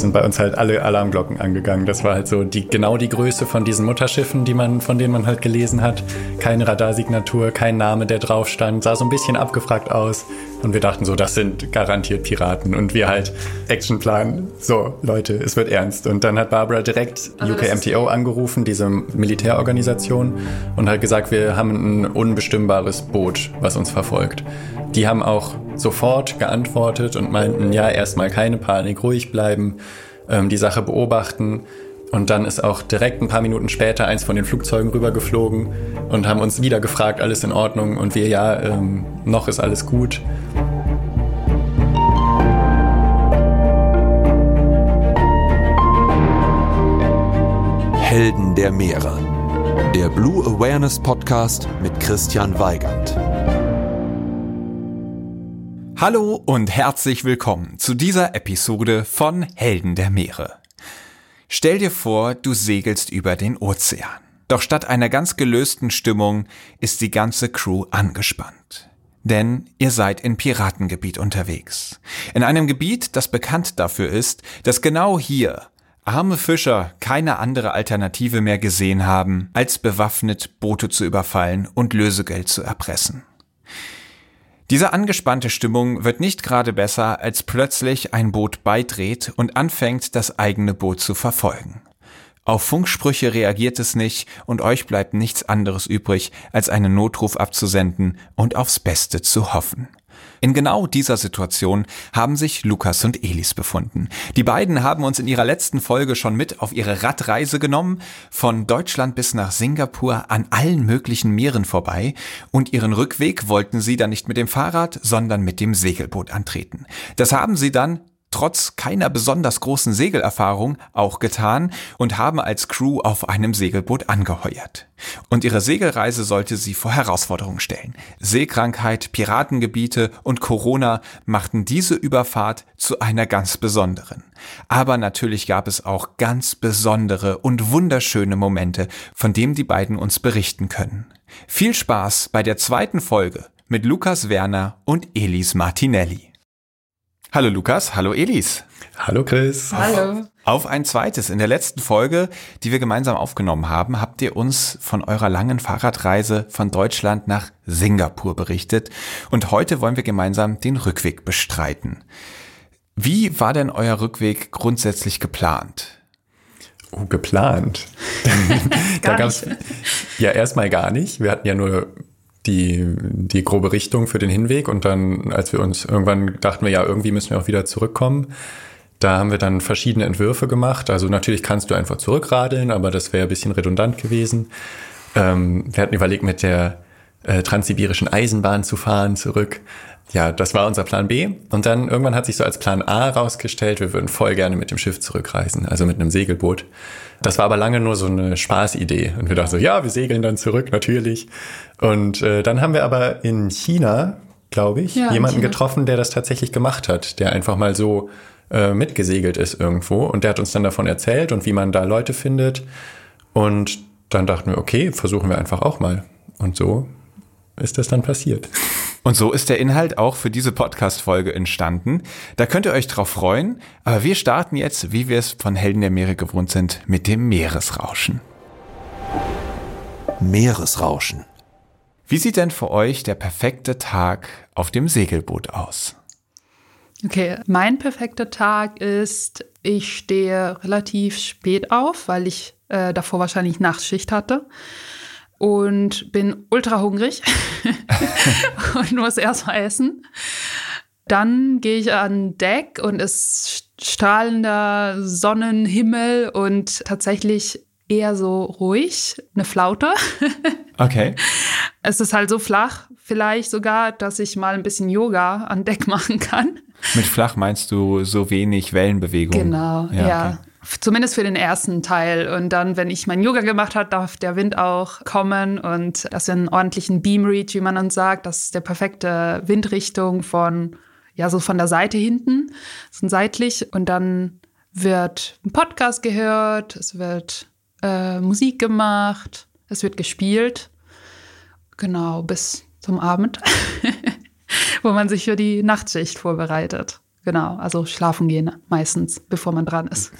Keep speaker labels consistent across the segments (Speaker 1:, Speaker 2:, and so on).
Speaker 1: sind bei uns halt alle Alarmglocken angegangen. Das war halt so die, genau die Größe von diesen Mutterschiffen, die man, von denen man halt gelesen hat. Keine Radarsignatur, kein Name, der drauf stand, sah so ein bisschen abgefragt aus. Und wir dachten so, das sind garantiert Piraten. Und wir halt Actionplan, so Leute, es wird ernst. Und dann hat Barbara direkt also UKMTO angerufen, diese Militärorganisation, und hat gesagt, wir haben ein unbestimmbares Boot, was uns verfolgt. Die haben auch sofort geantwortet und meinten, ja, erstmal keine Panik, ruhig bleiben, ähm, die Sache beobachten. Und dann ist auch direkt ein paar Minuten später eins von den Flugzeugen rübergeflogen und haben uns wieder gefragt, alles in Ordnung? Und wir, ja, ähm, noch ist alles gut.
Speaker 2: Helden der Meere. Der Blue Awareness Podcast mit Christian Weigand.
Speaker 3: Hallo und herzlich willkommen zu dieser Episode von Helden der Meere. Stell dir vor, du segelst über den Ozean. Doch statt einer ganz gelösten Stimmung ist die ganze Crew angespannt. Denn ihr seid in Piratengebiet unterwegs. In einem Gebiet, das bekannt dafür ist, dass genau hier arme Fischer keine andere Alternative mehr gesehen haben, als bewaffnet Boote zu überfallen und Lösegeld zu erpressen. Diese angespannte Stimmung wird nicht gerade besser, als plötzlich ein Boot beidreht und anfängt, das eigene Boot zu verfolgen. Auf Funksprüche reagiert es nicht und euch bleibt nichts anderes übrig, als einen Notruf abzusenden und aufs Beste zu hoffen. In genau dieser Situation haben sich Lukas und Elis befunden. Die beiden haben uns in ihrer letzten Folge schon mit auf ihre Radreise genommen, von Deutschland bis nach Singapur an allen möglichen Meeren vorbei und ihren Rückweg wollten sie dann nicht mit dem Fahrrad, sondern mit dem Segelboot antreten. Das haben sie dann trotz keiner besonders großen Segelerfahrung auch getan und haben als Crew auf einem Segelboot angeheuert. Und ihre Segelreise sollte sie vor Herausforderungen stellen. Seekrankheit, Piratengebiete und Corona machten diese Überfahrt zu einer ganz besonderen. Aber natürlich gab es auch ganz besondere und wunderschöne Momente, von denen die beiden uns berichten können. Viel Spaß bei der zweiten Folge mit Lukas Werner und Elis Martinelli. Hallo Lukas, hallo Elis.
Speaker 1: Hallo Chris.
Speaker 4: Hallo.
Speaker 3: Auf ein zweites. In der letzten Folge, die wir gemeinsam aufgenommen haben, habt ihr uns von eurer langen Fahrradreise von Deutschland nach Singapur berichtet. Und heute wollen wir gemeinsam den Rückweg bestreiten. Wie war denn euer Rückweg grundsätzlich geplant?
Speaker 1: Oh, geplant. da gab es ja erstmal gar nicht. Wir hatten ja nur die, die grobe Richtung für den Hinweg. Und dann, als wir uns irgendwann dachten wir, ja, irgendwie müssen wir auch wieder zurückkommen. Da haben wir dann verschiedene Entwürfe gemacht. Also natürlich kannst du einfach zurückradeln, aber das wäre ein bisschen redundant gewesen. Ähm, wir hatten überlegt, mit der äh, transsibirischen Eisenbahn zu fahren zurück. Ja, das war unser Plan B. Und dann irgendwann hat sich so als Plan A rausgestellt, wir würden voll gerne mit dem Schiff zurückreisen, also mit einem Segelboot. Das war aber lange nur so eine Spaßidee. Und wir dachten so, ja, wir segeln dann zurück, natürlich. Und äh, dann haben wir aber in China, glaube ich, ja, jemanden getroffen, der das tatsächlich gemacht hat, der einfach mal so äh, mitgesegelt ist irgendwo. Und der hat uns dann davon erzählt und wie man da Leute findet. Und dann dachten wir, okay, versuchen wir einfach auch mal. Und so ist das dann passiert.
Speaker 3: Und so ist der Inhalt auch für diese Podcast-Folge entstanden. Da könnt ihr euch drauf freuen. Aber wir starten jetzt, wie wir es von Helden der Meere gewohnt sind, mit dem Meeresrauschen.
Speaker 2: Meeresrauschen.
Speaker 3: Wie sieht denn für euch der perfekte Tag auf dem Segelboot aus?
Speaker 4: Okay, mein perfekter Tag ist, ich stehe relativ spät auf, weil ich äh, davor wahrscheinlich Nachtschicht hatte und bin ultra hungrig und muss erstmal essen. Dann gehe ich an Deck und es strahlender Sonnenhimmel und tatsächlich eher so ruhig, eine Flaute.
Speaker 3: Okay.
Speaker 4: Es ist halt so flach, vielleicht sogar, dass ich mal ein bisschen Yoga an Deck machen kann.
Speaker 3: Mit flach meinst du so wenig Wellenbewegung?
Speaker 4: Genau, ja. ja. Okay. Zumindest für den ersten Teil. Und dann, wenn ich mein Yoga gemacht habe, darf der Wind auch kommen und das in ordentlichen Beam Reach, wie man dann sagt. Das ist der perfekte Windrichtung von, ja, so von der Seite hinten, so seitlich. Und dann wird ein Podcast gehört, es wird äh, Musik gemacht, es wird gespielt. Genau, bis zum Abend, wo man sich für die Nachtschicht vorbereitet. Genau, also schlafen gehen meistens, bevor man dran ist.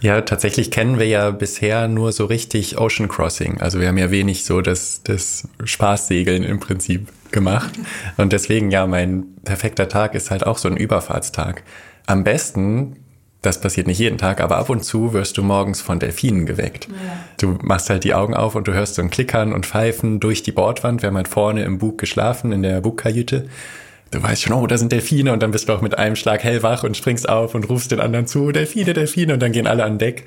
Speaker 1: Ja, tatsächlich kennen wir ja bisher nur so richtig Ocean Crossing. Also wir haben ja wenig so das, das Spaßsegeln im Prinzip gemacht. Und deswegen, ja, mein perfekter Tag ist halt auch so ein Überfahrtstag. Am besten, das passiert nicht jeden Tag, aber ab und zu wirst du morgens von Delfinen geweckt. Ja. Du machst halt die Augen auf und du hörst so ein Klickern und Pfeifen durch die Bordwand. Wir haben halt vorne im Bug geschlafen, in der Bugkajüte du weißt schon, oh, da sind Delfine und dann bist du auch mit einem Schlag hellwach und springst auf und rufst den anderen zu, Delfine, Delfine. Und dann gehen alle an Deck,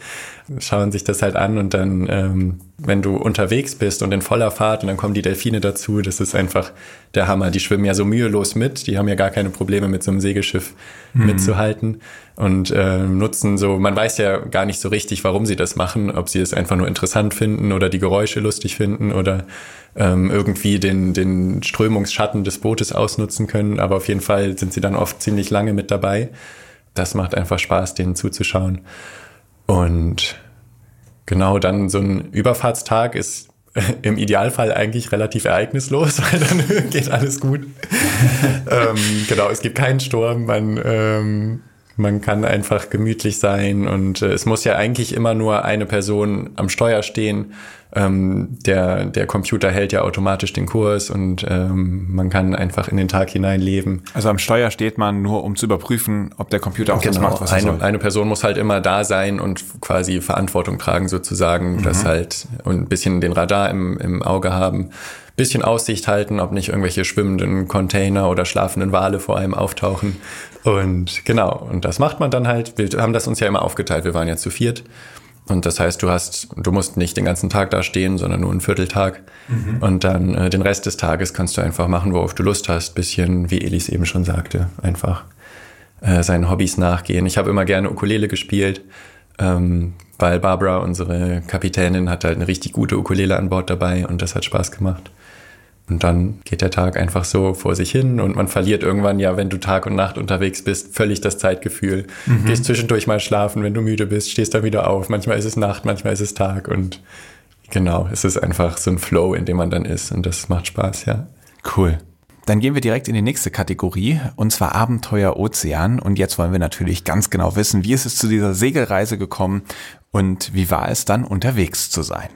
Speaker 1: schauen sich das halt an und dann, ähm, wenn du unterwegs bist und in voller Fahrt und dann kommen die Delfine dazu, das ist einfach der Hammer. Die schwimmen ja so mühelos mit, die haben ja gar keine Probleme mit so einem Segelschiff mhm. mitzuhalten und äh, nutzen so, man weiß ja gar nicht so richtig, warum sie das machen, ob sie es einfach nur interessant finden oder die Geräusche lustig finden oder ähm, irgendwie den, den Strömungsschatten des Bootes ausnutzen können. Aber auf jeden Fall sind sie dann oft ziemlich lange mit dabei. Das macht einfach Spaß, denen zuzuschauen. Und genau dann so ein Überfahrtstag ist im Idealfall eigentlich relativ ereignislos, weil dann geht alles gut. ähm, genau, es gibt keinen Sturm, man, ähm, man kann einfach gemütlich sein und äh, es muss ja eigentlich immer nur eine Person am Steuer stehen ähm, der, der Computer hält ja automatisch den Kurs und ähm, man kann einfach in den Tag hinein leben.
Speaker 3: Also am Steuer steht man nur, um zu überprüfen, ob der Computer auch genau. das macht, was
Speaker 1: eine,
Speaker 3: er soll.
Speaker 1: Eine Person muss halt immer da sein und quasi Verantwortung tragen sozusagen, mhm. das halt und ein bisschen den Radar im, im Auge haben bisschen Aussicht halten, ob nicht irgendwelche schwimmenden Container oder schlafenden Wale vor einem auftauchen. Und genau, und das macht man dann halt. Wir haben das uns ja immer aufgeteilt. Wir waren ja zu viert. Und das heißt, du hast, du musst nicht den ganzen Tag da stehen, sondern nur einen Vierteltag. Mhm. Und dann äh, den Rest des Tages kannst du einfach machen, worauf du Lust hast. Bisschen, wie Elis eben schon sagte, einfach äh, seinen Hobbys nachgehen. Ich habe immer gerne Ukulele gespielt, ähm, weil Barbara, unsere Kapitänin, hat halt eine richtig gute Ukulele an Bord dabei und das hat Spaß gemacht. Und dann geht der Tag einfach so vor sich hin und man verliert irgendwann ja, wenn du Tag und Nacht unterwegs bist, völlig das Zeitgefühl. Mhm. Gehst zwischendurch mal schlafen, wenn du müde bist, stehst dann wieder auf. Manchmal ist es Nacht, manchmal ist es Tag und genau, es ist einfach so ein Flow, in dem man dann ist und das macht Spaß, ja.
Speaker 3: Cool. Dann gehen wir direkt in die nächste Kategorie, und zwar Abenteuer Ozean. Und jetzt wollen wir natürlich ganz genau wissen, wie ist es zu dieser Segelreise gekommen und wie war es dann unterwegs zu sein.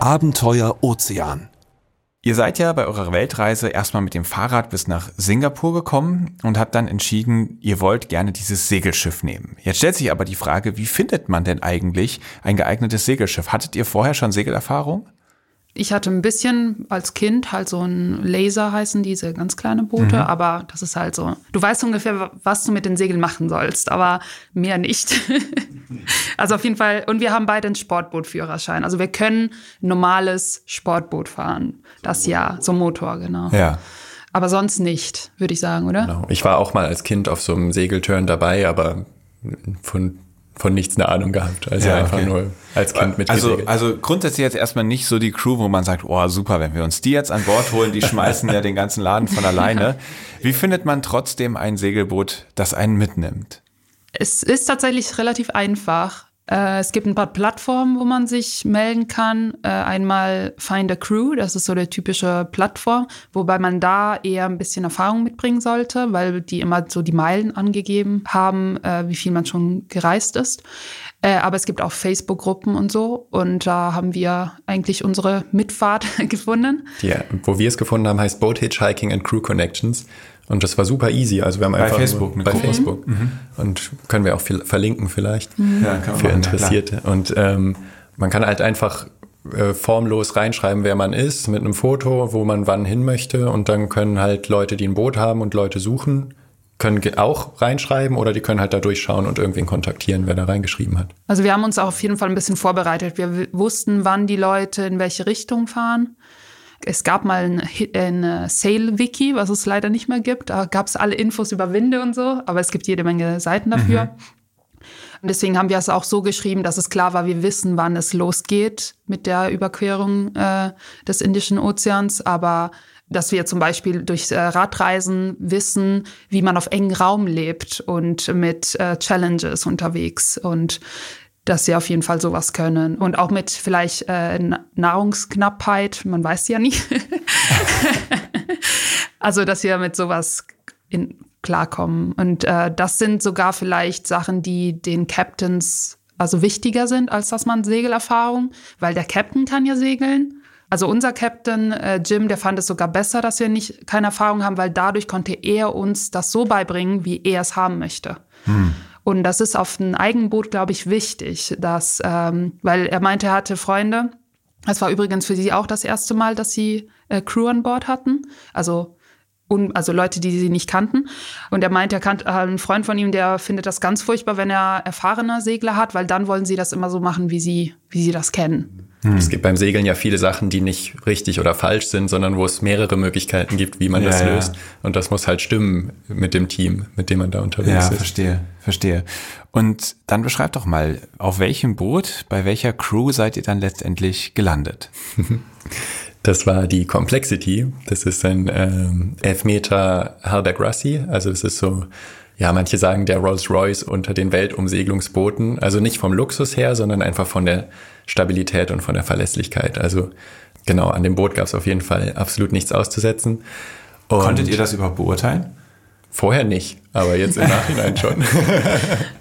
Speaker 2: Abenteuer Ozean.
Speaker 3: Ihr seid ja bei eurer Weltreise erstmal mit dem Fahrrad bis nach Singapur gekommen und habt dann entschieden, ihr wollt gerne dieses Segelschiff nehmen. Jetzt stellt sich aber die Frage, wie findet man denn eigentlich ein geeignetes Segelschiff? Hattet ihr vorher schon Segelerfahrung?
Speaker 4: Ich hatte ein bisschen als Kind halt so ein Laser heißen diese ganz kleine Boote, mhm. aber das ist halt so. Du weißt ungefähr, was du mit den Segeln machen sollst, aber mehr nicht. also auf jeden Fall. Und wir haben beide einen Sportbootführerschein. Also wir können normales Sportboot fahren. Das ja, so Motor, genau.
Speaker 3: Ja.
Speaker 4: Aber sonst nicht, würde ich sagen, oder? Genau.
Speaker 1: Ich war auch mal als Kind auf so einem Segeltörn dabei, aber von von nichts eine Ahnung gehabt. Also ja, einfach okay. nur als Kind mit
Speaker 3: also, also grundsätzlich jetzt erstmal nicht so die Crew, wo man sagt, oh super, wenn wir uns die jetzt an Bord holen, die schmeißen ja den ganzen Laden von alleine. Wie findet man trotzdem ein Segelboot, das einen mitnimmt?
Speaker 4: Es ist tatsächlich relativ einfach. Äh, es gibt ein paar Plattformen, wo man sich melden kann. Äh, einmal Find a Crew, das ist so der typische Plattform, wobei man da eher ein bisschen Erfahrung mitbringen sollte, weil die immer so die Meilen angegeben haben, äh, wie viel man schon gereist ist. Aber es gibt auch Facebook-Gruppen und so. Und da haben wir eigentlich unsere Mitfahrt gefunden.
Speaker 1: Ja, wo wir es gefunden haben, heißt Boat Hitchhiking and Crew Connections. Und das war super easy. Also wir haben
Speaker 3: bei einfach Facebook,
Speaker 1: bei Facebook mhm. und können wir auch viel verlinken vielleicht mhm. ja, für machen, Interessierte. Ja, und ähm, man kann halt einfach äh, formlos reinschreiben, wer man ist, mit einem Foto, wo man wann hin möchte. Und dann können halt Leute, die ein Boot haben und Leute suchen, können auch reinschreiben oder die können halt da durchschauen und irgendwen kontaktieren, wer da reingeschrieben hat.
Speaker 4: Also wir haben uns auch auf jeden Fall ein bisschen vorbereitet. Wir wussten, wann die Leute in welche Richtung fahren. Es gab mal ein, ein äh, Sale-Wiki, was es leider nicht mehr gibt. Da gab es alle Infos über Winde und so, aber es gibt jede Menge Seiten dafür. Mhm. Und deswegen haben wir es auch so geschrieben, dass es klar war, wir wissen, wann es losgeht mit der Überquerung äh, des Indischen Ozeans, aber dass wir zum Beispiel durch äh, Radreisen wissen, wie man auf engen Raum lebt und mit äh, Challenges unterwegs und dass sie auf jeden Fall sowas können. Und auch mit vielleicht äh, Nahrungsknappheit, man weiß ja nicht. also, dass wir mit sowas in, klarkommen. Und äh, das sind sogar vielleicht Sachen, die den Captains also wichtiger sind, als dass man Segelerfahrung, weil der Captain kann ja segeln. Also unser Captain äh, Jim, der fand es sogar besser, dass wir nicht keine Erfahrung haben, weil dadurch konnte er uns das so beibringen, wie er es haben möchte. Hm. Und das ist auf einem Eigenboot, glaube ich, wichtig, dass, ähm, weil er meinte, er hatte Freunde. Es war übrigens für sie auch das erste Mal, dass sie äh, Crew an Bord hatten. Also also Leute, die sie nicht kannten. Und er meint, er kannte äh, ein Freund von ihm, der findet das ganz furchtbar, wenn er erfahrene Segler hat, weil dann wollen sie das immer so machen, wie sie, wie sie das kennen.
Speaker 1: Hm. Es gibt beim Segeln ja viele Sachen, die nicht richtig oder falsch sind, sondern wo es mehrere Möglichkeiten gibt, wie man ja, das löst. Ja. Und das muss halt stimmen mit dem Team, mit dem man da unterwegs ja, ist.
Speaker 3: Ja, verstehe, verstehe. Und dann beschreibt doch mal, auf welchem Boot, bei welcher Crew seid ihr dann letztendlich gelandet?
Speaker 1: Das war die Complexity. Das ist ein ähm, Elfmeter Halberg Russi. Also das ist so, ja, manche sagen der Rolls-Royce unter den Weltumsegelungsbooten. Also nicht vom Luxus her, sondern einfach von der Stabilität und von der Verlässlichkeit. Also genau, an dem Boot gab es auf jeden Fall absolut nichts auszusetzen.
Speaker 3: Und Konntet ihr das überhaupt beurteilen?
Speaker 1: Vorher nicht, aber jetzt im Nachhinein schon.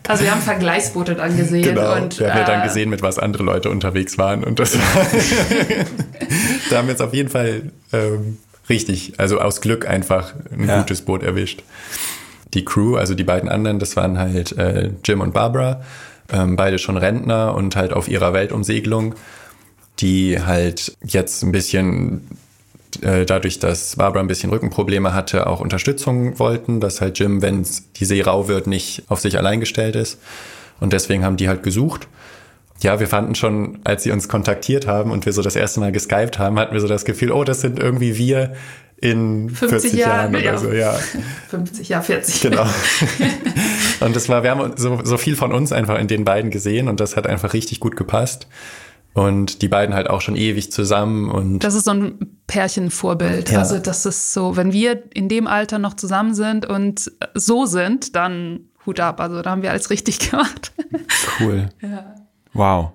Speaker 4: Also wir haben Vergleichsboote dann gesehen.
Speaker 1: Genau, und, wir haben ja dann äh, gesehen, mit was andere Leute unterwegs waren. Und das war da haben wir jetzt auf jeden Fall ähm, richtig, also aus Glück einfach ein ja. gutes Boot erwischt. Die Crew, also die beiden anderen, das waren halt äh, Jim und Barbara, ähm, beide schon Rentner und halt auf ihrer Weltumsegelung, die halt jetzt ein bisschen äh, dadurch, dass Barbara ein bisschen Rückenprobleme hatte, auch Unterstützung wollten, dass halt Jim, wenn die See rau wird, nicht auf sich allein gestellt ist. Und deswegen haben die halt gesucht. Ja, wir fanden schon, als sie uns kontaktiert haben und wir so das erste Mal geskypt haben, hatten wir so das Gefühl, oh, das sind irgendwie wir in 50 40 Jahren, Jahren oder so, ja.
Speaker 4: 50, ja, 40.
Speaker 1: Genau. und das war, wir haben so, so viel von uns einfach in den beiden gesehen und das hat einfach richtig gut gepasst. Und die beiden halt auch schon ewig zusammen und.
Speaker 4: Das ist so ein Pärchenvorbild. Ja. Also, das ist so, wenn wir in dem Alter noch zusammen sind und so sind, dann Hut ab. Also, da haben wir alles richtig gemacht.
Speaker 3: Cool. Ja. Wow.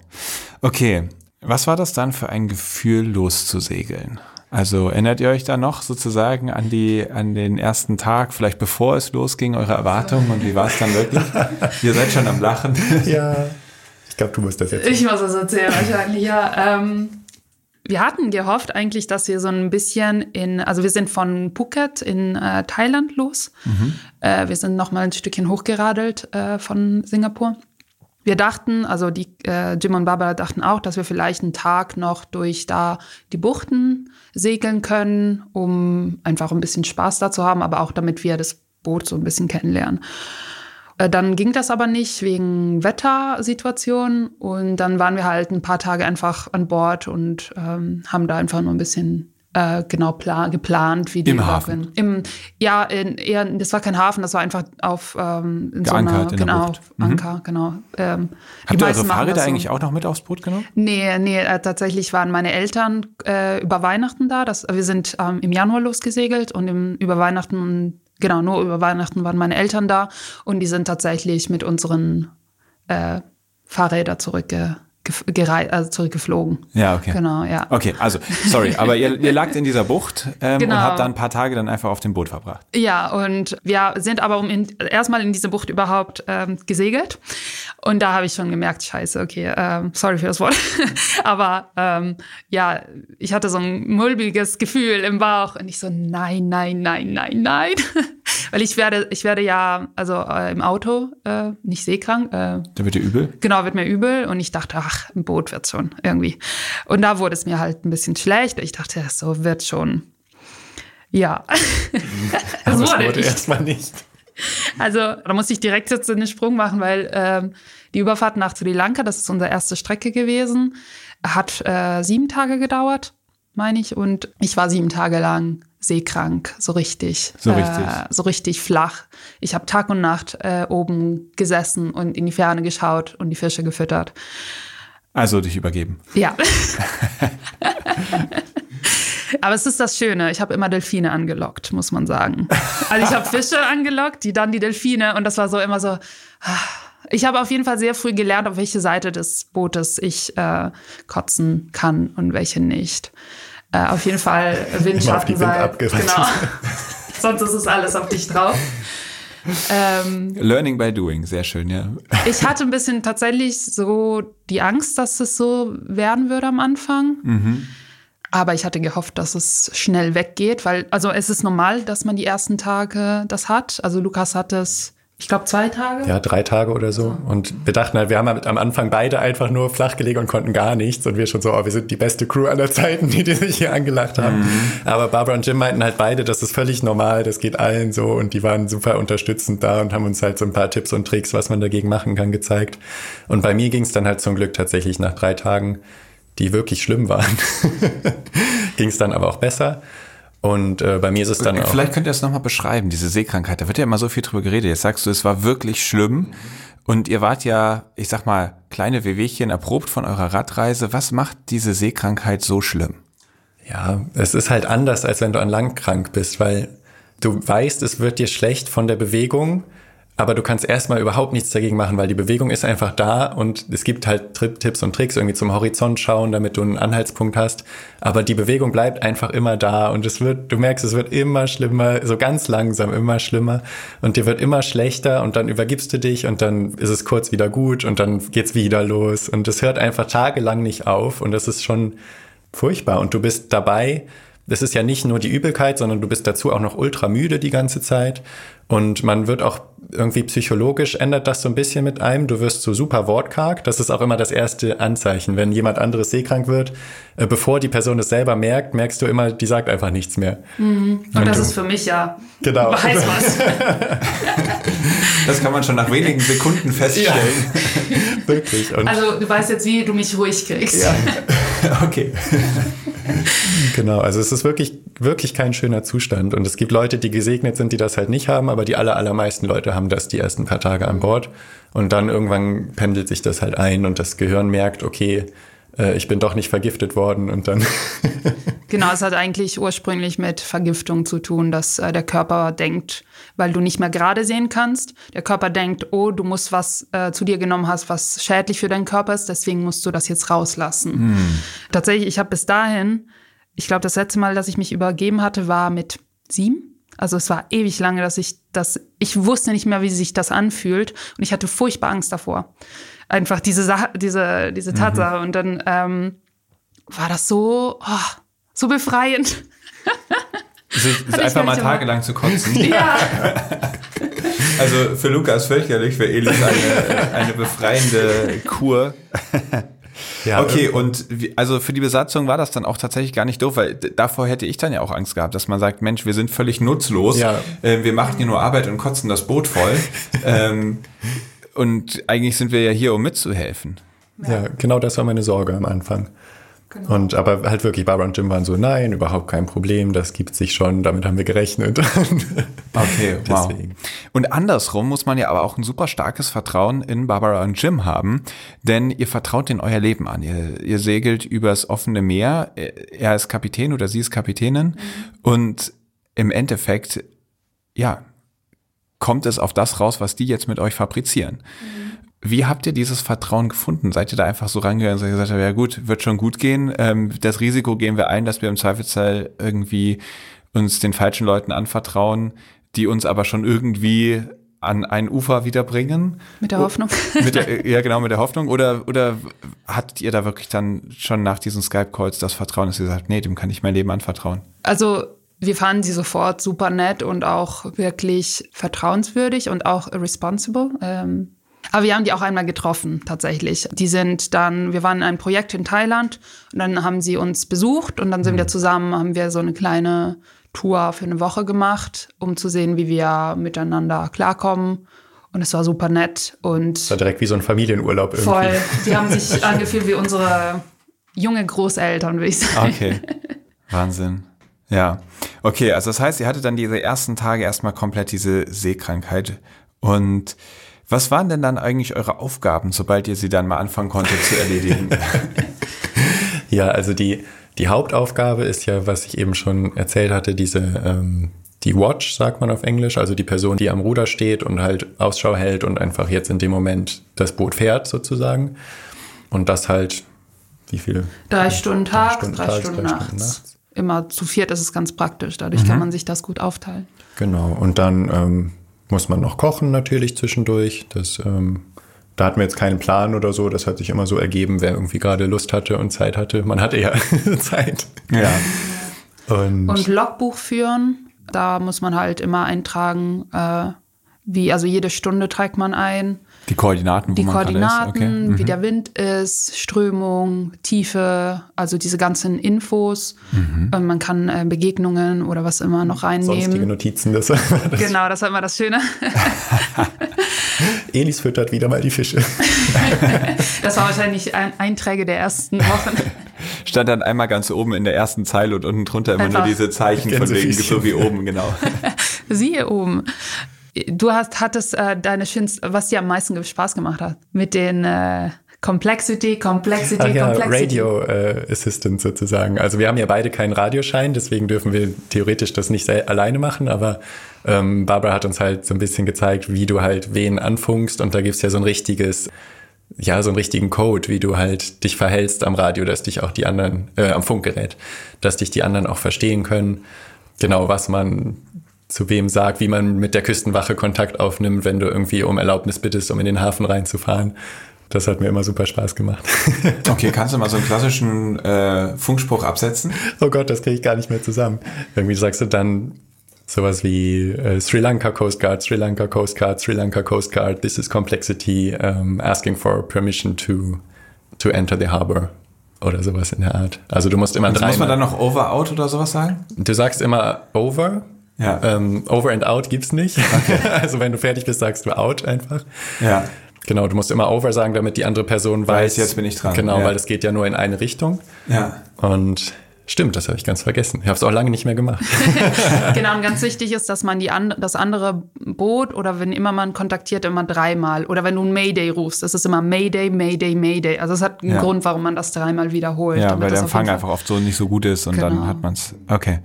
Speaker 3: Okay. Was war das dann für ein Gefühl, loszusegeln? Also erinnert ihr euch da noch sozusagen an die, an den ersten Tag, vielleicht bevor es losging, eure Erwartungen und wie war es dann wirklich? ihr seid schon am Lachen.
Speaker 1: Ja glaube, du musst das erzählen.
Speaker 4: Ich muss das erzählen, wahrscheinlich, ja. Ähm, wir hatten gehofft eigentlich, dass wir so ein bisschen in, also wir sind von Phuket in äh, Thailand los. Mhm. Äh, wir sind noch mal ein Stückchen hochgeradelt äh, von Singapur. Wir dachten, also die äh, Jim und Barbara dachten auch, dass wir vielleicht einen Tag noch durch da die Buchten segeln können, um einfach ein bisschen Spaß da zu haben, aber auch damit wir das Boot so ein bisschen kennenlernen. Äh, dann ging das aber nicht wegen Wettersituation und dann waren wir halt ein paar Tage einfach an Bord und ähm, haben da einfach nur ein bisschen äh, genau plan geplant, wie die
Speaker 3: Im Hafen.
Speaker 4: Im, ja, in, eher, das war kein Hafen, das war einfach auf ähm,
Speaker 3: in Geankert so einer,
Speaker 4: in genau, mhm. Anker, genau.
Speaker 3: Ähm, Habt ihr eure Fahrräder so. eigentlich auch noch mit aufs Boot genommen?
Speaker 4: Nee, nee, äh, tatsächlich waren meine Eltern äh, über Weihnachten da. Das, wir sind ähm, im Januar losgesegelt und im, über Weihnachten genau, nur über Weihnachten waren meine Eltern da und die sind tatsächlich mit unseren äh, Fahrrädern zurückge also zurückgeflogen.
Speaker 3: Ja, okay.
Speaker 4: Genau, ja.
Speaker 3: Okay, also, sorry, aber ihr, ihr lagt in dieser Bucht ähm, genau. und habt da ein paar Tage dann einfach auf dem Boot verbracht.
Speaker 4: Ja, und wir sind aber um in, erstmal in diese Bucht überhaupt ähm, gesegelt. Und da habe ich schon gemerkt, scheiße, okay, ähm, sorry für das Wort. aber ähm, ja, ich hatte so ein mulmiges Gefühl im Bauch und ich so, nein, nein, nein, nein, nein. Weil ich werde, ich werde ja, also äh, im Auto äh, nicht seekrank. Äh,
Speaker 3: da wird dir übel?
Speaker 4: Genau, wird mir übel. Und ich dachte, ach, ein Boot wird schon irgendwie. Und da wurde es mir halt ein bisschen schlecht. Ich dachte, so wird schon. Ja.
Speaker 1: das wurde, wurde erstmal nicht.
Speaker 4: Also da muss ich direkt jetzt den Sprung machen, weil ähm, die Überfahrt nach Sri Lanka, das ist unsere erste Strecke gewesen, hat äh, sieben Tage gedauert, meine ich. Und ich war sieben Tage lang seekrank, so richtig.
Speaker 3: So richtig.
Speaker 4: Äh, so richtig flach. Ich habe Tag und Nacht äh, oben gesessen und in die Ferne geschaut und die Fische gefüttert.
Speaker 3: Also dich übergeben.
Speaker 4: Ja. Aber es ist das Schöne, ich habe immer Delfine angelockt, muss man sagen. Also ich habe Fische angelockt, die dann die Delfine und das war so immer so. Ich habe auf jeden Fall sehr früh gelernt, auf welche Seite des Bootes ich äh, kotzen kann und welche nicht. Äh, auf jeden Fall Windschattenseite. Genau. Sonst ist es alles auf dich drauf.
Speaker 3: Ähm, Learning by doing, sehr schön, ja.
Speaker 4: ich hatte ein bisschen tatsächlich so die Angst, dass es so werden würde am Anfang. Mhm. Aber ich hatte gehofft, dass es schnell weggeht, weil, also es ist normal, dass man die ersten Tage das hat. Also Lukas hat es ich glaube, zwei Tage.
Speaker 1: Ja, drei Tage oder so. Und wir dachten halt, wir haben halt am Anfang beide einfach nur flach gelegen und konnten gar nichts. Und wir schon so, oh, wir sind die beste Crew aller Zeiten, die, die sich hier angelacht haben. Mhm. Aber Barbara und Jim meinten halt beide, das ist völlig normal, das geht allen so. Und die waren super unterstützend da und haben uns halt so ein paar Tipps und Tricks, was man dagegen machen kann, gezeigt. Und bei mir ging es dann halt zum Glück tatsächlich nach drei Tagen, die wirklich schlimm waren, ging es dann aber auch besser. Und äh, bei mir ist es dann
Speaker 3: auch. Vielleicht könnt ihr es nochmal beschreiben, diese Seekrankheit. Da wird ja immer so viel drüber geredet. Jetzt sagst du, es war wirklich schlimm. Und ihr wart ja, ich sag mal, kleine Wehwehchen erprobt von eurer Radreise. Was macht diese Seekrankheit so schlimm?
Speaker 1: Ja, es ist halt anders, als wenn du an lang krank bist, weil du weißt, es wird dir schlecht von der Bewegung aber du kannst erstmal überhaupt nichts dagegen machen, weil die Bewegung ist einfach da und es gibt halt Tipps und Tricks, irgendwie zum Horizont schauen, damit du einen Anhaltspunkt hast. Aber die Bewegung bleibt einfach immer da und es wird, du merkst, es wird immer schlimmer, so ganz langsam immer schlimmer und dir wird immer schlechter und dann übergibst du dich und dann ist es kurz wieder gut und dann geht's wieder los und es hört einfach tagelang nicht auf und das ist schon furchtbar und du bist dabei, das ist ja nicht nur die Übelkeit, sondern du bist dazu auch noch ultra müde die ganze Zeit. Und man wird auch irgendwie psychologisch ändert das so ein bisschen mit einem. Du wirst so super wortkarg. Das ist auch immer das erste Anzeichen. Wenn jemand anderes seekrank wird, äh, bevor die Person es selber merkt, merkst du immer, die sagt einfach nichts mehr.
Speaker 4: Mhm. Und, Und, das du, ist für mich ja
Speaker 1: genau.
Speaker 4: weiß was.
Speaker 3: das kann man schon nach wenigen Sekunden feststellen.
Speaker 1: Ja. Wirklich.
Speaker 4: Und also du weißt jetzt, wie du mich ruhig kriegst. Ja.
Speaker 3: Okay.
Speaker 1: genau, also es ist wirklich, wirklich kein schöner Zustand. Und es gibt Leute, die gesegnet sind, die das halt nicht haben, aber die aller, allermeisten Leute haben das die ersten paar Tage an Bord. Und dann irgendwann pendelt sich das halt ein und das Gehirn merkt, okay, äh, ich bin doch nicht vergiftet worden und dann.
Speaker 4: genau, es hat eigentlich ursprünglich mit Vergiftung zu tun, dass äh, der Körper denkt, weil du nicht mehr gerade sehen kannst, der Körper denkt, oh, du musst was äh, zu dir genommen hast, was schädlich für deinen Körper ist, deswegen musst du das jetzt rauslassen. Hm. Tatsächlich, ich habe bis dahin, ich glaube, das letzte Mal, dass ich mich übergeben hatte, war mit sieben. Also es war ewig lange, dass ich das, ich wusste nicht mehr, wie sich das anfühlt und ich hatte furchtbar Angst davor. Einfach diese Sache, diese, diese Tatsache. Mhm. Und dann ähm, war das so, oh, so befreiend.
Speaker 3: Sich einfach mal tagelang zu kotzen.
Speaker 4: ja.
Speaker 3: Also für Lukas fürchterlich, für Elis eine, eine befreiende Kur. Ja, okay, und wie, also für die Besatzung war das dann auch tatsächlich gar nicht doof, weil davor hätte ich dann ja auch Angst gehabt, dass man sagt, Mensch, wir sind völlig nutzlos, ja. äh, wir machen hier nur Arbeit und kotzen das Boot voll. ähm, und eigentlich sind wir ja hier, um mitzuhelfen.
Speaker 1: Ja. ja, genau das war meine Sorge am Anfang. Genau. Und aber halt wirklich, Barbara und Jim waren so, nein, überhaupt kein Problem, das gibt sich schon, damit haben wir gerechnet.
Speaker 3: okay, wow. Und andersrum muss man ja aber auch ein super starkes Vertrauen in Barbara und Jim haben, denn ihr vertraut in euer Leben an. Ihr, ihr segelt übers offene Meer, er ist Kapitän oder sie ist Kapitänin mhm. und im Endeffekt, ja, kommt es auf das raus, was die jetzt mit euch fabrizieren. Mhm. Wie habt ihr dieses Vertrauen gefunden? Seid ihr da einfach so rangegangen und gesagt, ja gut, wird schon gut gehen. Ähm, das Risiko gehen wir ein, dass wir im Zweifelsfall irgendwie uns den falschen Leuten anvertrauen, die uns aber schon irgendwie an ein Ufer wiederbringen.
Speaker 4: Mit der Hoffnung.
Speaker 3: Mit der, ja, genau, mit der Hoffnung. Oder, oder hattet ihr da wirklich dann schon nach diesen Skype-Calls das Vertrauen, dass ihr sagt, nee, dem kann ich mein Leben anvertrauen?
Speaker 4: Also wir fanden sie sofort super nett und auch wirklich vertrauenswürdig und auch responsible. Ähm, aber wir haben die auch einmal getroffen, tatsächlich. Die sind dann, wir waren in einem Projekt in Thailand und dann haben sie uns besucht und dann sind mhm. wir zusammen, haben wir so eine kleine Tour für eine Woche gemacht, um zu sehen, wie wir miteinander klarkommen. Und es war super nett und. Es
Speaker 1: war direkt wie so ein Familienurlaub irgendwie.
Speaker 4: Voll. Die haben sich angefühlt wie unsere junge Großeltern, würde ich sagen.
Speaker 3: Okay. Wahnsinn. Ja. Okay, also das heißt, ihr hattet dann diese ersten Tage erstmal komplett diese Seekrankheit und was waren denn dann eigentlich eure Aufgaben, sobald ihr sie dann mal anfangen konntet zu erledigen?
Speaker 1: ja, also die, die Hauptaufgabe ist ja, was ich eben schon erzählt hatte, diese ähm, die Watch, sagt man auf Englisch, also die Person, die am Ruder steht und halt Ausschau hält und einfach jetzt in dem Moment das Boot fährt sozusagen. Und das halt, wie viele?
Speaker 4: Drei Stunden tags, drei Stunden, drei Stunden, drei Stunden nachts. nachts. Immer zu viert ist es ganz praktisch, dadurch mhm. kann man sich das gut aufteilen.
Speaker 1: Genau, und dann ähm, muss man noch kochen natürlich zwischendurch. Das, ähm, da hatten wir jetzt keinen Plan oder so. Das hat sich immer so ergeben, wer irgendwie gerade Lust hatte und Zeit hatte. Man hatte ja Zeit.
Speaker 3: Ja.
Speaker 4: Und, und Logbuch führen, da muss man halt immer eintragen, äh, wie, also jede Stunde trägt man ein.
Speaker 3: Die Koordinaten, wo
Speaker 4: die
Speaker 3: man
Speaker 4: Koordinaten.
Speaker 3: Okay. Mhm.
Speaker 4: wie der Wind ist, Strömung, Tiefe, also diese ganzen Infos.
Speaker 3: Mhm.
Speaker 4: Und man kann äh, Begegnungen oder was immer noch
Speaker 1: Sonstige
Speaker 4: reinnehmen.
Speaker 1: Notizen, das, das
Speaker 4: Genau, das war immer das Schöne.
Speaker 1: Elis füttert wieder mal die Fische.
Speaker 4: Das war wahrscheinlich ein Einträge der ersten Wochen.
Speaker 3: Stand dann einmal ganz oben in der ersten Zeile und unten drunter immer
Speaker 4: Einfach
Speaker 3: nur diese Zeichen von wegen, so wie oben, genau.
Speaker 4: Siehe oben. Du hast, hattest äh, deine schönste, was dir am meisten Spaß gemacht hat. Mit den äh, Complexity, Complexity,
Speaker 1: Ach ja,
Speaker 4: Complexity.
Speaker 1: Radio äh, Assistant sozusagen. Also wir haben ja beide keinen Radioschein, deswegen dürfen wir theoretisch das nicht alleine machen, aber ähm, Barbara hat uns halt so ein bisschen gezeigt, wie du halt wen anfunkst und da gibt's ja so ein richtiges, ja, so einen richtigen Code, wie du halt dich verhältst am Radio, dass dich auch die anderen, äh, am Funkgerät, dass dich die anderen auch verstehen können. Genau, was man zu wem sagt, wie man mit der Küstenwache Kontakt aufnimmt, wenn du irgendwie um Erlaubnis bittest, um in den Hafen reinzufahren. Das hat mir immer super Spaß gemacht.
Speaker 3: Okay, kannst du mal so einen klassischen äh, Funkspruch absetzen?
Speaker 1: Oh Gott, das kriege ich gar nicht mehr zusammen. Irgendwie sagst du dann sowas wie äh, Sri Lanka Coast Guard, Sri Lanka Coast Guard, Sri Lanka Coast Guard, this is complexity, um, asking for permission to, to enter the harbor oder sowas in der Art. Also du musst immer dreimal.
Speaker 3: muss man dann noch over, out oder sowas sagen?
Speaker 1: du sagst immer over.
Speaker 3: Ja.
Speaker 1: Ähm, over and out gibt's nicht. also wenn du fertig bist, sagst du out einfach.
Speaker 3: Ja.
Speaker 1: Genau, du musst immer over sagen, damit die andere Person
Speaker 3: Weiß,
Speaker 1: weiß.
Speaker 3: jetzt bin ich dran.
Speaker 1: Genau,
Speaker 3: Ja.
Speaker 1: weil es geht ja nur in eine Richtung.
Speaker 3: Ja.
Speaker 1: Und stimmt, das habe ich ganz vergessen. Ich habe es auch lange nicht mehr gemacht.
Speaker 4: Genau, und ganz wichtig ist, dass man die an, das andere Boot oder wenn immer man kontaktiert, immer dreimal. Oder wenn du ein Mayday rufst, das ist immer Mayday, Mayday, Mayday. Also es hat einen
Speaker 3: Ja.
Speaker 4: Grund, warum man das dreimal wiederholt.
Speaker 3: Ja,
Speaker 4: damit
Speaker 3: weil der
Speaker 4: das
Speaker 3: Empfang einfach oft so nicht so gut ist und dann
Speaker 4: Genau.
Speaker 3: hat man es. Okay.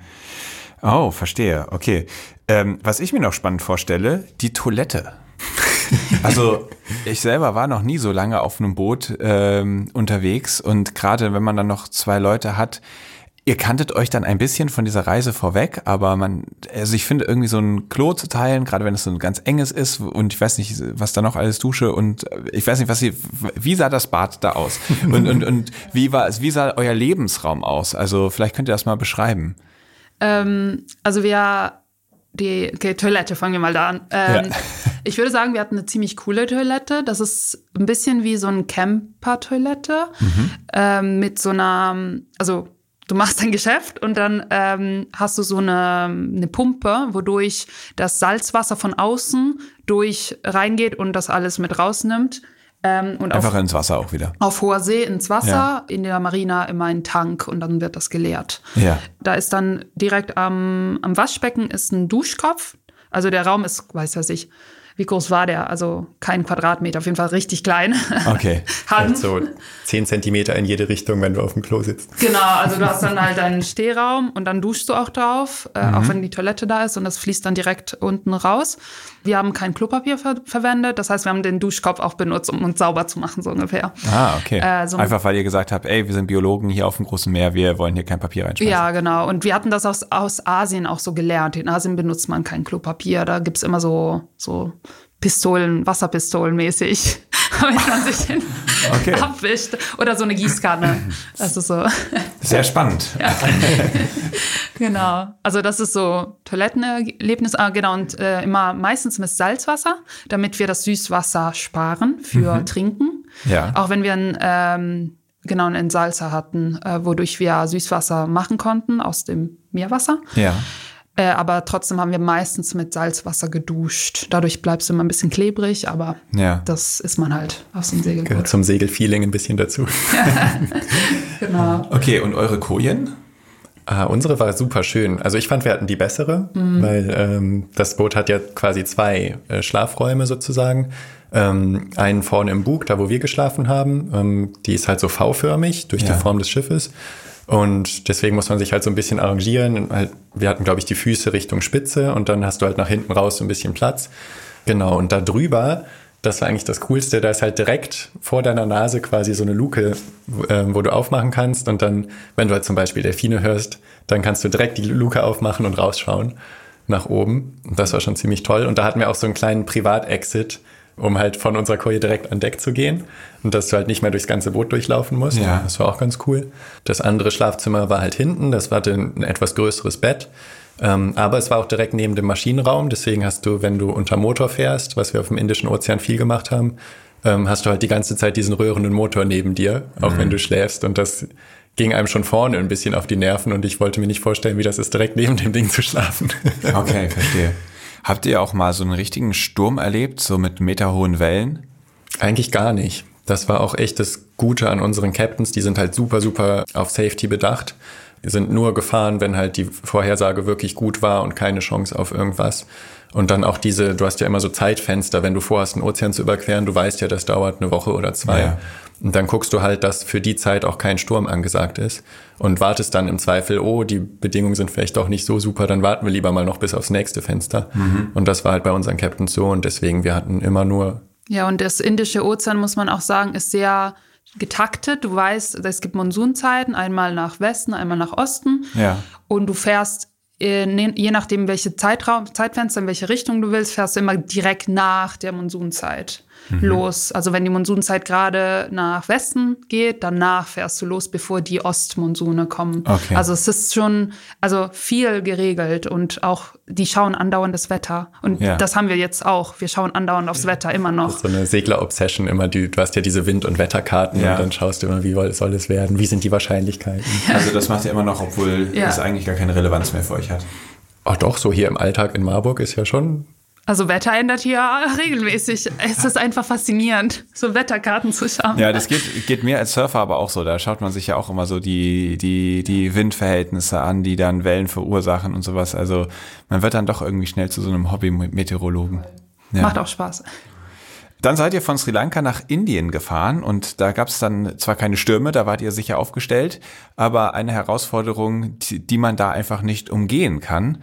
Speaker 3: Oh, verstehe. Okay. Ähm, was ich mir noch spannend vorstelle, die Toilette. Also ich selber war noch nie so lange auf einem Boot ähm, unterwegs und gerade wenn man dann noch zwei Leute hat, ihr kanntet euch dann ein bisschen von dieser Reise vorweg, aber man, also ich finde irgendwie so ein Klo zu teilen, gerade wenn es so ein ganz enges ist und ich weiß nicht, was da noch alles Dusche und äh, ich weiß nicht, was sie, wie sah das Bad da aus und und und wie war es, wie sah euer Lebensraum aus? Also vielleicht könnt ihr das mal beschreiben.
Speaker 4: Ähm, also wir, die okay, Toilette, fangen wir mal da an. Ähm,
Speaker 3: Ja.
Speaker 4: Ich würde sagen, wir hatten eine ziemlich coole Toilette. Das ist ein bisschen wie so ein Camper-Toilette ähm, mit so einer, also du machst dein Geschäft und dann ähm, hast du so eine, eine Pumpe, wodurch das Salzwasser von außen durch reingeht und das alles mit rausnimmt. Ähm, und auf
Speaker 3: Einfach ins Wasser auch wieder.
Speaker 4: auf hoher See ins Wasser,
Speaker 3: Ja.
Speaker 4: in der Marina immer ein Tank und dann wird das geleert.
Speaker 3: Ja.
Speaker 4: Da ist dann direkt am, am Waschbecken ist ein Duschkopf. Also der Raum ist, weiß was ich, wie groß war der? Also kein Quadratmeter, auf jeden Fall richtig klein.
Speaker 3: Okay.
Speaker 4: Hand.
Speaker 1: Halt so 10 Zentimeter in jede Richtung, wenn du auf dem Klo sitzt.
Speaker 4: Genau, also du hast dann halt einen Stehraum und dann duschst du auch drauf, äh,
Speaker 3: Mhm.
Speaker 4: auch wenn die Toilette da ist und das fließt dann direkt unten raus. Wir haben kein Klopapier ver verwendet, das heißt, wir haben den Duschkopf auch benutzt, um uns sauber zu machen, so ungefähr.
Speaker 3: Ah, okay.
Speaker 4: Äh, so-
Speaker 3: Einfach weil ihr gesagt habt, ey, wir sind Biologen hier auf dem großen Meer, wir wollen hier kein Papier reinschmeißen.
Speaker 4: Ja, genau. Und wir hatten das aus, aus Asien auch so gelernt. In Asien benutzt man kein Klopapier. Da gibt's immer so, so Pistolen, Wasserpistolen mäßig, wenn man sich den
Speaker 3: Okay.
Speaker 4: abwischt. Oder so eine Gießkanne. Ist so,
Speaker 3: Sehr spannend.
Speaker 4: genau. Also das ist so Toilettenerlebnis. Ah, genau. Und äh, immer meistens mit Salzwasser, damit wir das Süßwasser sparen für Trinken.
Speaker 3: Ja.
Speaker 4: Auch wenn wir ein, ähm, genau einen Salsa hatten, äh, wodurch wir Süßwasser machen konnten aus dem Meerwasser.
Speaker 3: Ja.
Speaker 4: Äh, aber trotzdem haben wir meistens mit Salzwasser geduscht. Dadurch bleibst du immer ein bisschen klebrig, aber
Speaker 3: Ja.
Speaker 4: das ist man halt aus dem
Speaker 1: Gehört
Speaker 4: Segelboot.
Speaker 1: zum Segelfeeling ein bisschen dazu.
Speaker 4: Genau.
Speaker 3: Okay, und eure Kojen?
Speaker 1: Ah, unsere war super schön. Also ich fand, wir hatten die bessere, weil ähm, das Boot hat ja quasi zwei äh, Schlafräume sozusagen. Ähm, einen vorne im Bug, da wo wir geschlafen haben. Ähm, die ist halt so V-förmig durch
Speaker 3: Ja.
Speaker 1: die Form des Schiffes. Und deswegen muss man sich halt so ein bisschen arrangieren. Halt, wir hatten, glaube ich, die Füße Richtung Spitze und dann hast du halt nach hinten raus so ein bisschen Platz. Genau, und da drüber, das war eigentlich das Coolste, da ist halt direkt vor deiner Nase quasi so eine Luke, wo, ähm, wo du aufmachen kannst. Und dann, wenn du halt zum Beispiel Delfine hörst, dann kannst du direkt die Luke aufmachen und rausschauen. nach oben. Das war schon ziemlich toll. Und da hatten wir auch so einen kleinen Privat-Exit, um halt von unserer Koje direkt an Deck zu gehen und dass du halt nicht mehr durchs ganze Boot durchlaufen musst.
Speaker 3: Ja.
Speaker 1: Das war auch ganz cool. Das andere Schlafzimmer war halt hinten, das war ein etwas größeres Bett. Ähm, aber es war auch direkt neben dem Maschinenraum, deswegen hast du, wenn du unter Motor fährst, was wir auf dem Indischen Ozean viel gemacht haben, ähm, hast du halt die ganze Zeit diesen röhrenden Motor neben dir, auch wenn du schläfst. Und das ging einem schon vorne ein bisschen auf die Nerven und ich wollte mir nicht vorstellen, wie das ist, direkt neben dem Ding zu schlafen.
Speaker 3: Okay, verstehe. Habt ihr auch mal so einen richtigen Sturm erlebt, so mit meterhohen Wellen?
Speaker 1: Eigentlich gar nicht. Das war auch echt das Gute an unseren Captains. Die sind halt super, super auf Safety bedacht. Die sind nur gefahren, wenn halt die Vorhersage wirklich gut war und keine Chance auf irgendwas. Und dann auch diese, du hast ja immer so Zeitfenster, wenn du vorhast, einen Ozean zu überqueren, du weißt ja, das dauert eine Woche oder zwei.
Speaker 3: Ja.
Speaker 1: Und dann guckst du halt, dass für die Zeit auch kein Sturm angesagt ist und wartest dann im Zweifel, oh, die Bedingungen sind vielleicht doch nicht so super, dann warten wir lieber mal noch bis aufs nächste Fenster. Und das war halt bei unseren Captains so und deswegen, wir hatten immer nur
Speaker 4: Ja, und das Indische Ozean, muss man auch sagen, ist sehr getaktet. Du weißt, es gibt Monsunzeiten, einmal nach Westen, einmal nach Osten.
Speaker 3: Ja.
Speaker 4: Und du fährst, äh, ne- je nachdem, welche Zeitraum, Zeitfenster, in welche Richtung du willst, fährst du immer direkt nach der Monsunzeit los. Also wenn die Monsunzeit gerade nach Westen geht, danach fährst du los, bevor die Ostmonsune kommen.
Speaker 3: Okay.
Speaker 4: Also es ist schon also viel geregelt und auch die schauen andauernd das Wetter. Und
Speaker 3: Ja.
Speaker 4: das haben wir jetzt auch. Wir schauen andauernd aufs Wetter immer noch.
Speaker 1: so eine Segler-Obsession immer, die, du hast ja diese Wind- und Wetterkarten
Speaker 3: Ja.
Speaker 1: und dann schaust du immer, wie soll es werden, wie sind die Wahrscheinlichkeiten.
Speaker 3: Also das macht ihr immer noch, obwohl
Speaker 4: Ja.
Speaker 3: es eigentlich gar keine Relevanz mehr für euch hat.
Speaker 1: Oh doch, so hier im Alltag in Marburg ist ja schon,
Speaker 4: Also Wetter ändert hier regelmäßig. Es ist einfach faszinierend, so Wetterkarten zu schauen.
Speaker 3: Ja, das geht, geht mir als Surfer aber auch so. Da schaut man sich ja auch immer so die, die, die Windverhältnisse an, die dann Wellen verursachen und sowas. Also man wird dann doch irgendwie schnell zu so einem Hobby-Meteorologen. Ja.
Speaker 4: Macht auch Spaß.
Speaker 3: Dann seid ihr von Sri Lanka nach Indien gefahren und da gab es dann zwar keine Stürme, da wart ihr sicher aufgestellt, aber eine Herausforderung, die, die man da einfach nicht umgehen kann.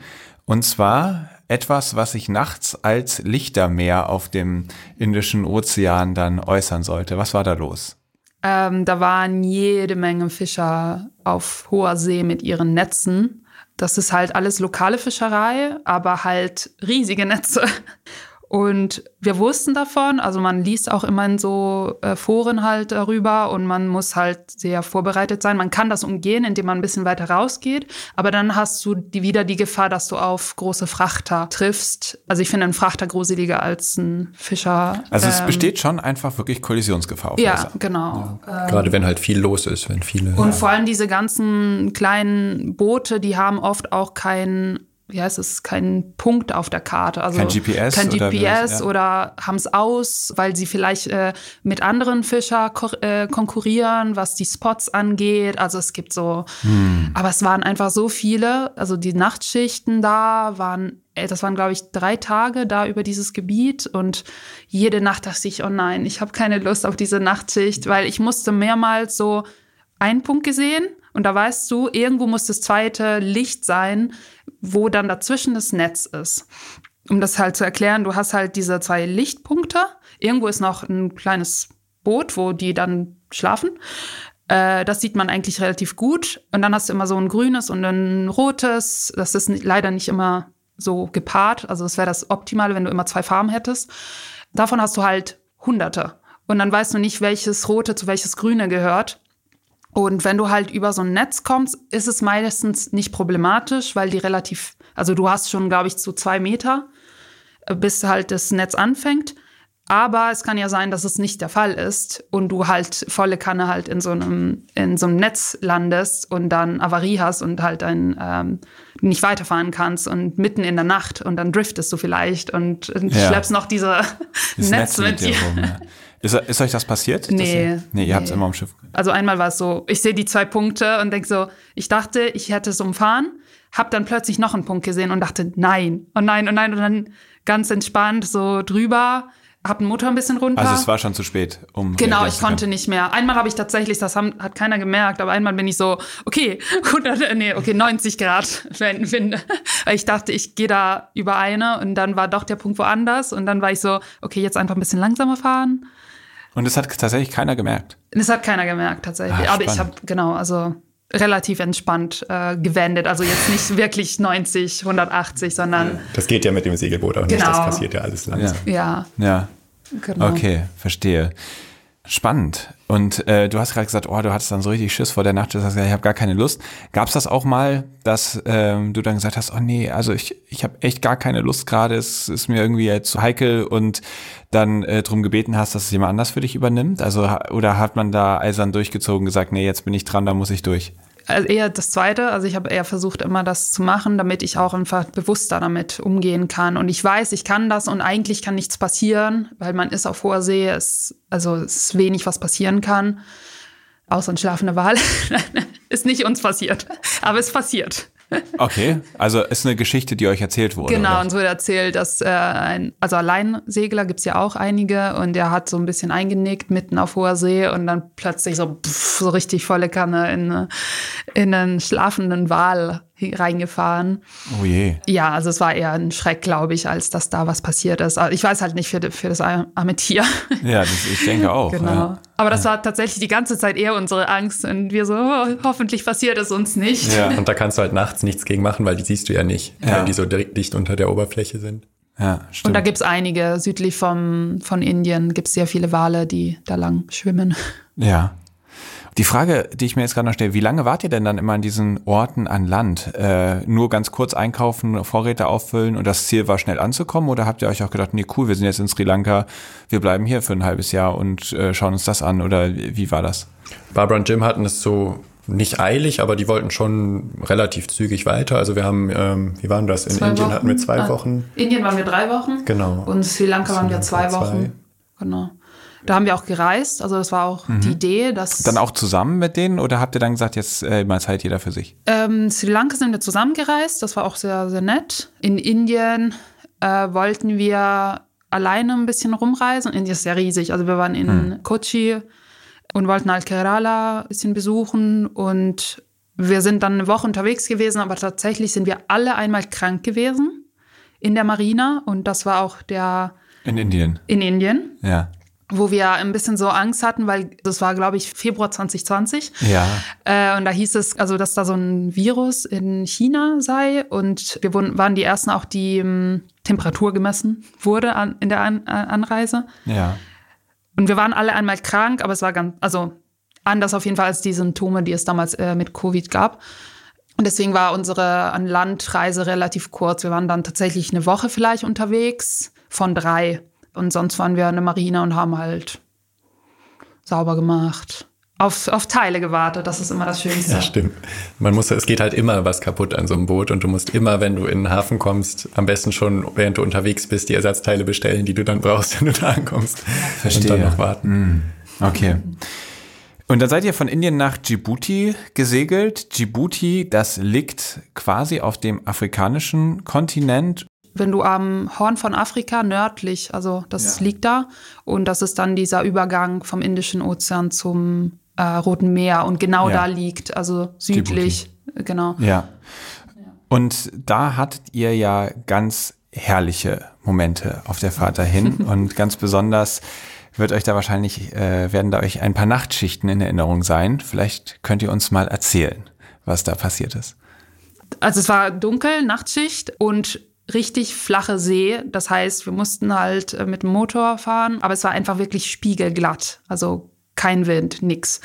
Speaker 3: Und zwar etwas, was sich nachts als Lichtermeer auf dem Indischen Ozean dann äußern sollte. Was war da los?
Speaker 4: Ähm, da waren jede Menge Fischer auf hoher See mit ihren Netzen. Das ist halt alles lokale Fischerei, aber halt riesige Netze. Und wir wussten davon, also man liest auch immer in so äh, Foren halt darüber und man muss halt sehr vorbereitet sein. Man kann das umgehen, indem man ein bisschen weiter rausgeht, aber dann hast du die, wieder die Gefahr, dass du auf große Frachter triffst. Also ich finde einen Frachter gruseliger als ein Fischer.
Speaker 3: Also es
Speaker 4: Ähm,
Speaker 3: besteht schon einfach wirklich Kollisionsgefahr auf
Speaker 4: Ja,
Speaker 3: Wasser.
Speaker 4: genau.
Speaker 1: gerade wenn halt viel los ist, wenn viele.
Speaker 4: Und vor allem diese ganzen kleinen Boote, die haben oft auch keinen, wie heißt es, keinen Punkt auf der Karte. Also
Speaker 3: Kein GPS
Speaker 4: Kein
Speaker 3: oder
Speaker 4: GPS
Speaker 3: ja.
Speaker 4: oder haben es aus, weil sie vielleicht äh, mit anderen Fischer ko äh, konkurrieren, was die Spots angeht. Also es gibt so,
Speaker 3: Hm.
Speaker 4: aber es waren einfach so viele. Also die Nachtschichten da waren, äh, das waren glaube ich drei Tage da über dieses Gebiet und jede Nacht dachte ich, oh nein, ich habe keine Lust auf diese Nachtschicht, weil ich musste mehrmals so einen Punkt gesehen und da weißt du, irgendwo muss das zweite Licht sein, wo dann dazwischen das Netz ist. Um das halt zu erklären, du hast halt diese zwei Lichtpunkte. Irgendwo ist noch ein kleines Boot, wo die dann schlafen. Äh, das sieht man eigentlich relativ gut. Und dann hast du immer so ein grünes und ein rotes. Das ist leider nicht immer so gepaart. Also das wäre das Optimale, wenn du immer zwei Farben hättest. Davon hast du halt Hunderte. Und dann weißt du nicht, welches rote zu welches grüne gehört. Und wenn du halt über so ein Netz kommst, ist es meistens nicht problematisch, weil die relativ, also du hast schon, glaube ich, so zwei Meter, äh, bis halt das Netz anfängt. Aber es kann ja sein, dass es nicht der Fall ist und du halt volle Kanne halt in so einem, in so einem Netz landest und dann Avarie hast und halt ein, ähm, nicht weiterfahren kannst und mitten in der Nacht und dann driftest du vielleicht und, und
Speaker 3: Ja.
Speaker 4: schleppst noch diese
Speaker 3: Das
Speaker 4: Netz, mit dir.
Speaker 3: rum. Ja. Ist, ist euch das passiert?
Speaker 4: Nee,
Speaker 3: ihr, nee, ihr habt es
Speaker 4: nee.
Speaker 3: immer am Schiff.
Speaker 4: Also einmal war es so, ich sehe die zwei Punkte und denke so, ich dachte, ich hätte es umfahren, hab dann plötzlich noch einen Punkt gesehen und dachte, nein, oh nein, oh nein, und dann ganz entspannt so drüber, hab den Motor ein bisschen runter.
Speaker 3: Also es war schon zu spät, um.
Speaker 4: Genau, ich konnte nicht mehr. Einmal habe ich tatsächlich, das haben, hat keiner gemerkt, aber einmal bin ich so, okay, 100, nee, okay, 90 Grad Wind. Wind. Ich dachte, ich gehe da über eine und dann war doch der Punkt woanders und dann war ich so, okay, jetzt einfach ein bisschen langsamer fahren.
Speaker 3: Und es hat tatsächlich keiner gemerkt.
Speaker 4: Das hat keiner gemerkt tatsächlich.
Speaker 3: Ah,
Speaker 4: aber ich habe, genau, also relativ entspannt äh, gewendet. Also jetzt nicht wirklich 90, 180, sondern.
Speaker 1: Das geht ja mit dem Segelboot auch nicht.
Speaker 4: Genau.
Speaker 1: Das passiert ja alles langsam.
Speaker 4: Ja,
Speaker 3: Ja.
Speaker 4: genau.
Speaker 3: Okay, verstehe. Spannend. Und äh, du hast gerade gesagt, oh, du hattest dann so richtig Schiss vor der Nacht. Du hast gesagt, ich habe gar keine Lust. Gab es das auch mal, dass ähm, du dann gesagt hast, oh nee, also ich, ich habe echt gar keine Lust gerade, es ist mir irgendwie zu heikel und dann äh, drum gebeten hast, dass es jemand anders für dich übernimmt? Also oder hat man da eisern durchgezogen, gesagt, nee, jetzt bin ich dran, da muss ich durch?
Speaker 4: Also eher das Zweite. Also ich habe eher versucht, immer das zu machen, damit ich auch einfach bewusster damit umgehen kann. Und ich weiß, ich kann das und eigentlich kann nichts passieren, weil man ist auf hoher See. Es, also es ist wenig, was passieren kann. Außer ein schlafender Wal. ist nicht uns passiert, aber es passiert.
Speaker 3: Okay, also ist eine Geschichte, die euch erzählt wurde.
Speaker 4: Genau,
Speaker 3: oder?
Speaker 4: und so wird erzählt, dass äh, ein, also Alleinsegler gibt's ja auch einige und der hat so ein bisschen eingenickt mitten auf hoher See und dann plötzlich so, pff, so richtig volle Kanne in, äh, in einen schlafenden Wal reingefahren.
Speaker 3: Oh je.
Speaker 4: Ja, also es war eher ein Schreck, glaube ich, als dass da was passiert ist. Aber ich weiß halt nicht für, für das arme Tier.
Speaker 3: Ja, das, ich denke auch.
Speaker 4: genau.
Speaker 3: Ja.
Speaker 4: Aber das war tatsächlich die ganze Zeit eher unsere Angst und wir so, oh, hoffentlich passiert es uns nicht.
Speaker 3: Ja.
Speaker 1: Und da kannst du halt nachts nichts gegen machen, weil die siehst du ja nicht,
Speaker 3: Ja.
Speaker 1: weil die so direkt dicht unter der Oberfläche sind.
Speaker 3: Ja, stimmt.
Speaker 4: Und da gibt's einige, südlich vom, von Indien gibt's sehr viele Wale, die da lang schwimmen.
Speaker 3: Ja. Die Frage, die ich mir jetzt gerade noch stelle, wie lange wart ihr denn dann immer an diesen Orten an Land? Äh, nur ganz kurz einkaufen, Vorräte auffüllen und das Ziel war schnell anzukommen? Oder habt ihr euch auch gedacht, nee, cool, wir sind jetzt in Sri Lanka, wir bleiben hier für ein halbes Jahr und äh, schauen uns das an? Oder wie war das?
Speaker 1: Barbara und Jim hatten es so nicht eilig, aber die wollten schon relativ zügig weiter. Also wir haben, ähm, wie waren das? In
Speaker 4: Zwei
Speaker 1: Indien
Speaker 4: Wochen?
Speaker 1: hatten wir zwei
Speaker 4: Ah,
Speaker 1: Wochen.
Speaker 4: Indien waren wir drei Wochen.
Speaker 1: Genau.
Speaker 4: Und Sri Lanka waren wir zwei
Speaker 1: zwei.
Speaker 4: Wochen. Genau. Da haben wir auch gereist. Also das war auch die Idee, dass
Speaker 3: Dann auch zusammen mit denen oder habt ihr dann gesagt, jetzt äh, mal Zeit jeder für sich?
Speaker 4: ähm, Sri Lanka sind wir zusammengereist. Das war auch sehr, sehr nett. In Indien äh, wollten wir alleine ein bisschen rumreisen. Indien ist sehr riesig. Also wir waren in Kochi und wollten halt Kerala ein bisschen besuchen. Und wir sind dann eine Woche unterwegs gewesen, aber tatsächlich sind wir alle einmal krank gewesen in der Marina. Und das war auch der
Speaker 3: In Indien.
Speaker 4: in Indien.
Speaker 3: Ja.
Speaker 4: Wo wir ein bisschen so Angst hatten, weil das war, glaube ich, Februar 2020.
Speaker 3: Ja.
Speaker 4: Äh, und da hieß es, also, dass da so ein Virus in China sei. Und wir wurden, waren die ersten auch, die ähm, Temperatur gemessen wurde an, in der an, Anreise.
Speaker 3: Ja.
Speaker 4: Und wir waren alle einmal krank, aber es war ganz, also anders auf jeden Fall als die Symptome, die es damals äh, mit Covid gab. Und deswegen war unsere an Landreise relativ kurz. Wir waren dann tatsächlich eine Woche vielleicht unterwegs von drei. Und sonst waren wir in der Marine und haben halt sauber gemacht. Auf, auf Teile gewartet, das ist immer das Schönste.
Speaker 1: Ja, stimmt. Man muss, es geht halt immer was kaputt an so einem Boot und du musst immer, wenn du in den Hafen kommst, am besten schon, während du unterwegs bist, die Ersatzteile bestellen, die du dann brauchst, wenn du da ankommst.
Speaker 3: Verstehe.
Speaker 1: Und dann noch warten.
Speaker 3: Okay. Und dann seid ihr von Indien nach Djibouti gesegelt. Djibouti, das liegt quasi auf dem afrikanischen Kontinent.
Speaker 4: Wenn du am Horn von Afrika nördlich, also das liegt da, und das ist dann dieser Übergang vom Indischen Ozean zum äh, Roten Meer und genau
Speaker 3: Ja.
Speaker 4: da liegt, also südlich, äh, genau.
Speaker 3: Ja. Und da hattet ihr ja ganz herrliche Momente auf der Fahrt dahin und ganz besonders wird euch da wahrscheinlich, äh, werden da euch ein paar Nachtschichten in Erinnerung sein. Vielleicht könnt ihr uns mal erzählen, was da passiert ist.
Speaker 4: Also es war dunkel, Nachtschicht und richtig flache See. Das heißt, wir mussten halt äh, mit dem Motor fahren, aber es war einfach wirklich spiegelglatt. Also kein Wind, nix.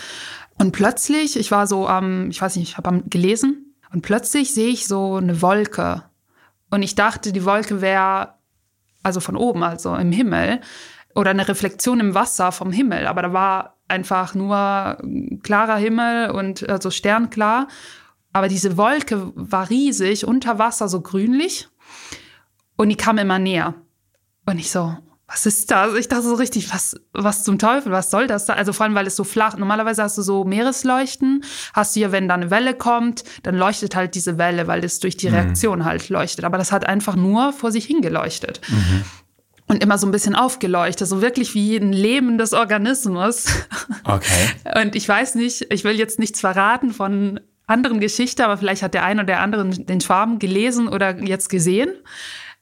Speaker 4: Und plötzlich, ich war so am, ich weiß nicht, ich habe gelesen und plötzlich sehe ich so eine Wolke. Und ich dachte, die Wolke wäre also von oben, also im Himmel oder eine Reflexion im Wasser vom Himmel, aber da war einfach nur klarer Himmel und also sternklar. Aber diese Wolke war riesig, unter Wasser so grünlich. Und die kam immer näher. Und ich so, was ist das? Ich dachte so richtig, was, was zum Teufel, was soll das da? Also vor allem, weil es so flach, normalerweise hast du so Meeresleuchten, hast du ja, wenn da eine Welle kommt, dann leuchtet halt diese Welle, weil es durch die Reaktion halt leuchtet. Aber das hat einfach nur vor sich hingeleuchtet. Und immer so ein bisschen aufgeleuchtet, so wirklich wie ein lebendes Organismus.
Speaker 3: Okay.
Speaker 4: Und ich weiß nicht, ich will jetzt nichts verraten von anderen Geschichten, aber vielleicht hat der eine oder der andere den Schwarm gelesen oder jetzt gesehen.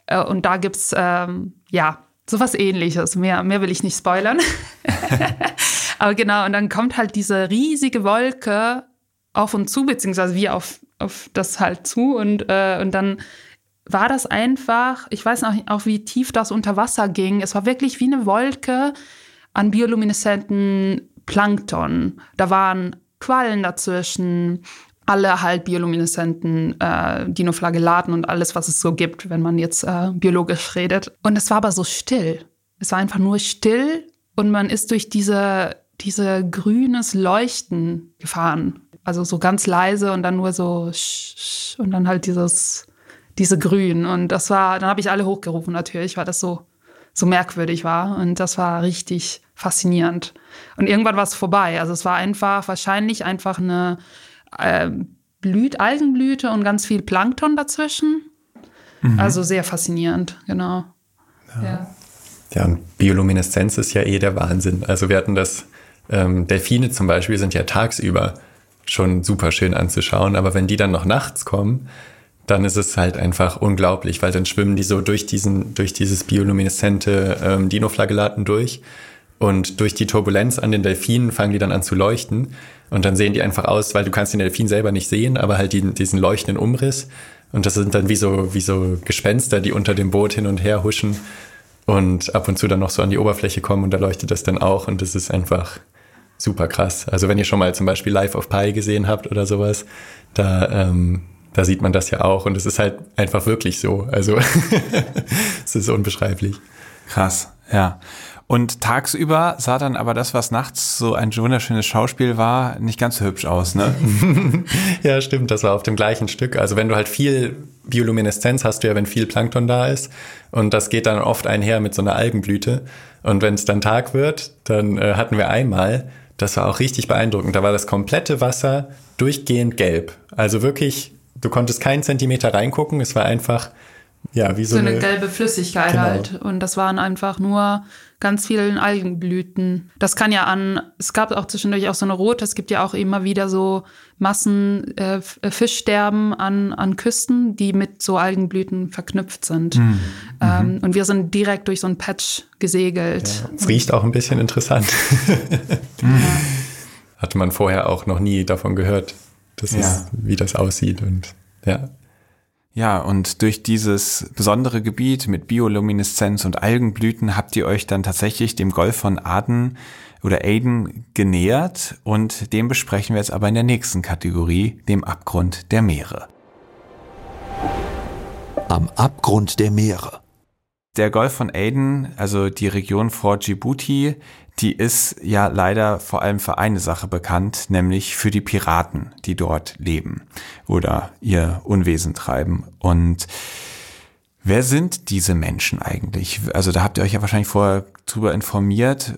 Speaker 4: Äh, Und da gibt's ähm, ja sowas ähnliches. Mehr, mehr will ich nicht spoilern. aber genau, und dann kommt halt diese riesige Wolke auf und zu, beziehungsweise wir auf, auf das halt zu. Und, äh, und dann war das einfach, ich weiß noch auch, wie tief das unter Wasser ging. Es war wirklich wie eine Wolke an biolumineszenten Plankton. Da waren Quallen dazwischen, alle halt biolumineszenten äh, Dinoflagellaten und alles, was es so gibt, wenn man jetzt äh, biologisch redet. Und es war aber so still. Es war einfach nur still und man ist durch diese, diese grünes Leuchten gefahren. Also so ganz leise und dann nur so und dann halt dieses, diese Grün. Und das war, dann habe ich alle hochgerufen natürlich, weil das so, so merkwürdig war. Und das war richtig faszinierend. Und irgendwann war es vorbei. Also es war einfach, wahrscheinlich einfach eine äh, Blüt, Algenblüte und ganz viel Plankton dazwischen. Mhm. Also sehr faszinierend, genau.
Speaker 1: Ja. ja. ja. und Biolumineszenz ist ja eh der Wahnsinn. Also wir hatten das, ähm, Delfine zum Beispiel sind ja tagsüber schon super schön anzuschauen, aber wenn die dann noch nachts kommen, dann ist es halt einfach unglaublich, weil dann schwimmen die so durch diesen, durch dieses biolumineszente ähm, Dinoflagellaten durch und durch die Turbulenz an den Delfinen fangen die dann an zu leuchten und dann sehen die einfach aus, weil du kannst den Delfin selber nicht sehen, aber halt die, diesen leuchtenden Umriss und das sind dann wie so, wie so Gespenster, die unter dem Boot hin und her huschen und ab und zu dann noch so an die Oberfläche kommen und da leuchtet das dann auch und das ist einfach super krass. Also wenn ihr schon mal zum Beispiel Life of Pi gesehen habt oder sowas, da, ähm, da sieht man das ja auch und es ist halt einfach wirklich so. Also es ist unbeschreiblich.
Speaker 3: Krass, ja. Und tagsüber sah dann aber das, was nachts so ein wunderschönes Schauspiel war, nicht ganz so hübsch aus, ne?
Speaker 1: ja, stimmt, das war auf dem gleichen Stück. Also wenn du halt viel Biolumineszenz hast du ja, wenn viel Plankton da ist. Und das geht dann oft einher mit so einer Algenblüte. Und wenn es dann Tag wird, dann äh, hatten wir einmal, das war auch richtig beeindruckend. Da war das komplette Wasser durchgehend gelb. Also wirklich, du konntest keinen Zentimeter reingucken. Es war einfach, ja, wie so,
Speaker 4: so eine, eine, gelbe Flüssigkeit genau. halt. Und das waren einfach nur ganz vielen Algenblüten. Das kann ja an, es gab auch zwischendurch auch so eine rote, es gibt ja auch immer wieder so Massen äh, äh, Fischsterben an, an Küsten, die mit so Algenblüten verknüpft sind. Mhm. Ähm, und wir sind direkt durch so ein Patch gesegelt.
Speaker 1: Ja, es riecht auch ein bisschen interessant. mhm. Hatte man vorher auch noch nie davon gehört, das ja. ist, wie das aussieht und ja.
Speaker 3: Ja, und durch dieses besondere Gebiet mit Biolumineszenz und Algenblüten habt ihr euch dann tatsächlich dem Golf von Aden oder Aden genähert und dem besprechen wir jetzt aber in der nächsten Kategorie, dem Abgrund der Meere.
Speaker 2: Am Abgrund der Meere.
Speaker 3: Der Golf von Aden, also die Region vor Djibouti, die ist ja leider vor allem für eine Sache bekannt, nämlich für die Piraten, die dort leben oder ihr Unwesen treiben. Und wer sind diese Menschen eigentlich? Also da habt ihr euch ja wahrscheinlich vorher drüber informiert.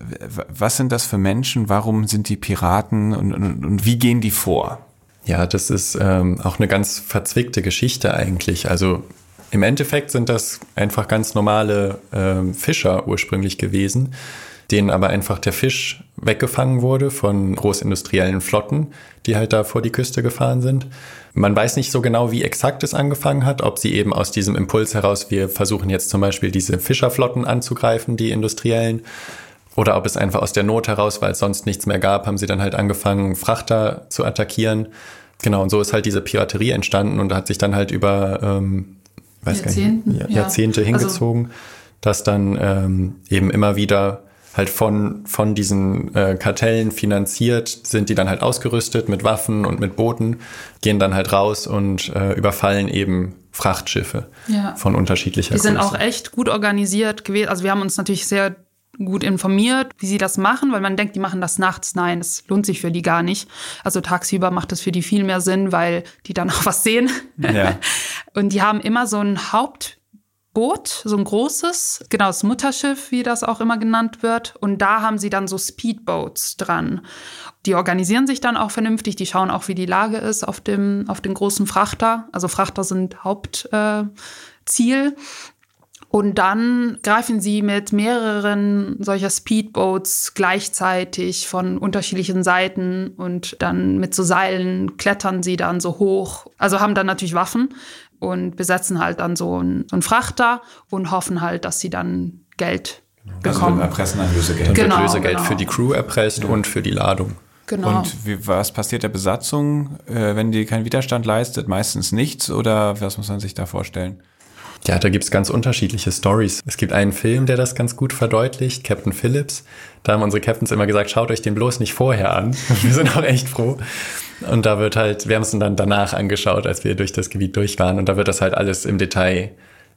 Speaker 3: Was sind das für Menschen? Warum sind die Piraten und, und, und wie gehen die vor?
Speaker 1: Ja, das ist ähm, auch eine ganz verzwickte Geschichte eigentlich. Also im Endeffekt sind das einfach ganz normale ähm, Fischer ursprünglich gewesen, denen aber einfach der Fisch weggefangen wurde von großindustriellen Flotten, die halt da vor die Küste gefahren sind. Man weiß nicht so genau, wie exakt es angefangen hat, ob sie eben aus diesem Impuls heraus, wir versuchen jetzt zum Beispiel diese Fischerflotten anzugreifen, die industriellen, oder ob es einfach aus der Not heraus, weil es sonst nichts mehr gab, haben sie dann halt angefangen, Frachter zu attackieren. Genau, und so ist halt diese Piraterie entstanden und hat sich dann halt über ähm, weiß Jahrzehnten, nicht, Jahrzehnte ja. hingezogen, also, dass dann ähm, eben immer wieder halt von, von diesen äh, Kartellen finanziert, sind die dann halt ausgerüstet mit Waffen und mit Booten, gehen dann halt raus und äh, überfallen eben Frachtschiffe ja. von unterschiedlicher
Speaker 4: Die sind auch echt gut organisiert gewesen. Also wir haben uns natürlich sehr gut informiert, wie sie das machen, weil man denkt, die machen das nachts. Nein, es lohnt sich für die gar nicht. Also tagsüber macht es für die viel mehr Sinn, weil die dann auch was sehen. Ja. Und die haben immer so ein Haupt Boot, so ein großes, genau das Mutterschiff, wie das auch immer genannt wird. Und da haben sie dann so Speedboats dran. Die organisieren sich dann auch vernünftig, die schauen auch, wie die Lage ist auf dem, auf den großen Frachter. Also Frachter sind Hauptziel. Äh, und dann greifen sie mit mehreren solcher Speedboats gleichzeitig von unterschiedlichen Seiten und dann mit so Seilen klettern sie dann so hoch. Also haben dann natürlich Waffen und besetzen halt dann so einen, so einen Frachter und hoffen halt, dass sie dann Geld genau. bekommen.
Speaker 3: Also erpressen ein Lösegeld.
Speaker 1: Dann genau, wird Lösegeld genau. für die Crew erpresst ja. und für die Ladung.
Speaker 4: Genau.
Speaker 3: Und wie, was passiert der Besatzung, äh, wenn die keinen Widerstand leistet? Meistens nichts oder was muss man sich da vorstellen?
Speaker 1: Ja, da gibt's ganz unterschiedliche Stories. Es gibt einen Film, der das ganz gut verdeutlicht, Captain Phillips. Da haben unsere Captains immer gesagt, schaut euch den bloß nicht vorher an. Wir sind auch echt froh. Und da wird halt, wir haben es dann danach angeschaut, als wir durch das Gebiet durch waren. Und da wird das halt alles im Detail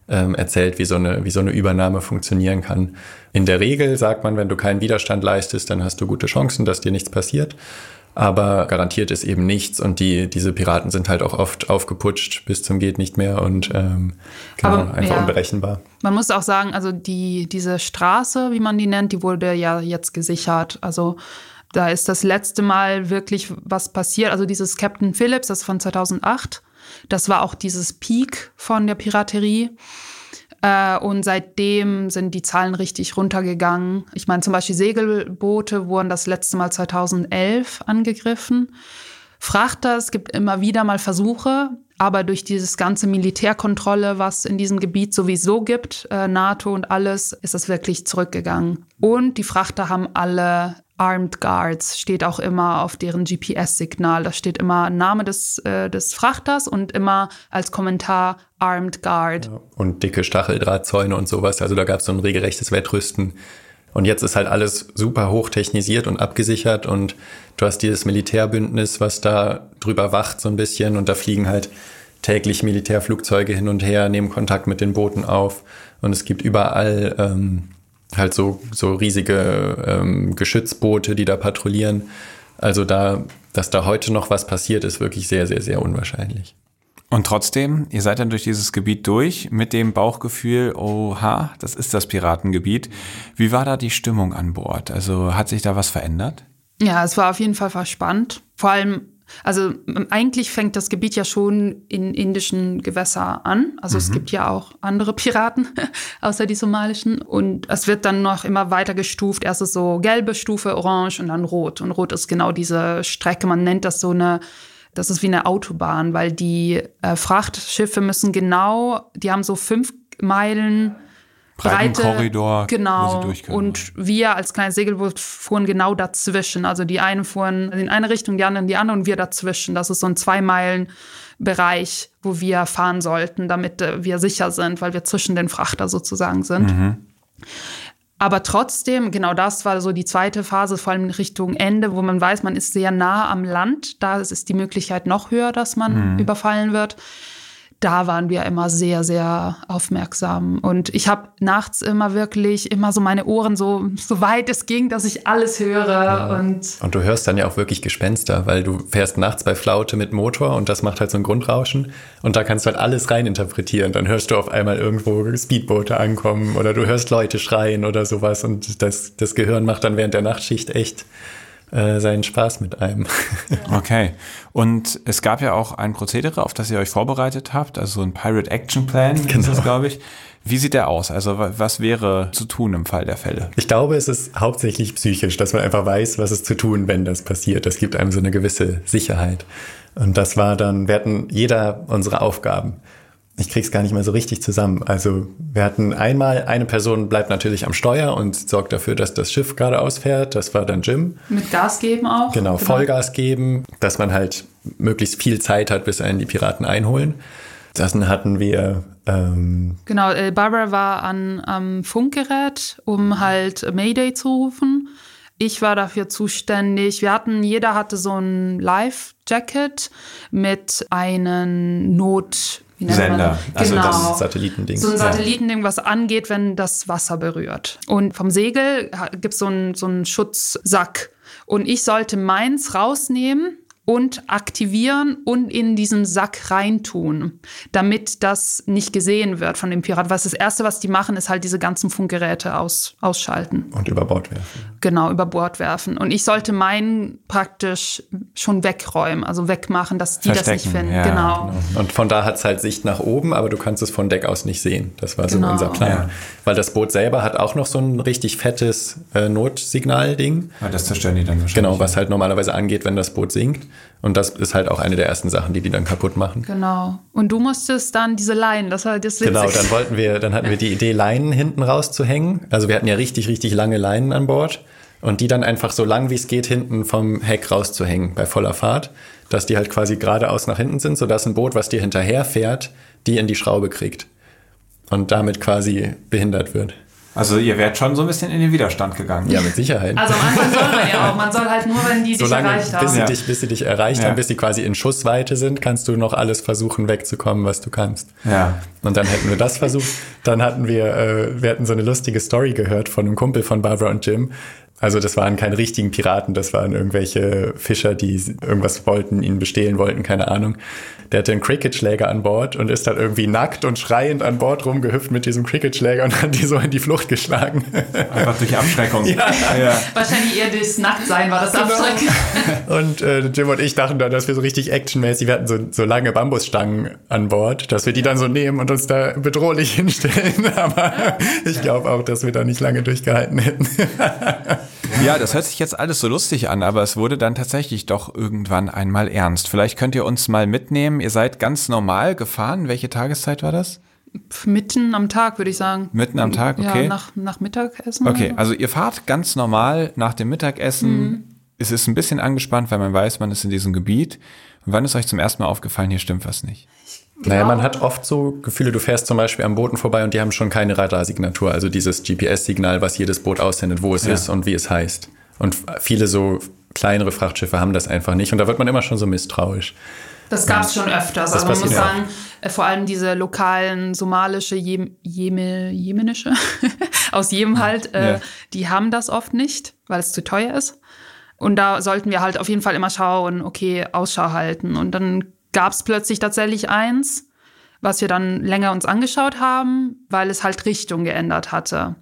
Speaker 1: ähm, erzählt, wie so, eine, wie so eine Übernahme funktionieren kann. In der Regel sagt man, wenn du keinen Widerstand leistest, dann hast du gute Chancen, dass dir nichts passiert. Aber garantiert ist eben nichts und die, diese Piraten sind halt auch oft aufgeputscht bis zum geht nicht mehr und ähm, genau,
Speaker 4: Aber,
Speaker 1: einfach
Speaker 4: ja.
Speaker 1: unberechenbar.
Speaker 4: Man muss auch sagen, also die, diese Straße, wie man die nennt, die wurde ja jetzt gesichert. Also da ist das letzte Mal wirklich was passiert. Also dieses Captain Phillips, das von 2008. Das war auch dieses Peak von der Piraterie. Äh, und seitdem sind die Zahlen richtig runtergegangen. Ich meine, zum Beispiel Segelboote wurden das letzte Mal 2011 angegriffen. Frachter, es gibt immer wieder mal Versuche, aber durch dieses ganze Militärkontrolle, was in diesem Gebiet sowieso gibt, äh, NATO und alles, ist das wirklich zurückgegangen. Und die Frachter haben alle Armed Guards, steht auch immer auf deren GPS-Signal. Da steht immer Name des, äh, des Frachters und immer als Kommentar Armed Guard.
Speaker 1: Und dicke Stacheldrahtzäune und sowas. Also da gab es so ein regelrechtes Wettrüsten. Und jetzt ist halt alles super hochtechnisiert und abgesichert und du hast dieses Militärbündnis, was da drüber wacht so ein bisschen und da fliegen halt täglich Militärflugzeuge hin und her, nehmen Kontakt mit den Booten auf und es gibt überall ähm, halt so, so riesige ähm, Geschützboote, die da patrouillieren. Also da, dass da heute noch was passiert, ist wirklich sehr, sehr, sehr unwahrscheinlich.
Speaker 3: Und trotzdem, ihr seid dann durch dieses Gebiet durch mit dem Bauchgefühl, oha, das ist das Piratengebiet. Wie war da die Stimmung an Bord? Also hat sich da was verändert?
Speaker 4: Ja, es war auf jeden Fall verspannt. Vor allem, also eigentlich fängt das Gebiet ja schon in indischen Gewässer an. Also mhm. es gibt ja auch andere Piraten außer die somalischen. Und es wird dann noch immer weiter gestuft. Erst ist so gelbe Stufe, orange und dann rot. Und rot ist genau diese Strecke. Man nennt das so eine das ist wie eine Autobahn, weil die äh, Frachtschiffe müssen genau, die haben so fünf Meilen breite
Speaker 3: Korridor,
Speaker 4: genau. Und wir als kleines Segelboot fuhren genau dazwischen. Also die einen fuhren in eine Richtung, die anderen in die andere und wir dazwischen. Das ist so ein zwei Meilen Bereich, wo wir fahren sollten, damit äh, wir sicher sind, weil wir zwischen den Frachter sozusagen sind. Mhm. Aber trotzdem, genau das war so die zweite Phase, vor allem in Richtung Ende, wo man weiß, man ist sehr nah am Land. Da ist die Möglichkeit noch höher, dass man mhm. überfallen wird da waren wir immer sehr, sehr aufmerksam. Und ich habe nachts immer wirklich immer so meine Ohren so, so weit es ging, dass ich alles höre. Ja. Und,
Speaker 1: und du hörst dann ja auch wirklich Gespenster, weil du fährst nachts bei Flaute mit Motor und das macht halt so ein Grundrauschen. Und da kannst du halt alles reininterpretieren. Dann hörst du auf einmal irgendwo Speedboote ankommen oder du hörst Leute schreien oder sowas. Und das, das Gehirn macht dann während der Nachtschicht echt äh, seinen Spaß mit einem.
Speaker 3: okay. Und es gab ja auch ein Prozedere, auf das ihr euch vorbereitet habt, also ein Pirate Action Plan, genau. ist das, glaube ich. Wie sieht der aus? Also was wäre zu tun im Fall der Fälle?
Speaker 1: Ich glaube, es ist hauptsächlich psychisch, dass man einfach weiß, was ist zu tun, wenn das passiert. Das gibt einem so eine gewisse Sicherheit. Und das war dann, wir hatten jeder unsere Aufgaben ich krieg's gar nicht mehr so richtig zusammen. Also wir hatten einmal, eine Person bleibt natürlich am Steuer und sorgt dafür, dass das Schiff geradeaus fährt. Das war dann Jim.
Speaker 4: Mit Gas geben auch?
Speaker 1: Genau, genau, Vollgas geben, dass man halt möglichst viel Zeit hat, bis einen die Piraten einholen. Dann hatten wir ähm
Speaker 4: genau, äh, Barbara war an, am Funkgerät, um halt Mayday zu rufen. Ich war dafür zuständig. Wir hatten, jeder hatte so ein Live-Jacket mit einem Not
Speaker 3: Sender,
Speaker 1: also genau. das Satellitending.
Speaker 4: So ein Satellitending, was angeht, wenn das Wasser berührt. Und vom Segel gibt es so einen, so einen Schutzsack. Und ich sollte meins rausnehmen und aktivieren und in diesen Sack reintun, damit das nicht gesehen wird von dem Pirat. Was das Erste, was die machen, ist halt diese ganzen Funkgeräte aus, ausschalten.
Speaker 1: Und über Bord werfen.
Speaker 4: Genau, über Bord werfen. Und ich sollte meinen praktisch schon wegräumen, also wegmachen, dass die Verstecken, das nicht finden.
Speaker 3: Ja,
Speaker 4: genau.
Speaker 1: genau. Und von da hat es halt Sicht nach oben, aber du kannst es von Deck aus nicht sehen. Das war so genau. unser Plan. Ja. Weil das Boot selber hat auch noch so ein richtig fettes äh, Notsignal-Ding.
Speaker 3: Ja, das zerstören die dann wahrscheinlich.
Speaker 1: Genau, was halt normalerweise angeht, wenn das Boot sinkt. Und das ist halt auch eine der ersten Sachen, die die dann kaputt machen.
Speaker 4: Genau. Und du musstest dann diese Leinen, das war das
Speaker 1: Genau, dann wollten wir, dann hatten wir die Idee, Leinen hinten rauszuhängen. Also wir hatten ja richtig, richtig lange Leinen an Bord. und die dann einfach so lang wie es geht hinten vom Heck rauszuhängen bei voller Fahrt, dass die halt quasi geradeaus nach hinten sind, sodass ein Boot, was dir hinterher fährt, die in die Schraube kriegt und damit quasi behindert wird.
Speaker 3: Also ihr wärt schon so ein bisschen in den Widerstand gegangen.
Speaker 1: Ja, mit Sicherheit.
Speaker 4: Also am Anfang soll man ja auch. Man soll halt nur, wenn die
Speaker 1: Solange,
Speaker 4: dich erreicht haben.
Speaker 1: bis sie,
Speaker 3: Ja.
Speaker 1: dich, bis sie dich erreicht
Speaker 3: Ja.
Speaker 1: haben, bis sie quasi in Schussweite sind, kannst du noch alles versuchen wegzukommen, was du kannst.
Speaker 3: Ja.
Speaker 1: Und dann hätten wir das versucht. Dann hatten wir, äh, wir hatten so eine lustige Story gehört von einem Kumpel von Barbara und Jim. Also das waren keine richtigen Piraten, das waren irgendwelche Fischer, die irgendwas wollten, ihn bestehlen wollten, keine Ahnung. Der hatte einen Cricketschläger an Bord und ist dann irgendwie nackt und schreiend an Bord rumgehüpft mit diesem Cricketschläger und hat die so in die Flucht geschlagen.
Speaker 3: Einfach durch Abschreckung. ja.
Speaker 4: Wahrscheinlich eher das Nacktsein war das
Speaker 1: Genau.
Speaker 4: Abschrecken.
Speaker 1: Und äh, Jim und ich dachten dann, dass wir so richtig actionmäßig, wir hatten so, so lange Bambusstangen an Bord, dass wir die dann so nehmen und uns da bedrohlich hinstellen. Aber ich glaube auch, dass wir da nicht lange durchgehalten hätten.
Speaker 3: Ja, das hört sich jetzt alles so lustig an, aber es wurde dann tatsächlich doch irgendwann einmal ernst. Vielleicht könnt ihr uns mal mitnehmen. Ihr seid ganz normal gefahren. Welche Tageszeit war das?
Speaker 4: Mitten am Tag, würde ich sagen.
Speaker 3: Mitten am Tag, okay.
Speaker 4: Ja, nach, nach Mittagessen.
Speaker 3: Okay, also ihr fahrt ganz normal nach dem Mittagessen. Es ist ein bisschen angespannt, weil man weiß, man ist in diesem Gebiet. Und wann ist euch zum ersten Mal aufgefallen, hier stimmt was nicht?
Speaker 1: Naja, man hat oft so Gefühle, du fährst zum Beispiel am Booten vorbei und die haben schon keine Radarsignatur, also dieses GPS-Signal, was jedes Boot aussendet, wo es
Speaker 3: Ja.
Speaker 1: ist und wie es heißt. Und viele so kleinere Frachtschiffe haben das einfach nicht und da wird man immer schon so misstrauisch.
Speaker 4: Das gab es schon öfters.
Speaker 1: Das
Speaker 4: Also man muss sagen, äh, vor allem diese lokalen somalische, Jem, Jeme, jemenische, aus Jemen halt, äh,
Speaker 3: Ja.
Speaker 4: die haben das oft nicht, weil es zu teuer ist. Und da sollten wir halt auf jeden Fall immer schauen, okay, Ausschau halten. Und dann gab es plötzlich tatsächlich eins, was wir dann länger uns angeschaut haben, weil es halt Richtung geändert hatte.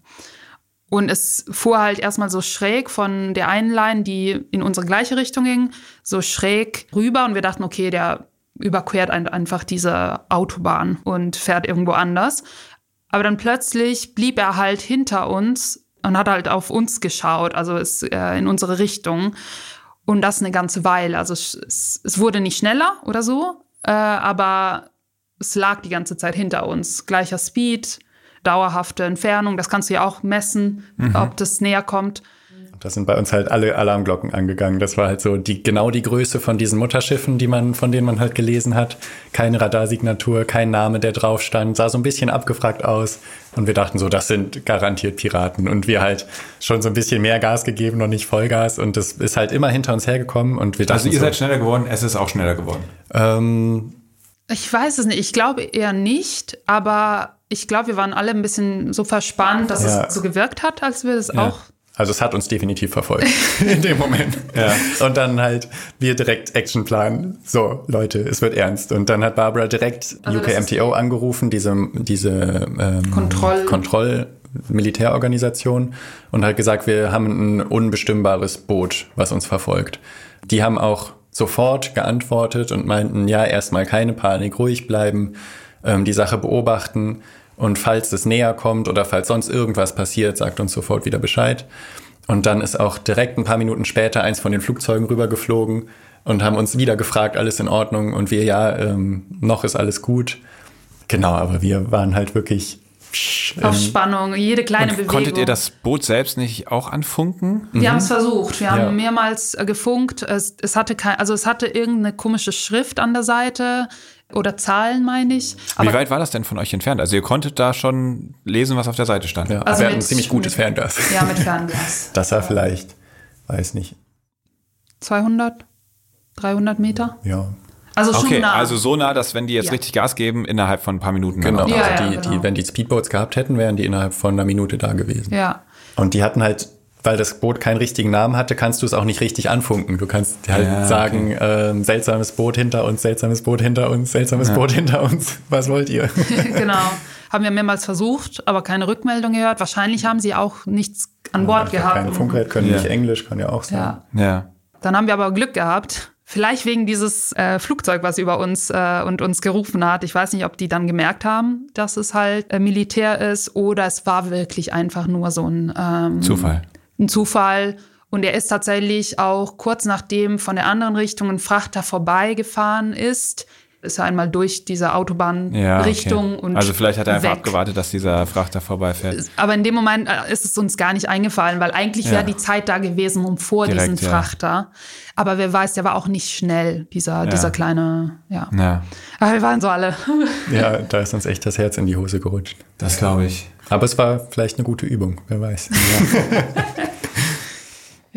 Speaker 4: Und es fuhr halt erstmal so schräg von der einen Line, die in unsere gleiche Richtung ging, so schräg rüber. Und wir dachten, okay, der überquert ein, einfach diese Autobahn und fährt irgendwo anders. Aber dann plötzlich blieb er halt hinter uns und hat halt auf uns geschaut, also ist äh, in unsere Richtung. Und das eine ganze Weile. Also es, es, wurde nicht schneller oder so, äh, aber es lag die ganze Zeit hinter uns. Gleicher Speed, dauerhafte Entfernung, das kannst du ja auch messen, ob das näher kommt.
Speaker 1: Da sind bei uns halt alle Alarmglocken angegangen. Das war halt so die, genau die Größe von diesen Mutterschiffen, die man, von denen man halt gelesen hat. Keine Radarsignatur, kein Name, der drauf stand. Sah so ein bisschen abgefragt aus. Und wir dachten so, das sind garantiert Piraten. Und wir halt schon so ein bisschen mehr Gas gegeben und nicht Vollgas. Und das ist halt immer hinter uns hergekommen. Und wir dachten
Speaker 3: Also ihr
Speaker 1: so,
Speaker 3: seid schneller geworden, es ist auch schneller geworden.
Speaker 1: ähm,
Speaker 4: Ich weiß es nicht, ich glaube eher nicht, aber ich glaube, wir waren alle ein bisschen so verspannt, dass
Speaker 1: Ja.
Speaker 4: es so gewirkt hat, als wir es
Speaker 3: Ja.
Speaker 4: auch
Speaker 1: Also es hat uns definitiv verfolgt in dem Moment.
Speaker 3: Ja.
Speaker 1: Und dann halt wir direkt Actionplan. So, Leute, es wird ernst. Und dann hat Barbara direkt
Speaker 4: Also
Speaker 1: UKMTO angerufen, diese, diese ähm,
Speaker 4: Kontroll-
Speaker 1: Kontroll-Militärorganisation und hat gesagt, wir haben ein unbestimmbares Boot, was uns verfolgt. Die haben auch sofort geantwortet und meinten, ja, erstmal keine Panik, ruhig bleiben, ähm, die Sache beobachten und falls es näher kommt oder falls sonst irgendwas passiert, sagt uns sofort wieder Bescheid. Und dann ist auch direkt ein paar Minuten später eins von den Flugzeugen rübergeflogen und haben uns wieder gefragt, alles in Ordnung und wir, ja, ähm, noch ist alles gut. Genau, aber wir waren halt wirklich
Speaker 4: auf Spannung, jede kleine
Speaker 3: Und
Speaker 4: Bewegung.
Speaker 3: konntet ihr das Boot selbst nicht auch anfunken?
Speaker 4: Wir haben es versucht. Wir haben
Speaker 1: Ja.
Speaker 4: mehrmals äh, gefunkt. Es, es hatte kein, also es hatte irgendeine komische Schrift an der Seite oder Zahlen, meine ich.
Speaker 3: Wie weit war das denn von euch entfernt? Also ihr konntet da schon lesen, was auf der Seite stand.
Speaker 1: Ja,
Speaker 4: Also
Speaker 1: wir hatten ein ziemlich gutes
Speaker 4: mit-
Speaker 1: Fernglas.
Speaker 4: Ja, mit Fernglas.
Speaker 1: Das war vielleicht, weiß nicht,
Speaker 4: 200, 300 Meter.
Speaker 1: ja.
Speaker 4: Also schon
Speaker 3: Okay,
Speaker 4: nah.
Speaker 3: also so nah, dass wenn die jetzt
Speaker 4: Ja.
Speaker 3: richtig Gas geben, innerhalb von ein paar Minuten.
Speaker 1: Genau,
Speaker 3: auch-
Speaker 4: Ja,
Speaker 1: also
Speaker 4: ja,
Speaker 1: die,
Speaker 4: genau.
Speaker 1: die, wenn die Speedboats gehabt hätten, wären die innerhalb von einer Minute da gewesen.
Speaker 4: ja.
Speaker 1: Und die hatten halt, weil das Boot keinen richtigen Namen hatte, kannst du es auch nicht richtig anfunken. Du kannst halt
Speaker 3: Ja, okay.
Speaker 1: sagen, ähm, seltsames Boot hinter uns, seltsames Boot hinter uns, seltsames Boot hinter uns. Was wollt ihr?
Speaker 4: genau. Haben wir mehrmals versucht, aber keine Rückmeldung gehört. Wahrscheinlich haben sie auch nichts an Bord gehabt.
Speaker 1: Keine Funkgerät, können
Speaker 3: Ja.
Speaker 1: nicht Englisch, kann ja auch sein.
Speaker 4: Ja.
Speaker 3: Ja.
Speaker 4: Dann haben wir aber Glück gehabt. Vielleicht wegen dieses äh, Flugzeug, was über uns äh, und uns gerufen hat. Ich weiß nicht, ob die dann gemerkt haben, dass es halt äh, Militär ist oder es war wirklich einfach nur so ein, ähm,
Speaker 3: Zufall.
Speaker 4: Ein Zufall. Und er ist tatsächlich auch kurz nachdem von der anderen Richtung ein Frachter vorbeigefahren ist, ist er einmal durch diese Autobahnrichtung
Speaker 3: ja, okay.
Speaker 4: und
Speaker 3: Also vielleicht hat er einfach
Speaker 4: weg.
Speaker 3: abgewartet, dass dieser Frachter vorbeifährt.
Speaker 4: Aber in dem Moment äh, ist es uns gar nicht eingefallen, weil eigentlich wäre
Speaker 3: Ja.
Speaker 4: die Zeit da gewesen, um vor
Speaker 3: Direkt,
Speaker 4: diesem
Speaker 3: ja.
Speaker 4: Frachter. Aber wer weiß, der war auch nicht schnell, dieser, dieser kleine, ja.
Speaker 3: Ja,
Speaker 4: Aber wir waren so alle.
Speaker 1: Ja, da ist uns echt das Herz in die Hose gerutscht.
Speaker 3: das glaube ich.
Speaker 1: Aber es war vielleicht eine gute Übung, wer weiß.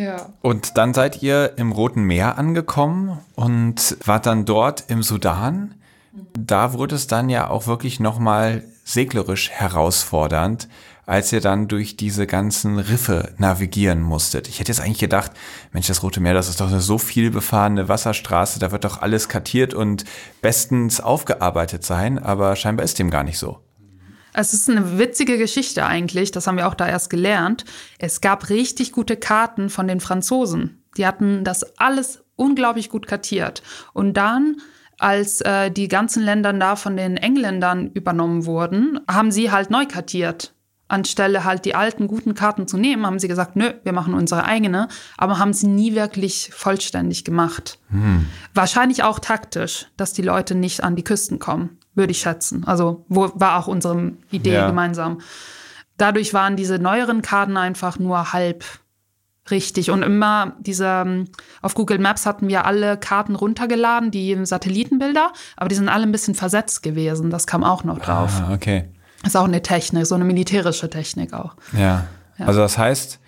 Speaker 4: Ja.
Speaker 3: Und dann seid ihr im Roten Meer angekommen und wart dann dort im Sudan. Da wurde es dann ja auch wirklich nochmal seglerisch herausfordernd, als ihr dann durch diese ganzen Riffe navigieren musstet. Ich hätte jetzt eigentlich gedacht, Mensch, das Rote Meer, das ist doch eine so viel befahrene Wasserstraße, da wird doch alles kartiert und bestens aufgearbeitet sein, aber scheinbar ist dem gar nicht so.
Speaker 4: Es ist eine witzige Geschichte eigentlich, das haben wir auch da erst gelernt. Es gab richtig gute Karten von den Franzosen. Die hatten das alles unglaublich gut kartiert. Und dann, als äh, die ganzen Länder da von den Engländern übernommen wurden, haben sie halt neu kartiert. Anstelle halt die alten guten Karten zu nehmen, haben sie gesagt, nö, wir machen unsere eigene, aber haben sie nie wirklich vollständig gemacht. Wahrscheinlich auch taktisch, dass die Leute nicht an die Küsten kommen, würde ich schätzen. Also wo, war auch unsere Idee
Speaker 3: Ja.
Speaker 4: gemeinsam. Dadurch waren diese neueren Karten einfach nur halb richtig. Und immer diese, ähm, auf Google Maps hatten wir alle Karten runtergeladen, die Satellitenbilder, aber die sind alle ein bisschen versetzt gewesen. Das kam auch noch drauf.
Speaker 3: Ah, okay.
Speaker 4: Ist auch eine Technik, so eine militärische Technik auch.
Speaker 3: Ja. Also das heißt,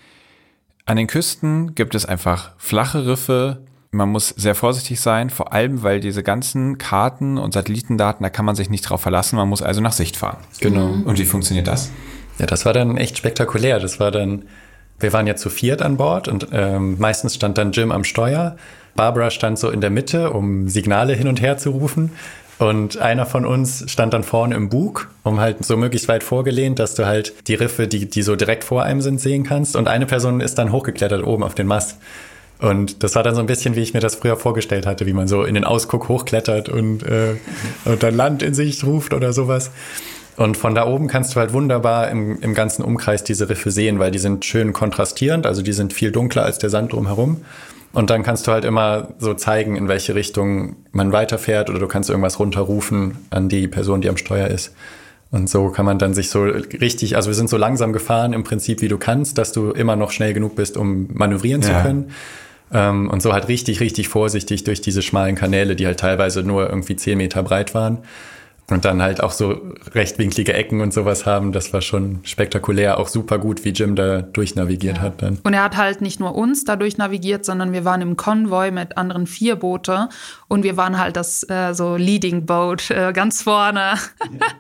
Speaker 3: an den Küsten gibt es einfach flache Riffe. Man muss sehr vorsichtig sein, vor allem weil diese ganzen Karten und Satellitendaten, da kann man sich nicht drauf verlassen. Man muss also nach Sicht fahren.
Speaker 1: Genau.
Speaker 3: Und wie funktioniert das?
Speaker 1: Ja, das war dann echt spektakulär. Das war dann, wir waren ja zu viert an Bord und ähm, meistens stand dann Jim am Steuer. Barbara stand so in der Mitte, um Signale hin und her zu rufen. Und einer von uns stand dann vorne im Bug, um halt so möglichst weit vorgelehnt, dass du halt die Riffe, die, die so direkt vor einem sind, sehen kannst. Und eine Person ist dann hochgeklettert oben auf den Mast. Und das war dann so ein bisschen, wie ich mir das früher vorgestellt hatte, wie man so in den Ausguck hochklettert und, äh, und dann Land in Sicht ruft oder sowas. Und von da oben kannst du halt wunderbar im, im ganzen Umkreis diese Riffe sehen, weil die sind schön kontrastierend, also die sind viel dunkler als der Sand drumherum. Und dann kannst du halt immer so zeigen, in welche Richtung man weiterfährt oder du kannst irgendwas runterrufen an die Person, die am Steuer ist. Und so kann man dann sich so richtig, also wir sind so langsam gefahren im Prinzip, wie du kannst, dass du immer noch schnell genug bist, um manövrieren zu
Speaker 3: Ja.
Speaker 1: können. Ähm, und so halt richtig, richtig vorsichtig durch diese schmalen Kanäle, die halt teilweise nur irgendwie zehn Meter breit waren. Und dann halt auch so rechtwinklige Ecken und sowas haben. Das war schon spektakulär, auch super gut, wie Jim da durchnavigiert hat dann.
Speaker 4: Und er hat halt nicht nur uns dadurch navigiert, sondern wir waren im Konvoi mit anderen vier Boote und wir waren halt das äh, so Leading Boat äh, ganz vorne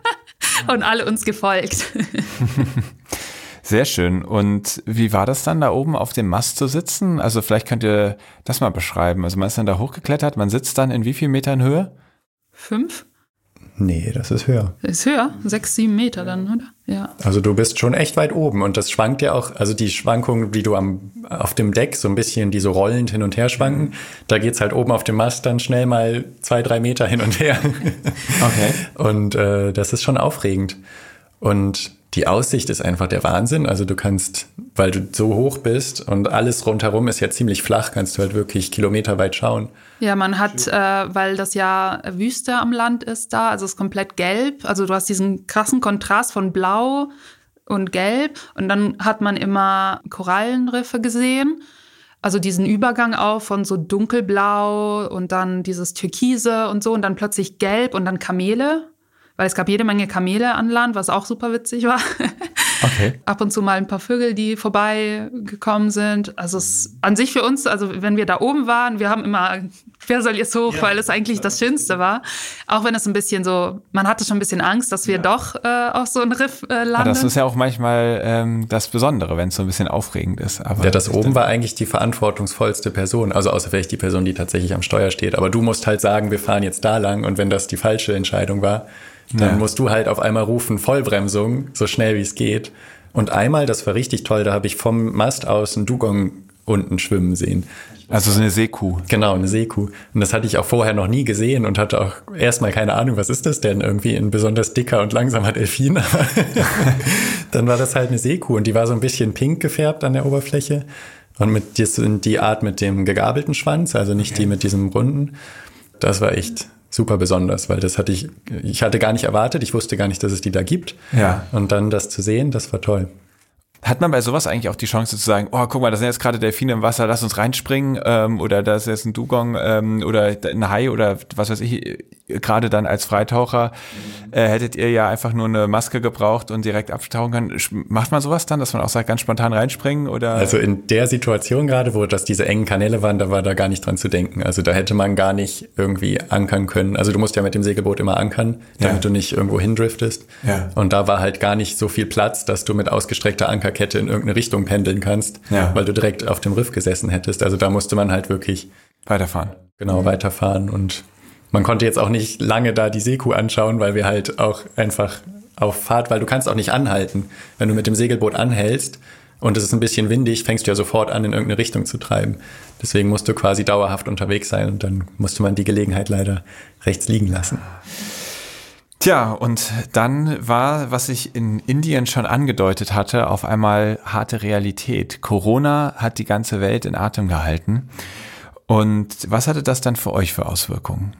Speaker 4: und alle uns gefolgt.
Speaker 3: Sehr schön. Und wie war das dann da oben auf dem Mast zu sitzen? Also vielleicht könnt ihr das mal beschreiben. Also man ist dann da hochgeklettert, man sitzt dann in wie viel Metern Höhe?
Speaker 4: Fünf?
Speaker 1: Nee, das ist höher.
Speaker 4: Ist höher, sechs, sieben Meter dann, oder? Ja.
Speaker 1: Also du bist schon echt weit oben und das schwankt ja auch, also die Schwankungen, wie du am, auf dem Deck so ein bisschen, die so rollend hin und her schwanken, da geht's halt oben auf dem Mast dann schnell mal zwei, drei Meter hin und her.
Speaker 3: Okay.
Speaker 1: Und äh, das ist schon aufregend. Und die Aussicht ist einfach der Wahnsinn. Also du kannst, weil du so hoch bist und alles rundherum ist ja ziemlich flach, kannst du halt wirklich kilometerweit schauen.
Speaker 4: Ja, man hat, äh, weil das ja Wüste am Land ist da, also es ist komplett gelb. Also du hast diesen krassen Kontrast von Blau und Gelb. Und dann hat man immer Korallenriffe gesehen. Also diesen Übergang auch von so dunkelblau und dann dieses Türkise und so und dann plötzlich gelb und dann Kamele. Weil es gab jede Menge Kamele an Land, was auch super witzig war.
Speaker 3: Okay.
Speaker 4: ab und zu mal ein paar Vögel, die vorbeigekommen sind. Also es an sich für uns, also wenn wir da oben waren, wir haben immer, wer soll jetzt hoch, weil es eigentlich das Schönste war. Auch wenn es ein bisschen so, man hatte schon ein bisschen Angst, dass wir doch äh, auf so ein Riff äh, landen.
Speaker 3: das ist ja auch manchmal ähm, das Besondere, wenn es so ein bisschen aufregend ist. Aber
Speaker 1: Ja, das oben war eigentlich die verantwortungsvollste Person. Also außer vielleicht die Person, die tatsächlich am Steuer steht. Aber du musst halt sagen, wir fahren jetzt da lang. Und wenn das die falsche Entscheidung war, dann
Speaker 3: Ja.
Speaker 1: musst du halt auf einmal rufen, Vollbremsung, so schnell wie es geht. Und einmal, das war richtig toll, da habe ich vom Mast aus einen Dugong unten schwimmen sehen.
Speaker 3: Also so eine Seekuh.
Speaker 1: Genau, eine Seekuh. Und das hatte ich auch vorher noch nie gesehen und hatte auch erstmal keine Ahnung, was ist das denn? Irgendwie ein besonders dicker und langsamer Delfin. Dann war das halt eine Seekuh und die war so ein bisschen pink gefärbt an der Oberfläche. Und mit das sind die Art mit dem gegabelten Schwanz, also nicht die mit diesem runden. Das war echt super besonders, weil das hatte ich, ich hatte gar nicht erwartet, ich wusste gar nicht, dass es die da gibt.
Speaker 3: Ja.
Speaker 1: Und dann das zu sehen, das war toll.
Speaker 3: Hat man bei sowas eigentlich auch die Chance zu sagen, oh, guck mal, da sind jetzt gerade Delfine im Wasser, lass uns reinspringen, ähm, oder da ist jetzt ein Dugong ähm, oder ein Hai oder was weiß ich, gerade dann als Freitaucher äh, hättet ihr ja einfach nur eine Maske gebraucht und direkt abtauchen können. Macht man sowas dann, dass man auch sagt, ganz spontan reinspringen oder?
Speaker 1: Also in der Situation gerade, wo das diese engen Kanäle waren, da war da gar nicht dran zu denken. Also da hätte man gar nicht irgendwie ankern können. Also du musst ja mit dem Segelboot immer ankern, damit ja. du nicht irgendwo hindriftest. Ja. Und da war halt gar nicht so viel Platz, dass du mit ausgestreckter Ankerkette in irgendeine Richtung pendeln kannst, ja. weil du direkt auf dem Riff gesessen hättest. Also da musste man halt wirklich
Speaker 3: weiterfahren.
Speaker 1: Genau, mhm. weiterfahren und man konnte jetzt auch nicht lange da die Seekuh anschauen, weil wir halt auch einfach auf Fahrt, weil du kannst auch nicht anhalten. Wenn du mit dem Segelboot anhältst und es ist ein bisschen windig, fängst du ja sofort an, in irgendeine Richtung zu treiben. Deswegen musst du quasi dauerhaft unterwegs sein und dann musste man die Gelegenheit leider rechts liegen lassen.
Speaker 3: Tja, und dann war, was ich in Indien schon angedeutet hatte, auf einmal harte Realität. Corona hat die ganze Welt in Atem gehalten. Und was hatte das dann für euch für Auswirkungen?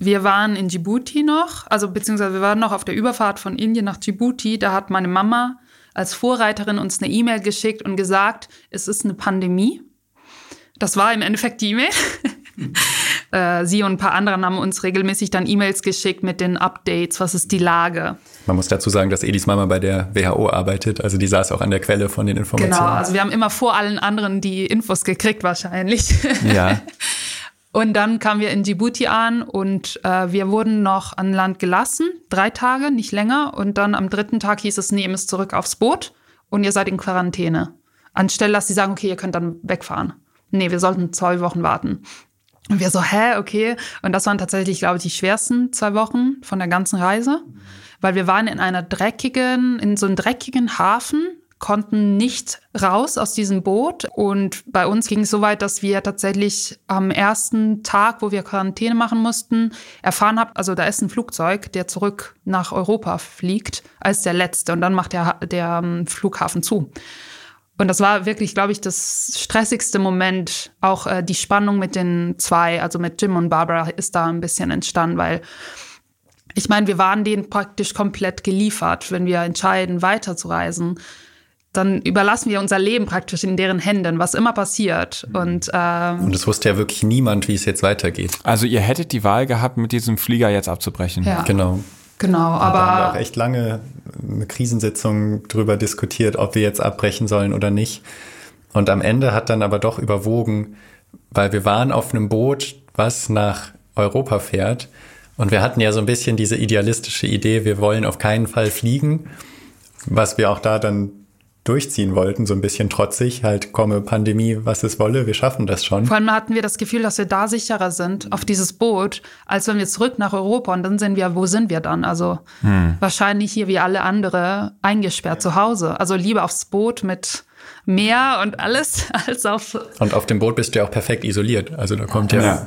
Speaker 4: Wir waren in Djibouti noch, also beziehungsweise wir waren noch auf der Überfahrt von Indien nach Djibouti. Da hat meine Mama als Vorreiterin uns eine E-Mail geschickt und gesagt, es ist eine Pandemie. Das war im Endeffekt die E-Mail. äh, sie und ein paar andere haben uns regelmäßig dann E-Mails geschickt mit den Updates, was ist die Lage.
Speaker 1: Man muss dazu sagen, dass Edis Mama bei der WHO arbeitet, also die saß auch an der Quelle von den Informationen.
Speaker 4: Genau, also wir haben immer vor allen anderen die Infos gekriegt wahrscheinlich.
Speaker 3: Ja.
Speaker 4: Und dann kamen wir in Djibouti an und äh, wir wurden noch an Land gelassen, drei Tage, nicht länger. Und dann am dritten Tag hieß es, ihr müsst zurück aufs Boot und ihr seid in Quarantäne. Anstelle, dass sie sagen, okay, ihr könnt dann wegfahren. Nee, wir sollten zwei Wochen warten. Und wir so, hä, okay. Und das waren tatsächlich, glaube ich, die schwersten zwei Wochen von der ganzen Reise. Weil wir waren in einer dreckigen, in so einem dreckigen Hafen konnten nicht raus aus diesem Boot. Und bei uns ging es so weit, dass wir tatsächlich am ersten Tag, wo wir Quarantäne machen mussten, erfahren haben, also da ist ein Flugzeug, der zurück nach Europa fliegt, als der letzte. Und dann macht der, der ähm, Flughafen zu. Und das war wirklich, glaube ich, das stressigste Moment. Auch äh, die Spannung mit den zwei, also mit Jim und Barbara, ist da ein bisschen entstanden, weil ich meine, wir waren denen praktisch komplett geliefert, wenn wir entscheiden, weiterzureisen dann überlassen wir unser Leben praktisch in deren Händen, was immer passiert. Und, ähm,
Speaker 1: und es wusste ja wirklich niemand, wie es jetzt weitergeht.
Speaker 3: Also ihr hättet die Wahl gehabt, mit diesem Flieger jetzt abzubrechen.
Speaker 1: Ja. Genau.
Speaker 4: Genau, aber.
Speaker 1: Da haben wir auch echt lange eine Krisensitzung drüber diskutiert, ob wir jetzt abbrechen sollen oder nicht. Und am Ende hat dann aber doch überwogen, weil wir waren auf einem Boot, was nach Europa fährt. Und wir hatten ja so ein bisschen diese idealistische Idee, wir wollen auf keinen Fall fliegen, was wir auch da dann durchziehen wollten, so ein bisschen trotzig, halt komme Pandemie, was es wolle, wir schaffen das schon.
Speaker 4: Vor allem hatten wir das Gefühl, dass wir da sicherer sind auf dieses Boot, als wenn wir zurück nach Europa und dann sind wir, wo sind wir dann? Also hm. wahrscheinlich hier wie alle andere eingesperrt zu Hause. Also lieber aufs Boot mit Meer und alles als auf.
Speaker 1: Und auf dem Boot bist du ja auch perfekt isoliert. Also da kommt ja. ja.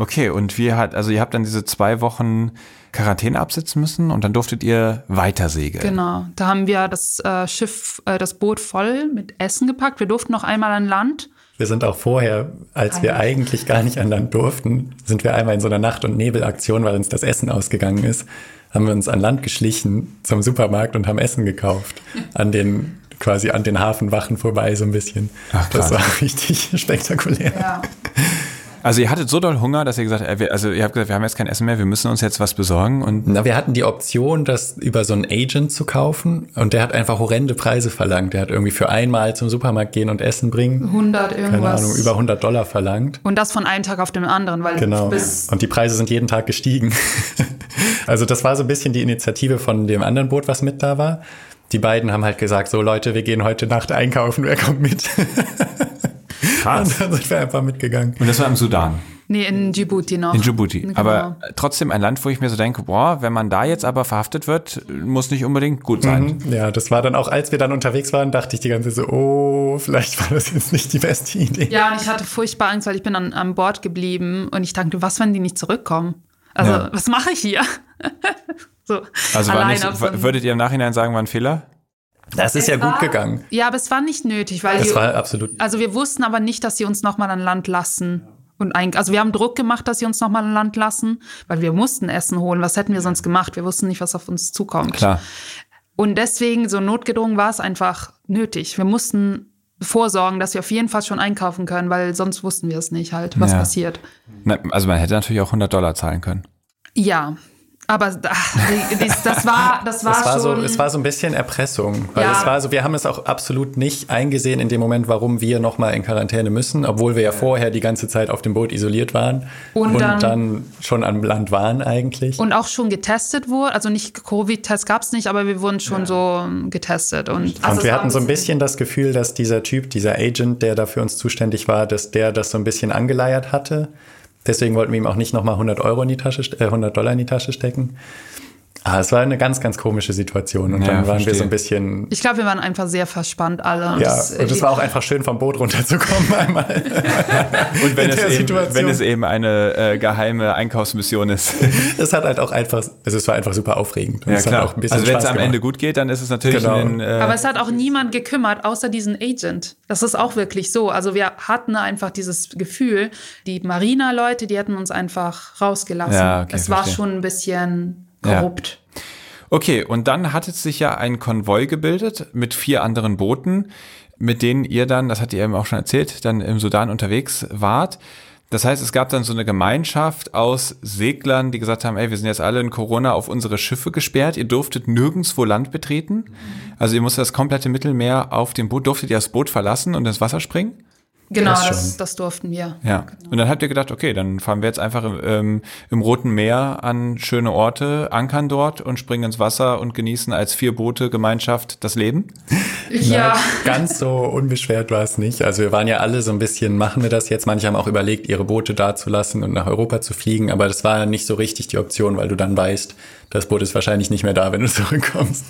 Speaker 3: Okay, und wie hat, also ihr habt dann diese zwei Wochen Quarantäne absitzen müssen und dann durftet ihr weiter segeln.
Speaker 4: Genau, da haben wir das äh, Schiff, äh, das Boot voll mit Essen gepackt. Wir durften noch einmal an Land.
Speaker 1: Wir sind auch vorher, als wir eigentlich gar nicht an Land durften, sind wir einmal in so einer Nacht- und Nebelaktion, weil uns das Essen ausgegangen ist, haben wir uns an Land geschlichen zum Supermarkt und haben Essen gekauft. An den quasi an den Hafenwachen vorbei so ein bisschen. Ach, das war richtig spektakulär. Ja.
Speaker 3: Also ihr hattet so doll Hunger, dass ihr gesagt habt, äh, also ihr habt gesagt, wir haben jetzt kein Essen mehr, wir müssen uns jetzt was besorgen. Und
Speaker 1: Na, wir hatten die Option, das über so einen Agent zu kaufen und der hat einfach horrende Preise verlangt. Der hat irgendwie für einmal zum Supermarkt gehen und Essen bringen.
Speaker 4: 100 irgendwas. Keine Ahnung,
Speaker 1: über 100 Dollar verlangt.
Speaker 4: Und das von einem Tag auf den anderen, weil
Speaker 1: genau. und die Preise sind jeden Tag gestiegen. also das war so ein bisschen die Initiative von dem anderen Boot, was mit da war. Die beiden haben halt gesagt, so Leute, wir gehen heute Nacht einkaufen, wer kommt mit? Krass. Und dann sind wir einfach mitgegangen.
Speaker 3: Und das war im Sudan?
Speaker 4: Nee, in Djibouti noch.
Speaker 3: In Djibouti. Genau. Aber trotzdem ein Land, wo ich mir so denke, boah, wenn man da jetzt aber verhaftet wird, muss nicht unbedingt gut sein.
Speaker 1: Mhm. Ja, das war dann auch, als wir dann unterwegs waren, dachte ich die ganze Zeit so, oh, vielleicht war das jetzt nicht die beste Idee.
Speaker 4: Ja, und ich hatte furchtbar Angst, weil ich bin an, an Bord geblieben und ich dachte, was, wenn die nicht zurückkommen? Also, ja. was mache ich hier?
Speaker 3: so, also nicht, würdet ihr im Nachhinein sagen, war ein Fehler?
Speaker 1: Das ist ja gut gegangen.
Speaker 4: Ja, aber es war nicht nötig, weil
Speaker 1: das
Speaker 4: die,
Speaker 1: war absolut.
Speaker 4: Also wir wussten aber nicht, dass sie uns nochmal an Land lassen. Und ein, also wir haben Druck gemacht, dass sie uns nochmal an Land lassen, weil wir mussten Essen holen. Was hätten wir sonst gemacht? Wir wussten nicht, was auf uns zukommt.
Speaker 3: Klar.
Speaker 4: Und deswegen, so notgedrungen war es einfach nötig. Wir mussten vorsorgen, dass wir auf jeden Fall schon einkaufen können, weil sonst wussten wir es nicht halt, was
Speaker 3: Ja.
Speaker 4: passiert.
Speaker 3: Also man hätte natürlich auch 100 Dollar zahlen können.
Speaker 4: Ja, aber ach, dies- das war, das war,
Speaker 1: Es war, so,
Speaker 4: schon.
Speaker 1: es war so ein bisschen Erpressung. Weil
Speaker 4: Ja.
Speaker 1: es war so, wir haben es auch absolut nicht eingesehen in dem Moment, warum wir nochmal in Quarantäne müssen, obwohl wir ja vorher die ganze Zeit auf dem Boot isoliert waren
Speaker 4: Und dann-
Speaker 1: schon am Land waren eigentlich.
Speaker 4: und auch schon getestet wurde, also nicht Covid-Test gab es nicht, aber wir wurden schon so ähm, getestet. Und, also
Speaker 1: Und wir hatten so ein bisschen das Gefühl, dass dieser Typ, dieser Agent, der da für uns zuständig war, dass der das so ein bisschen angeleiert hatte. Deswegen wollten wir ihm auch nicht nochmal 100 Euro in die Tasche, st- äh, 100 Dollar in die Tasche stecken. Ah, es war eine ganz, ganz komische Situation. Und
Speaker 3: Ja,
Speaker 1: dann waren
Speaker 3: verstehe.
Speaker 1: wir so ein bisschen.
Speaker 4: Ich glaube, wir waren einfach sehr verspannt alle. Und
Speaker 1: Ja,
Speaker 4: das,
Speaker 1: und es war auch einfach schön vom Boot runterzukommen einmal.
Speaker 3: Und wenn,
Speaker 1: In
Speaker 3: es
Speaker 1: der
Speaker 3: eben,
Speaker 1: Situation.
Speaker 3: wenn es eben eine äh, geheime Einkaufsmission ist.
Speaker 1: Es hat halt auch einfach, also es war einfach super aufregend. Und
Speaker 3: ja
Speaker 1: es hat
Speaker 3: klar.
Speaker 1: auch ein bisschen
Speaker 3: Also wenn es am Ende
Speaker 1: gemacht.
Speaker 3: gut geht, dann ist es natürlich
Speaker 1: Genau.
Speaker 3: ein, äh,
Speaker 4: Aber es hat auch niemand gekümmert, außer diesen Agent. Das ist auch wirklich so. Also wir hatten einfach dieses Gefühl, die Marina-Leute, die hätten uns einfach rausgelassen.
Speaker 3: Ja, okay,
Speaker 4: es war
Speaker 3: verstehe.
Speaker 4: schon ein bisschen
Speaker 3: Ja.
Speaker 4: korrupt.
Speaker 3: Okay, und dann hat es sich ja ein Konvoi gebildet mit vier anderen Booten, mit denen ihr dann, das hat ihr eben auch schon erzählt, dann im Sudan unterwegs wart. Das heißt, es gab dann so eine Gemeinschaft aus Seglern, die gesagt haben, ey, wir sind jetzt alle in Corona auf unsere Schiffe gesperrt, ihr durftet nirgendswo Land betreten. Also ihr musstet das komplette Mittelmeer auf dem Boot, durftet ihr das Boot verlassen und ins Wasser springen?
Speaker 4: Genau,
Speaker 1: Das
Speaker 4: das, das, durften wir.
Speaker 3: Ja. Und dann habt ihr gedacht, okay, dann fahren wir jetzt einfach im, ähm, im Roten Meer an schöne Orte, ankern dort und springen ins Wasser und genießen als vier Boote Gemeinschaft das Leben.
Speaker 4: Ja.
Speaker 1: Na, ganz so unbeschwert war es nicht. Also wir waren ja alle so ein bisschen, machen wir das jetzt? Manche haben auch überlegt, ihre Boote da zu lassen und nach Europa zu fliegen, aber das war nicht so richtig die Option, weil du dann weißt, das Boot ist wahrscheinlich nicht mehr da, wenn du zurückkommst.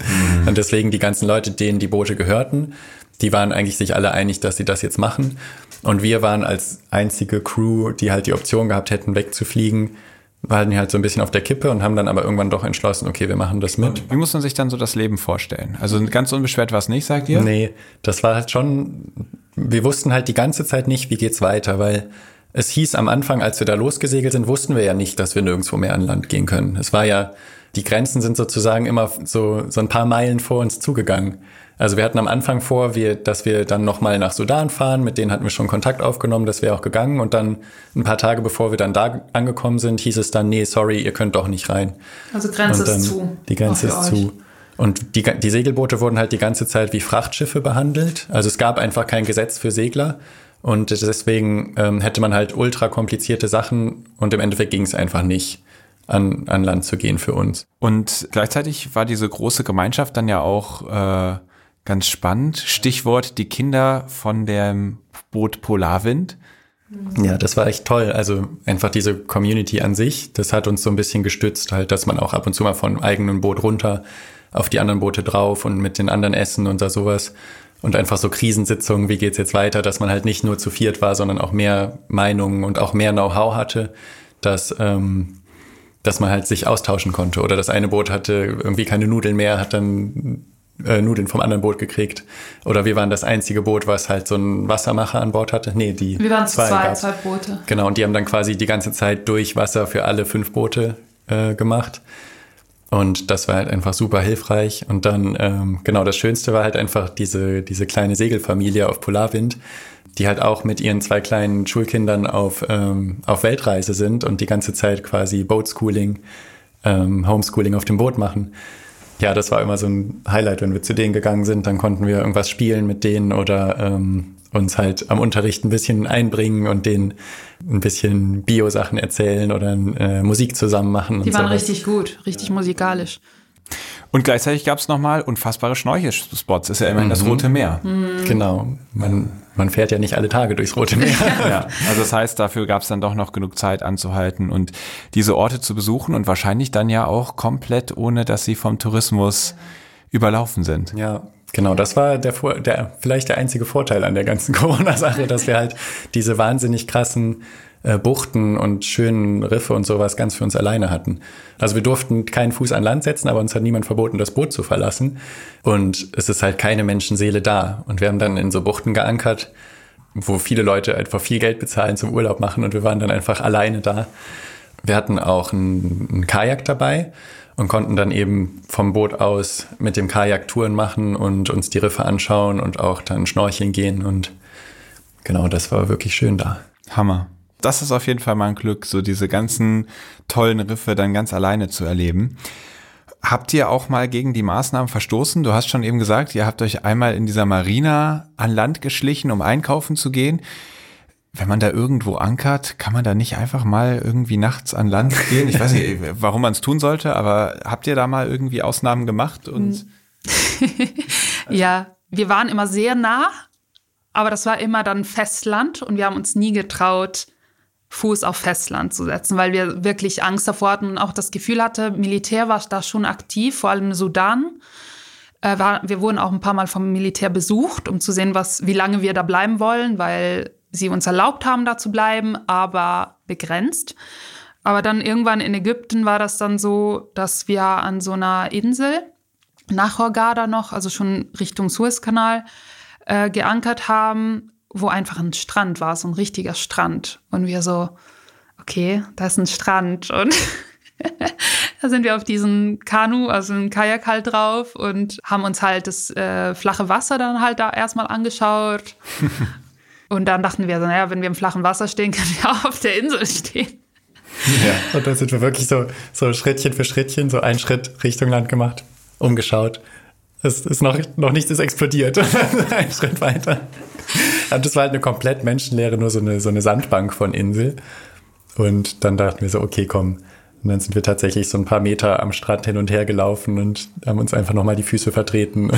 Speaker 1: Und deswegen die ganzen Leute, denen die Boote gehörten, die waren eigentlich sich alle einig, dass sie das jetzt machen. Und wir waren als einzige Crew, die halt die Option gehabt hätten, wegzufliegen, waren halt so ein bisschen auf der Kippe und haben dann aber irgendwann doch entschlossen, okay, wir machen das mit.
Speaker 3: Wie muss man sich dann so das Leben vorstellen? Also ganz unbeschwert war es nicht, sagt ihr?
Speaker 1: Nee, das war halt schon, wir wussten halt die ganze Zeit nicht, wie geht's weiter, weil es hieß am Anfang, als wir da losgesegelt sind, wussten wir ja nicht, dass wir nirgendwo mehr an Land gehen können. Es war ja, die Grenzen sind sozusagen immer so, so ein paar Meilen vor uns zugegangen. Also wir hatten am Anfang vor, wir, dass wir dann nochmal nach Sudan fahren, mit denen hatten wir schon Kontakt aufgenommen, das wäre auch gegangen und dann ein paar Tage bevor wir dann da angekommen sind, hieß es dann, nee, sorry, ihr könnt doch nicht rein.
Speaker 4: Also Grenze ist zu.
Speaker 1: Die Grenze ist
Speaker 4: euch.
Speaker 1: zu. Und die, die Segelboote wurden halt die ganze Zeit wie Frachtschiffe behandelt. Also es gab einfach kein Gesetz für Segler. Und deswegen ähm, hätte man halt ultra komplizierte Sachen und im Endeffekt ging es einfach nicht, an, an Land zu gehen für uns.
Speaker 3: Und gleichzeitig war diese große Gemeinschaft dann ja auch äh, ganz spannend. Stichwort die Kinder von dem Boot Polarwind.
Speaker 1: Ja, das war echt toll. Also einfach diese Community an sich, das hat uns so ein bisschen gestützt, halt, dass man auch ab und zu mal von eigenem Boot runter auf die anderen Boote drauf und mit den anderen essen und da sowas. Und einfach so Krisensitzungen, wie geht's jetzt weiter, dass man halt nicht nur zu viert war, sondern auch mehr Meinungen und auch mehr Know-how hatte, dass, ähm, dass man halt sich austauschen konnte. Oder das eine Boot hatte irgendwie keine Nudeln mehr, hat dann äh, Nudeln vom anderen Boot gekriegt. Oder wir waren das einzige Boot, was halt so einen Wassermacher an Bord hatte. Nee, die
Speaker 4: Wir waren zwei,
Speaker 1: gab's.
Speaker 4: zwei Boote.
Speaker 1: Genau, und die haben dann quasi die ganze Zeit durch Wasser für alle fünf Boote äh, gemacht. Und das war halt einfach super hilfreich. Und dann, ähm, genau, das Schönste war halt einfach diese, diese kleine Segelfamilie auf Polarwind, die halt auch mit ihren zwei kleinen Schulkindern auf, ähm, auf Weltreise sind und die ganze Zeit quasi Boatschooling, ähm, Homeschooling auf dem Boot machen. Ja, das war immer so ein Highlight, wenn wir zu denen gegangen sind, dann konnten wir irgendwas spielen mit denen oder ähm, uns halt am Unterricht ein bisschen einbringen und denen ein bisschen Bio-Sachen erzählen oder äh, Musik zusammen machen.
Speaker 4: Die
Speaker 1: und
Speaker 4: waren
Speaker 1: sowas.
Speaker 4: richtig gut, richtig musikalisch.
Speaker 3: Und gleichzeitig gab es nochmal unfassbare Schnorchelspots. Ist ja immerhin das Rote Meer.
Speaker 1: Genau. Man, man fährt ja nicht alle Tage durchs Rote Meer.
Speaker 3: Ja, also das heißt, dafür gab es dann doch noch genug Zeit anzuhalten und diese Orte zu besuchen und wahrscheinlich dann ja auch komplett ohne, dass sie vom Tourismus überlaufen sind.
Speaker 1: Ja, genau. Das war der, der vielleicht der einzige Vorteil an der ganzen Corona-Sache, dass wir halt diese wahnsinnig krassen äh, Buchten und schönen Riffe und sowas ganz für uns alleine hatten. Also wir durften keinen Fuß an Land setzen, aber uns hat niemand verboten, das Boot zu verlassen. Und es ist halt keine Menschenseele da. Und wir haben dann in so Buchten geankert, wo viele Leute einfach viel Geld bezahlen zum Urlaub machen und wir waren dann einfach alleine da. Wir hatten auch einen Kajak dabei und konnten dann eben vom Boot aus mit dem Kajak Touren machen und uns die Riffe anschauen und auch dann schnorcheln gehen und genau, das war wirklich schön da.
Speaker 3: Hammer. Das ist auf jeden Fall mein Glück, so diese ganzen tollen Riffe dann ganz alleine zu erleben. Habt ihr auch mal gegen die Maßnahmen verstoßen? Du hast schon eben gesagt, ihr habt euch einmal in dieser Marina an Land geschlichen, um einkaufen zu gehen. Wenn man da irgendwo ankert, kann man da nicht einfach mal irgendwie nachts an Land gehen? Ich weiß nicht, warum man es tun sollte, aber habt ihr da mal irgendwie Ausnahmen gemacht? Und
Speaker 4: ja, wir waren immer sehr nah, aber das war immer dann Festland und wir haben uns nie getraut, Fuß auf Festland zu setzen, weil wir wirklich Angst davor hatten und auch das Gefühl hatte, Militär war da schon aktiv, vor allem im Sudan. Äh, war, wir wurden auch ein paar Mal vom Militär besucht, um zu sehen, was, wie lange wir da bleiben wollen, weil sie uns erlaubt haben, da zu bleiben, aber begrenzt. Aber dann irgendwann in Ägypten war das dann so, dass wir an so einer Insel nach Hurghada noch, also schon Richtung Suezkanal, äh, geankert haben wo einfach ein Strand war, so ein richtiger Strand. Und wir so, okay, da ist ein Strand. Und da sind wir auf diesen Kanu, also ein Kajak halt drauf und haben uns halt das äh, flache Wasser dann halt da erstmal angeschaut. und dann dachten wir so, naja, wenn wir im flachen Wasser stehen, können wir auch auf der Insel stehen.
Speaker 1: Ja, und dann sind wir wirklich so, so Schrittchen für Schrittchen, so einen Schritt Richtung Land gemacht, umgeschaut. Es ist noch, noch nichts ist explodiert. Ein Schritt weiter. Und das war halt eine komplett menschenleere, nur so eine, so eine Sandbank von Insel. Und dann dachten wir so, okay, komm. Und dann sind wir tatsächlich so ein paar Meter am Strand hin und her gelaufen und haben uns einfach nochmal die Füße vertreten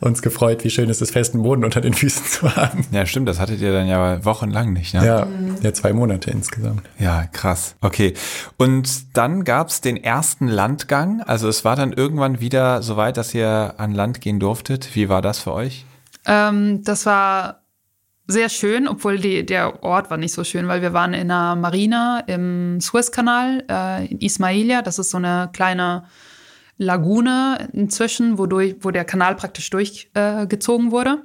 Speaker 1: uns gefreut, wie schön es ist, festen Boden unter den Füßen zu haben.
Speaker 3: Ja, stimmt, das hattet ihr dann ja wochenlang nicht, ne?
Speaker 1: Ja, ja zwei Monate insgesamt.
Speaker 3: Ja, krass. Okay. Und dann gab's den ersten Landgang. Also es war dann irgendwann wieder so weit, dass ihr an Land gehen durftet. Wie war das für euch?
Speaker 4: Ähm, das war sehr schön, obwohl die, der Ort war nicht so schön, weil wir waren in einer Marina im Suezkanal äh, in Ismailia. Das ist so eine kleine Lagune inzwischen, wodurch, wo der Kanal praktisch durchgezogen äh, wurde.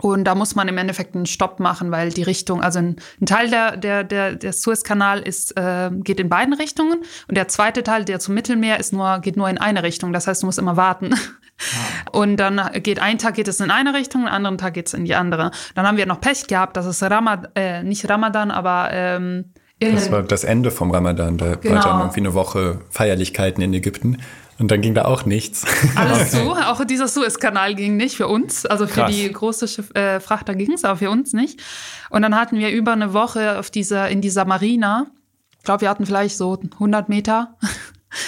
Speaker 4: Und da muss man im Endeffekt einen Stopp machen, weil die Richtung, also ein, ein Teil der, der, der, der Suezkanal ist, äh, geht in beiden Richtungen und der zweite Teil, der zum Mittelmeer ist nur, geht nur in eine Richtung. Das heißt, du musst immer warten. Ah. Und dann geht ein Tag geht es in eine Richtung, einen anderen Tag geht es in die andere. Dann haben wir noch Pech gehabt, das ist Ramadan, äh, nicht Ramadan, aber ähm,
Speaker 1: das war das Ende vom Ramadan. Da genau. war dann irgendwie eine Woche Feierlichkeiten in Ägypten. Und dann ging da auch nichts.
Speaker 4: Alles so, auch dieser Suezkanal ging nicht für uns. Also für Krass. die große Schiff, äh, Frachter ging es, aber für uns nicht. Und dann hatten wir über eine Woche auf dieser, in dieser Marina, ich glaube, wir hatten vielleicht so 100 Meter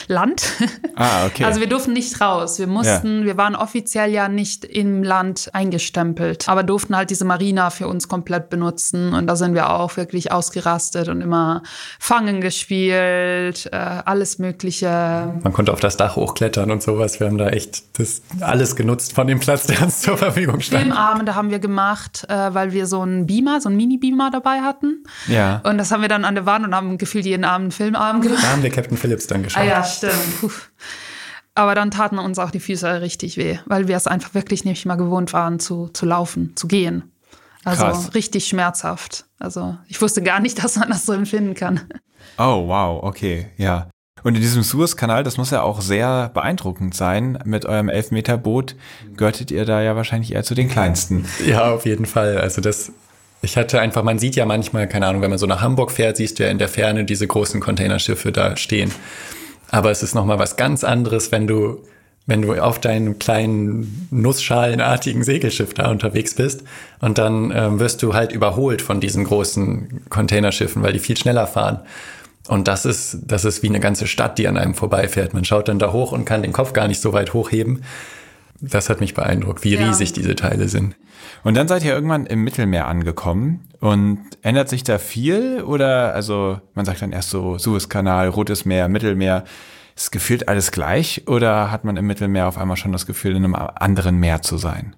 Speaker 4: Land. Ah, okay. Also wir durften nicht raus. Wir mussten, ja. wir waren offiziell ja nicht im Land eingestempelt, aber durften halt diese Marina für uns komplett benutzen. Und da sind wir auch wirklich ausgerastet und immer Fangen gespielt, äh, alles Mögliche.
Speaker 1: Man konnte auf das Dach hochklettern und sowas. Wir haben da echt das alles genutzt von dem Platz, der uns zur Verfügung stand.
Speaker 4: Filmabende haben wir gemacht, äh, weil wir so einen Beamer, so einen Mini-Beamer dabei hatten. Ja. Und das haben wir dann an der Wand und haben gefühlt jeden Abend einen Filmabend gemacht.
Speaker 1: Da haben wir Captain Phillips dann geschaut. Ah,
Speaker 4: ja, stimmt. Puh. Aber dann taten uns auch die Füße richtig weh, weil wir es einfach wirklich nicht mal gewohnt waren, zu, zu laufen, zu gehen. Also Krass. richtig schmerzhaft. Also ich wusste gar nicht, dass man das so empfinden kann.
Speaker 3: Oh, wow, okay, ja. Und in diesem Suezkanal, das muss ja auch sehr beeindruckend sein. Mit eurem Elfmeterboot gehörtet ihr da ja wahrscheinlich eher zu den kleinsten.
Speaker 1: Ja, auf jeden Fall. Also das, ich hatte einfach, man sieht ja manchmal, keine Ahnung, wenn man so nach Hamburg fährt, siehst du ja in der Ferne diese großen Containerschiffe da stehen. Aber es ist nochmal was ganz anderes, wenn du, wenn du auf deinem kleinen nussschalenartigen Segelschiff da unterwegs bist und dann ähm, wirst du halt überholt von diesen großen Containerschiffen, weil die viel schneller fahren. Und das ist, das ist wie eine ganze Stadt, die an einem vorbeifährt. Man schaut dann da hoch und kann den Kopf gar nicht so weit hochheben. Das hat mich beeindruckt, wie ja. riesig diese Teile sind.
Speaker 3: Und dann seid ihr irgendwann im Mittelmeer angekommen und ändert sich da viel oder also man sagt dann erst so Suezkanal, Rotes Meer, Mittelmeer. Ist gefühlt alles gleich oder hat man im Mittelmeer auf einmal schon das Gefühl, in einem anderen Meer zu sein?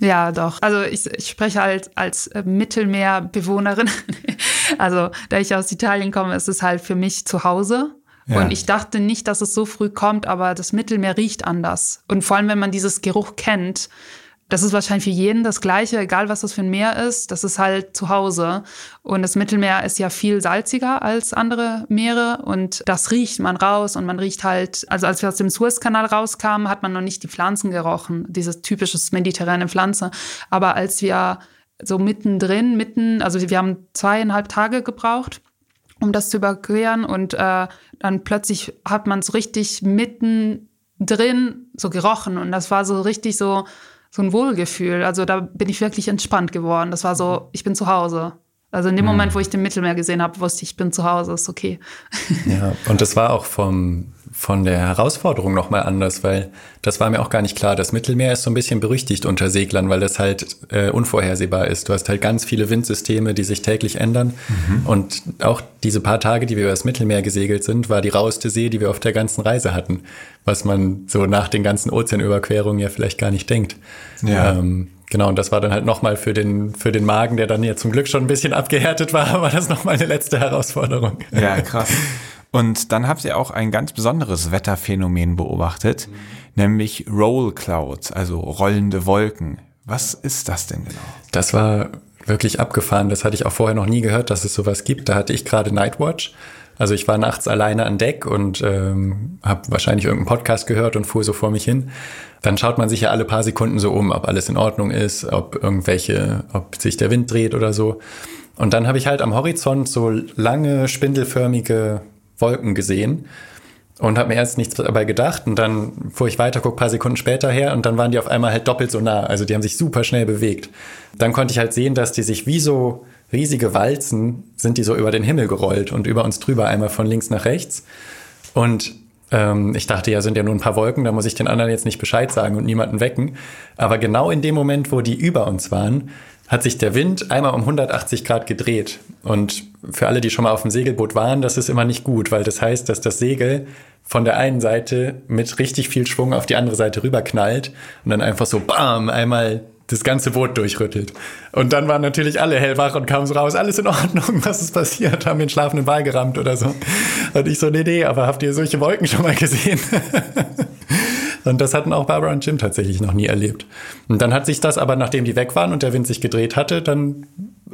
Speaker 4: Ja, doch. Also ich, ich spreche halt als äh, Mittelmeerbewohnerin. also da ich aus Italien komme, ist es halt für mich zu Hause. Ja. Und ich dachte nicht, dass es so früh kommt, aber das Mittelmeer riecht anders. Und vor allem, wenn man dieses Geruch kennt, das ist wahrscheinlich für jeden das Gleiche, egal was das für ein Meer ist. Das ist halt zu Hause. Und das Mittelmeer ist ja viel salziger als andere Meere. Und das riecht man raus. Und man riecht halt, also als wir aus dem Suezkanal rauskamen, hat man noch nicht die Pflanzen gerochen. Dieses typische mediterrane Pflanze. Aber als wir so mittendrin, mitten, also wir haben zweieinhalb Tage gebraucht, um das zu überqueren. Und äh, dann plötzlich hat man es richtig mittendrin so gerochen. Und das war so richtig so, so ein Wohlgefühl. Also da bin ich wirklich entspannt geworden. Das war so, ich bin zu Hause. Also in dem mhm. Moment, wo ich den Mittelmeer gesehen habe, wusste ich, ich bin zu Hause, ist okay.
Speaker 1: Ja, und das war auch vom, von der Herausforderung nochmal anders, weil das war mir auch gar nicht klar. Das Mittelmeer ist so ein bisschen berüchtigt unter Seglern, weil das halt äh, unvorhersehbar ist. Du hast halt ganz viele Windsysteme, die sich täglich ändern. Mhm. Und auch diese paar Tage, die wir über das Mittelmeer gesegelt sind, war die raueste See, die wir auf der ganzen Reise hatten. Was man so nach den ganzen Ozeanüberquerungen ja vielleicht gar nicht denkt. Ja. Ähm, Genau, und das war dann halt nochmal für den, für den Magen, der dann ja zum Glück schon ein bisschen abgehärtet war, war das nochmal eine letzte Herausforderung.
Speaker 3: Ja, krass. Und dann habt ihr auch ein ganz besonderes Wetterphänomen beobachtet, mhm. nämlich Roll Clouds, also rollende Wolken. Was ist das denn genau?
Speaker 1: Das war wirklich abgefahren. Das hatte ich auch vorher noch nie gehört, dass es sowas gibt. Da hatte ich gerade Nightwatch. Also ich war nachts alleine an Deck und ähm, habe wahrscheinlich irgendeinen Podcast gehört und fuhr so vor mich hin. Dann schaut man sich ja alle paar Sekunden so um, ob alles in Ordnung ist, ob irgendwelche, ob sich der Wind dreht oder so. Und dann habe ich halt am Horizont so lange spindelförmige Wolken gesehen und habe mir erst nichts dabei gedacht und dann fuhr ich weiter, guck paar Sekunden später her und dann waren die auf einmal halt doppelt so nah. Also die haben sich super schnell bewegt. Dann konnte ich halt sehen, dass die sich wie so riesige Walzen sind die so über den Himmel gerollt und über uns drüber einmal von links nach rechts. Und ähm, ich dachte ja, sind ja nur ein paar Wolken, da muss ich den anderen jetzt nicht Bescheid sagen und niemanden wecken. Aber genau in dem Moment, wo die über uns waren, hat sich der Wind einmal um 180 Grad gedreht. Und für alle, die schon mal auf dem Segelboot waren, das ist immer nicht gut, weil das heißt, dass das Segel von der einen Seite mit richtig viel Schwung auf die andere Seite rüberknallt und dann einfach so bam, einmal das ganze Boot durchrüttelt. Und dann waren natürlich alle hellwach und kamen so raus, alles in Ordnung, was ist passiert, haben den schlafenden Ball gerammt oder so. Und ich so, nee, nee, aber habt ihr solche Wolken schon mal gesehen? Und das hatten auch Barbara und Jim tatsächlich noch nie erlebt. Und dann hat sich das aber, nachdem die weg waren und der Wind sich gedreht hatte, dann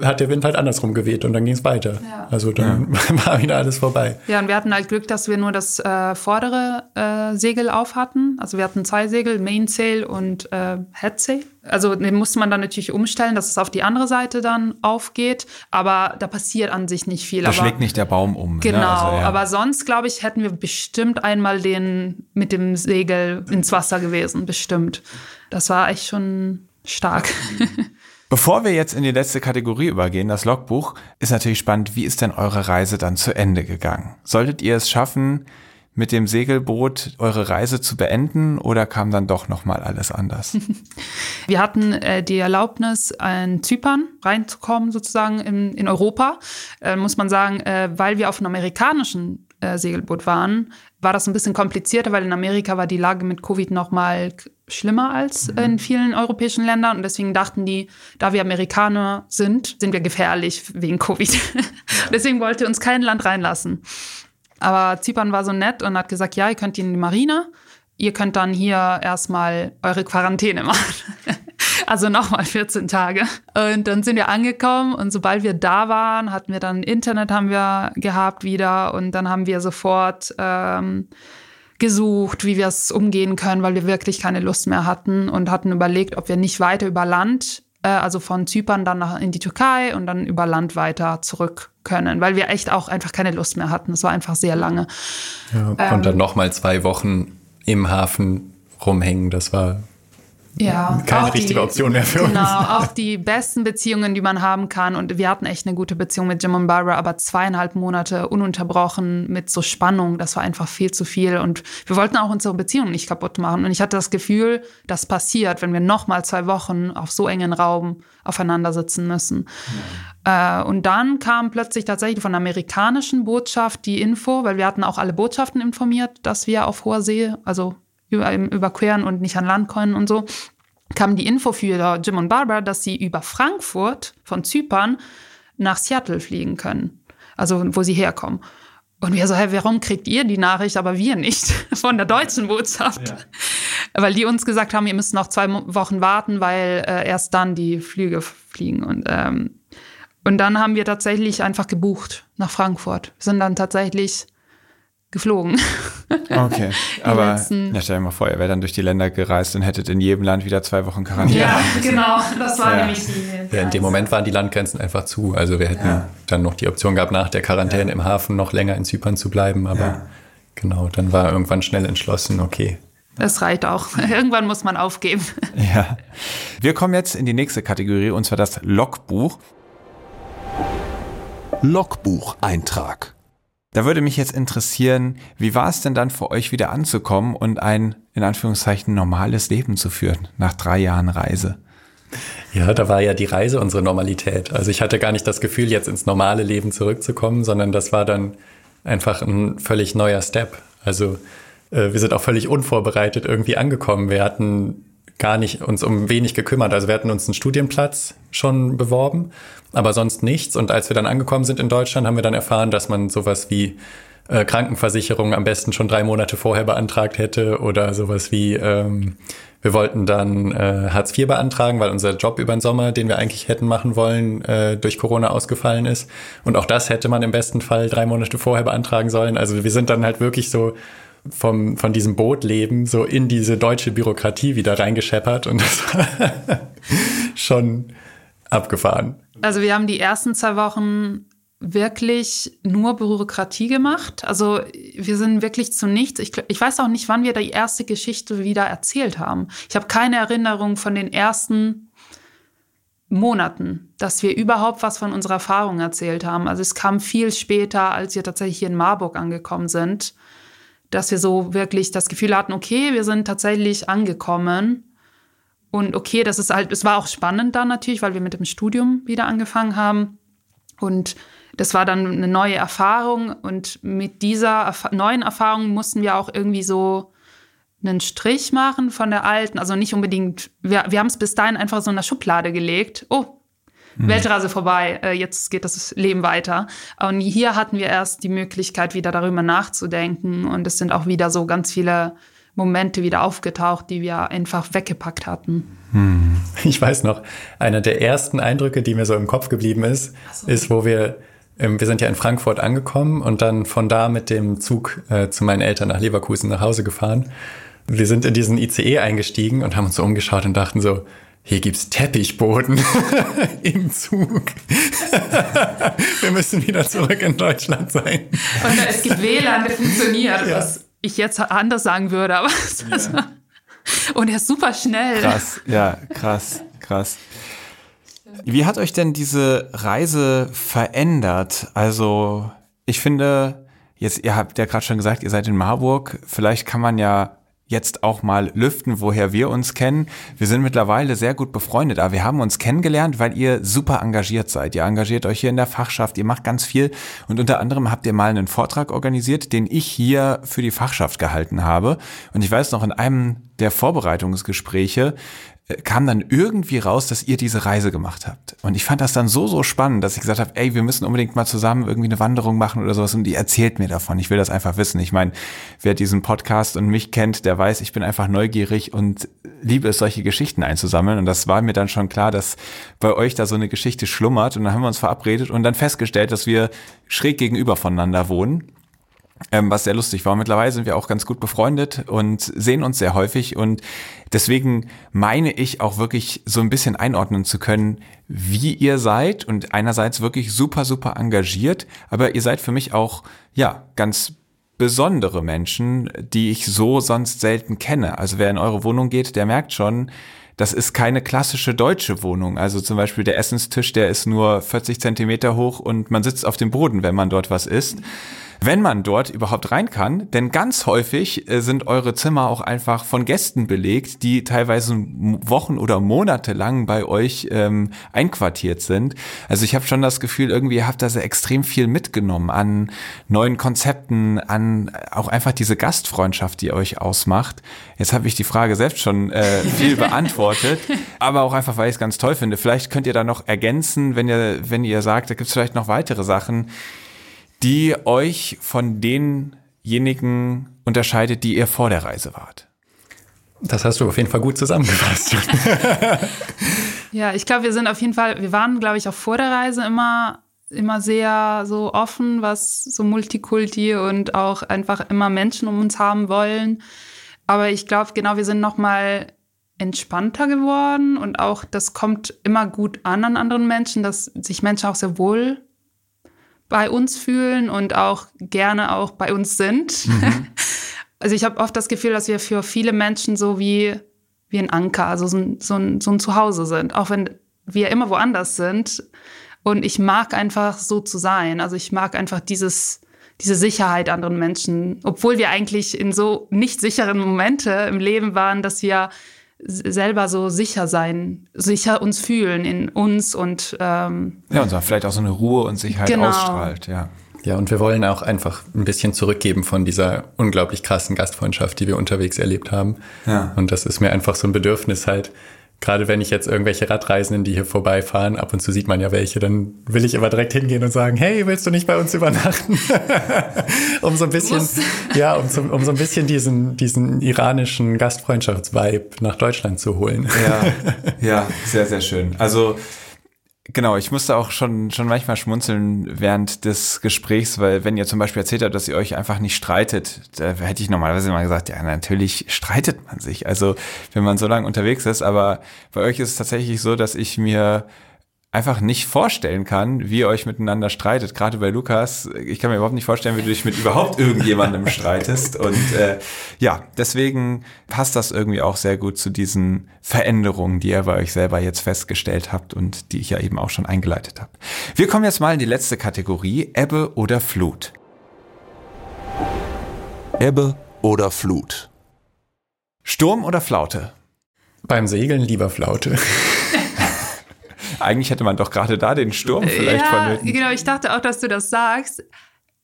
Speaker 1: hat der Wind halt andersrum geweht und dann ging es weiter. Ja. Also dann ja. war wieder alles vorbei.
Speaker 4: Ja, und wir hatten halt Glück, dass wir nur das äh, vordere äh, Segel auf hatten. Also wir hatten zwei Segel, Mainsail und äh, Headsail. Also den musste man dann natürlich umstellen, dass es auf die andere Seite dann aufgeht. Aber da passiert an sich nicht viel.
Speaker 3: Da
Speaker 4: aber,
Speaker 3: schlägt nicht der Baum um.
Speaker 4: Ne? Genau, ne? also, ja. aber sonst, glaube ich, hätten wir bestimmt einmal den mit dem Segel ins Wasser gewesen. Bestimmt. Das war echt schon stark.
Speaker 3: Bevor wir jetzt in die letzte Kategorie übergehen, das Logbuch, ist natürlich spannend, wie ist denn eure Reise dann zu Ende gegangen? Solltet ihr es schaffen, mit dem Segelboot eure Reise zu beenden oder kam dann doch nochmal alles anders?
Speaker 4: Wir hatten äh, die Erlaubnis, in Zypern reinzukommen, sozusagen in, in Europa. Äh, muss man sagen, äh, weil wir auf einem amerikanischen äh, Segelboot waren, war das ein bisschen komplizierter, weil in Amerika war die Lage mit Covid nochmal schlimmer als mhm. in vielen europäischen Ländern. Und deswegen dachten die, da wir Amerikaner sind, sind wir gefährlich wegen Covid. Ja. deswegen wollte uns kein Land reinlassen. Aber Zypern war so nett und hat gesagt, ja, ihr könnt in die Marine. Ihr könnt dann hier erstmal eure Quarantäne machen. Also nochmal 14 Tage. Und dann sind wir angekommen und sobald wir da waren, hatten wir dann Internet haben wir gehabt wieder und dann haben wir sofort ähm, gesucht, wie wir es umgehen können, weil wir wirklich keine Lust mehr hatten und hatten überlegt, ob wir nicht weiter über Land, äh, also von Zypern dann nach, in die Türkei und dann über Land weiter zurück können, weil wir echt auch einfach keine Lust mehr hatten. Es war einfach sehr lange.
Speaker 1: Ja, und ähm, dann nochmal zwei Wochen im Hafen rumhängen, das war
Speaker 4: ja,
Speaker 1: keine richtige
Speaker 4: die,
Speaker 1: Option mehr für
Speaker 4: genau,
Speaker 1: uns.
Speaker 4: Genau, auch die besten Beziehungen, die man haben kann. Und wir hatten echt eine gute Beziehung mit Jim und Barbara, aber zweieinhalb Monate ununterbrochen mit so Spannung, das war einfach viel zu viel. Und wir wollten auch unsere Beziehung nicht kaputt machen. Und ich hatte das Gefühl, das passiert, wenn wir nochmal zwei Wochen auf so engen Raum aufeinander sitzen müssen. Ja. Äh, und dann kam plötzlich tatsächlich von der amerikanischen Botschaft die Info, weil wir hatten auch alle Botschaften informiert, dass wir auf hoher See, also überqueren und nicht an Land können und so, kam die Info für Jim und Barbara, dass sie über Frankfurt von Zypern nach Seattle fliegen können, also wo sie herkommen. Und wir so, hey, warum kriegt ihr die Nachricht, aber wir nicht von der deutschen Botschaft? Ja. Weil die uns gesagt haben, ihr müsst noch zwei Wochen warten, weil äh, erst dann die Flüge fliegen. Und, ähm, und dann haben wir tatsächlich einfach gebucht nach Frankfurt. Wir sind dann tatsächlich geflogen.
Speaker 3: Okay, aber ja, stell dir mal vor, ihr wärt dann durch die Länder gereist und hättet in jedem Land wieder zwei Wochen Quarantäne.
Speaker 4: Ja, genau, das war ja. nämlich die.
Speaker 1: Ja, in dem Moment waren die Landgrenzen einfach zu. Also wir hätten ja. dann noch die Option gehabt, nach der Quarantäne im Hafen noch länger in Zypern zu bleiben. Aber genau, dann war irgendwann schnell entschlossen, okay.
Speaker 4: Das reicht auch. Irgendwann muss man aufgeben.
Speaker 3: Ja. Wir kommen jetzt in die nächste Kategorie und zwar das Logbuch.
Speaker 2: Logbucheintrag.
Speaker 3: Da würde mich jetzt interessieren, wie war es denn dann für euch wieder anzukommen und ein, in Anführungszeichen, normales Leben zu führen nach drei Jahren Reise?
Speaker 1: Ja, da war ja die Reise unsere Normalität. Also ich hatte gar nicht das Gefühl, jetzt ins normale Leben zurückzukommen, sondern das war dann einfach ein völlig neuer Step. Also äh, wir sind auch völlig unvorbereitet irgendwie angekommen. Wir hatten gar nicht uns um wenig gekümmert. Also wir hatten uns einen Studienplatz schon beworben, aber sonst nichts. Und als wir dann angekommen sind in Deutschland, haben wir dann erfahren, dass man sowas wie äh, Krankenversicherung am besten schon drei Monate vorher beantragt hätte oder sowas wie ähm, wir wollten dann äh, Hartz IV beantragen, weil unser Job über den Sommer, den wir eigentlich hätten machen wollen, äh, durch Corona ausgefallen ist. Und auch das hätte man im besten Fall drei Monate vorher beantragen sollen. Also wir sind dann halt wirklich so vom, von diesem Bootleben so in diese deutsche Bürokratie wieder reingescheppert und das war schon abgefahren.
Speaker 4: Also wir haben die ersten zwei Wochen wirklich nur Bürokratie gemacht. Also wir sind wirklich zu nichts. Ich, ich weiß auch nicht, wann wir die erste Geschichte wieder erzählt haben. Ich habe keine Erinnerung von den ersten Monaten, dass wir überhaupt was von unserer Erfahrung erzählt haben. Also es kam viel später, als wir tatsächlich hier in Marburg angekommen sind dass wir so wirklich das Gefühl hatten, okay, wir sind tatsächlich angekommen. Und okay, das ist halt, es war auch spannend dann natürlich, weil wir mit dem Studium wieder angefangen haben. Und das war dann eine neue Erfahrung. Und mit dieser Erf neuen Erfahrung mussten wir auch irgendwie so einen Strich machen von der alten. Also nicht unbedingt, wir, wir haben es bis dahin einfach so in der Schublade gelegt. Oh, mhm. Weltreise vorbei, äh, jetzt geht das Leben weiter. Und hier hatten wir erst die Möglichkeit, wieder darüber nachzudenken. Und es sind auch wieder so ganz viele Momente wieder aufgetaucht, die wir einfach weggepackt hatten.
Speaker 1: Hm. Ich weiß noch, einer der ersten Eindrücke, die mir so im Kopf geblieben ist, so. ist, wo wir, ähm, wir sind ja in Frankfurt angekommen und dann von da mit dem Zug äh, zu meinen Eltern nach Leverkusen nach Hause gefahren. Wir sind in diesen ICE eingestiegen und haben uns so umgeschaut und dachten so, hier gibt's Teppichboden im Zug. Wir müssen wieder zurück in Deutschland sein.
Speaker 4: Und es gibt WLAN, der funktioniert, ja. was ich jetzt anders sagen würde, aber ja. und er ist super schnell.
Speaker 3: Krass, ja, krass, krass. Wie hat euch denn diese Reise verändert? Also, ich finde, jetzt, ihr habt ja gerade schon gesagt, ihr seid in Marburg. Vielleicht kann man ja jetzt auch mal lüften, woher wir uns kennen. Wir sind mittlerweile sehr gut befreundet, aber wir haben uns kennengelernt, weil ihr super engagiert seid. Ihr engagiert euch hier in der Fachschaft, ihr macht ganz viel und unter anderem habt ihr mal einen Vortrag organisiert, den ich hier für die Fachschaft gehalten habe. Und ich weiß noch, in einem der Vorbereitungsgespräche kam dann irgendwie raus, dass ihr diese Reise gemacht habt. Und ich fand das dann so, so spannend, dass ich gesagt habe, ey, wir müssen unbedingt mal zusammen irgendwie eine Wanderung machen oder sowas. Und die erzählt mir davon. Ich will das einfach wissen. Ich meine, wer diesen Podcast und mich kennt, der weiß, ich bin einfach neugierig und liebe es, solche Geschichten einzusammeln. Und das war mir dann schon klar, dass bei euch da so eine Geschichte schlummert. Und dann haben wir uns verabredet und dann festgestellt, dass wir schräg gegenüber voneinander wohnen ähm, was sehr lustig war. Mittlerweile sind wir auch ganz gut befreundet und sehen uns sehr häufig und deswegen meine ich auch wirklich so ein bisschen einordnen zu können, wie ihr seid und einerseits wirklich super, super engagiert, aber ihr seid für mich auch, ja, ganz besondere Menschen, die ich so sonst selten kenne. Also wer in eure Wohnung geht, der merkt schon, das ist keine klassische deutsche Wohnung. Also zum Beispiel der Essenstisch, der ist nur 40 Zentimeter hoch und man sitzt auf dem Boden, wenn man dort was isst wenn man dort überhaupt rein kann. Denn ganz häufig äh, sind eure Zimmer auch einfach von Gästen belegt, die teilweise Wochen oder Monate lang bei euch ähm, einquartiert sind. Also ich habe schon das Gefühl, irgendwie ihr habt da sehr extrem viel mitgenommen an neuen Konzepten, an auch einfach diese Gastfreundschaft, die euch ausmacht. Jetzt habe ich die Frage selbst schon äh, viel beantwortet, aber auch einfach, weil ich es ganz toll finde. Vielleicht könnt ihr da noch ergänzen, wenn ihr, wenn ihr sagt, da gibt es vielleicht noch weitere Sachen, die euch von denjenigen unterscheidet, die ihr vor der Reise wart?
Speaker 1: Das hast du auf jeden Fall gut zusammengefasst.
Speaker 4: ja, ich glaube, wir sind auf jeden Fall, wir waren, glaube ich, auch vor der Reise immer, immer sehr so offen, was so Multikulti und auch einfach immer Menschen um uns haben wollen. Aber ich glaube, genau, wir sind noch mal entspannter geworden und auch das kommt immer gut an an anderen Menschen, dass sich Menschen auch sehr wohl bei uns fühlen und auch gerne auch bei uns sind. Mhm. Also ich habe oft das Gefühl, dass wir für viele Menschen so wie, wie ein Anker, also so ein, so, ein, so ein Zuhause sind, auch wenn wir immer woanders sind. Und ich mag einfach so zu sein. Also ich mag einfach dieses, diese Sicherheit anderen Menschen, obwohl wir eigentlich in so nicht sicheren Momente im Leben waren, dass wir selber so sicher sein, sicher uns fühlen in uns und ähm,
Speaker 3: ja und vielleicht auch so eine Ruhe und Sicherheit genau. ausstrahlt, ja.
Speaker 1: Ja, und wir wollen auch einfach ein bisschen zurückgeben von dieser unglaublich krassen Gastfreundschaft, die wir unterwegs erlebt haben. Ja. Und das ist mir einfach so ein Bedürfnis halt, gerade wenn ich jetzt irgendwelche Radreisenden, die hier vorbeifahren, ab und zu sieht man ja welche, dann will ich immer direkt hingehen und sagen, hey, willst du nicht bei uns übernachten? um so ein bisschen, ja, um so, um so ein bisschen diesen, diesen iranischen Gastfreundschaftsvibe nach Deutschland zu holen.
Speaker 3: ja, ja, sehr, sehr schön. Also, Genau, ich musste auch schon, schon manchmal schmunzeln während des Gesprächs, weil wenn ihr zum Beispiel erzählt habt, dass ihr euch einfach nicht streitet, da hätte ich normalerweise mal gesagt, ja, natürlich streitet man sich. Also, wenn man so lange unterwegs ist, aber bei euch ist es tatsächlich so, dass ich mir einfach nicht vorstellen kann, wie ihr euch miteinander streitet. Gerade bei Lukas, ich kann mir überhaupt nicht vorstellen, wie du dich mit überhaupt irgendjemandem streitest. Und äh, ja, deswegen passt das irgendwie auch sehr gut zu diesen Veränderungen, die ihr bei euch selber jetzt festgestellt habt und die ich ja eben auch schon eingeleitet habe. Wir kommen jetzt mal in die letzte Kategorie, Ebbe oder Flut.
Speaker 2: Ebbe oder Flut.
Speaker 3: Sturm oder Flaute?
Speaker 1: Beim Segeln lieber Flaute.
Speaker 3: Eigentlich hätte man doch gerade da den Sturm vielleicht ja, vonnöten.
Speaker 4: Genau, ich dachte auch, dass du das sagst.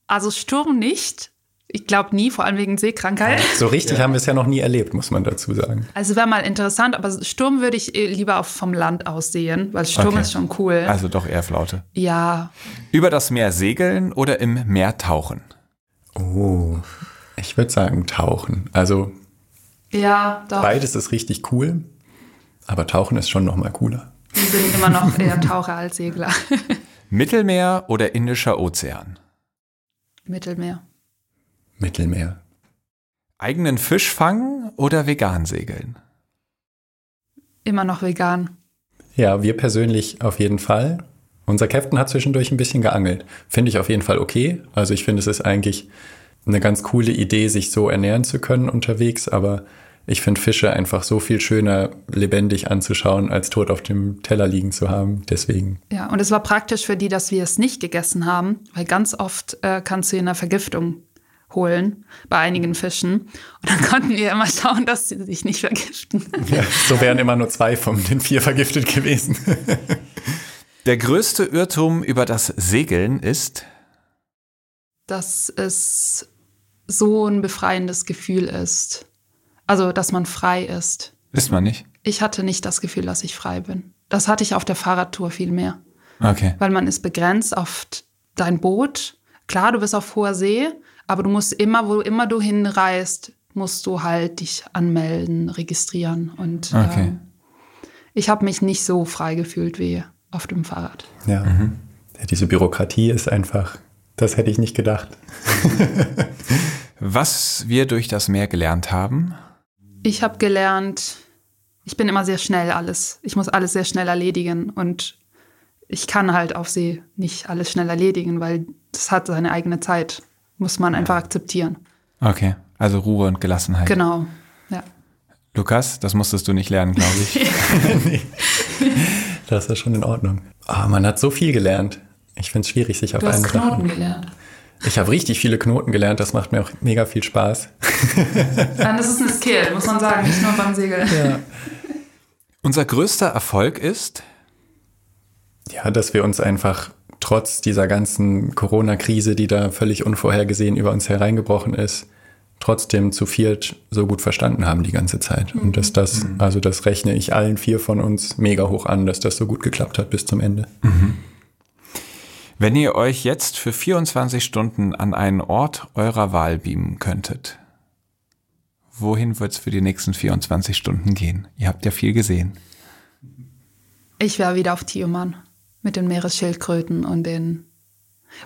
Speaker 4: Also Sturm nicht. Ich glaube nie, vor allem wegen Seekrankheit.
Speaker 1: So richtig ja. haben wir es ja noch nie erlebt, muss man dazu sagen.
Speaker 4: Also wäre mal interessant, aber Sturm würde ich lieber auch vom Land aus sehen, weil Sturm okay. ist schon cool.
Speaker 3: Also doch eher Flaute.
Speaker 4: Ja.
Speaker 3: Über das Meer segeln oder im Meer tauchen?
Speaker 1: Oh, ich würde sagen tauchen. Also
Speaker 4: ja,
Speaker 1: doch. beides ist richtig cool, aber tauchen ist schon noch mal cooler.
Speaker 4: Wir sind immer noch eher Taucher als Segler.
Speaker 3: Mittelmeer oder Indischer Ozean?
Speaker 4: Mittelmeer.
Speaker 1: Mittelmeer.
Speaker 3: Eigenen Fisch fangen oder vegan segeln?
Speaker 4: Immer noch vegan.
Speaker 1: Ja, wir persönlich auf jeden Fall. Unser Captain hat zwischendurch ein bisschen geangelt. Finde ich auf jeden Fall okay. Also ich finde, es ist eigentlich eine ganz coole Idee, sich so ernähren zu können unterwegs, aber ich finde Fische einfach so viel schöner lebendig anzuschauen, als tot auf dem Teller liegen zu haben. Deswegen.
Speaker 4: Ja, und es war praktisch für die, dass wir es nicht gegessen haben, weil ganz oft äh, kannst du in einer Vergiftung holen bei einigen Fischen. Und dann konnten wir immer schauen, dass sie sich nicht vergiften.
Speaker 1: Ja, so wären immer nur zwei von den vier vergiftet gewesen.
Speaker 3: Der größte Irrtum über das Segeln ist,
Speaker 4: dass es so ein befreiendes Gefühl ist. Also, dass man frei ist.
Speaker 3: Ist man nicht?
Speaker 4: Ich hatte nicht das Gefühl, dass ich frei bin. Das hatte ich auf der Fahrradtour viel mehr.
Speaker 3: Okay.
Speaker 4: Weil man ist begrenzt auf dein Boot. Klar, du bist auf hoher See, aber du musst immer, wo immer du hinreist, musst du halt dich anmelden, registrieren. Und okay. äh, ich habe mich nicht so frei gefühlt wie auf dem Fahrrad.
Speaker 1: Ja. Mhm. ja. Diese Bürokratie ist einfach, das hätte ich nicht gedacht.
Speaker 3: Was wir durch das Meer gelernt haben,
Speaker 4: ich habe gelernt, ich bin immer sehr schnell alles. Ich muss alles sehr schnell erledigen und ich kann halt auf See nicht alles schnell erledigen, weil das hat seine eigene Zeit. Muss man einfach akzeptieren.
Speaker 3: Okay, also Ruhe und Gelassenheit.
Speaker 4: Genau, ja.
Speaker 3: Lukas, das musstest du nicht lernen, glaube ich. nee.
Speaker 1: Das ist schon in Ordnung. Oh, man hat so viel gelernt. Ich finde es schwierig, sich auf
Speaker 4: du
Speaker 1: einen
Speaker 4: hast Knoten gelernt.
Speaker 1: Ich habe richtig viele Knoten gelernt, das macht mir auch mega viel Spaß.
Speaker 4: das ist ein Skill, muss man sagen, nicht nur beim Segeln. Ja.
Speaker 3: Unser größter Erfolg ist?
Speaker 1: Ja, dass wir uns einfach trotz dieser ganzen Corona-Krise, die da völlig unvorhergesehen über uns hereingebrochen ist, trotzdem zu viert so gut verstanden haben die ganze Zeit. Mhm. Und dass das, mhm. also das rechne ich allen vier von uns mega hoch an, dass das so gut geklappt hat bis zum Ende. Mhm.
Speaker 3: Wenn ihr euch jetzt für 24 Stunden an einen Ort eurer Wahl beamen könntet, wohin wird es für die nächsten 24 Stunden gehen? Ihr habt ja viel gesehen.
Speaker 4: Ich wäre wieder auf Tioman mit den Meeresschildkröten und den.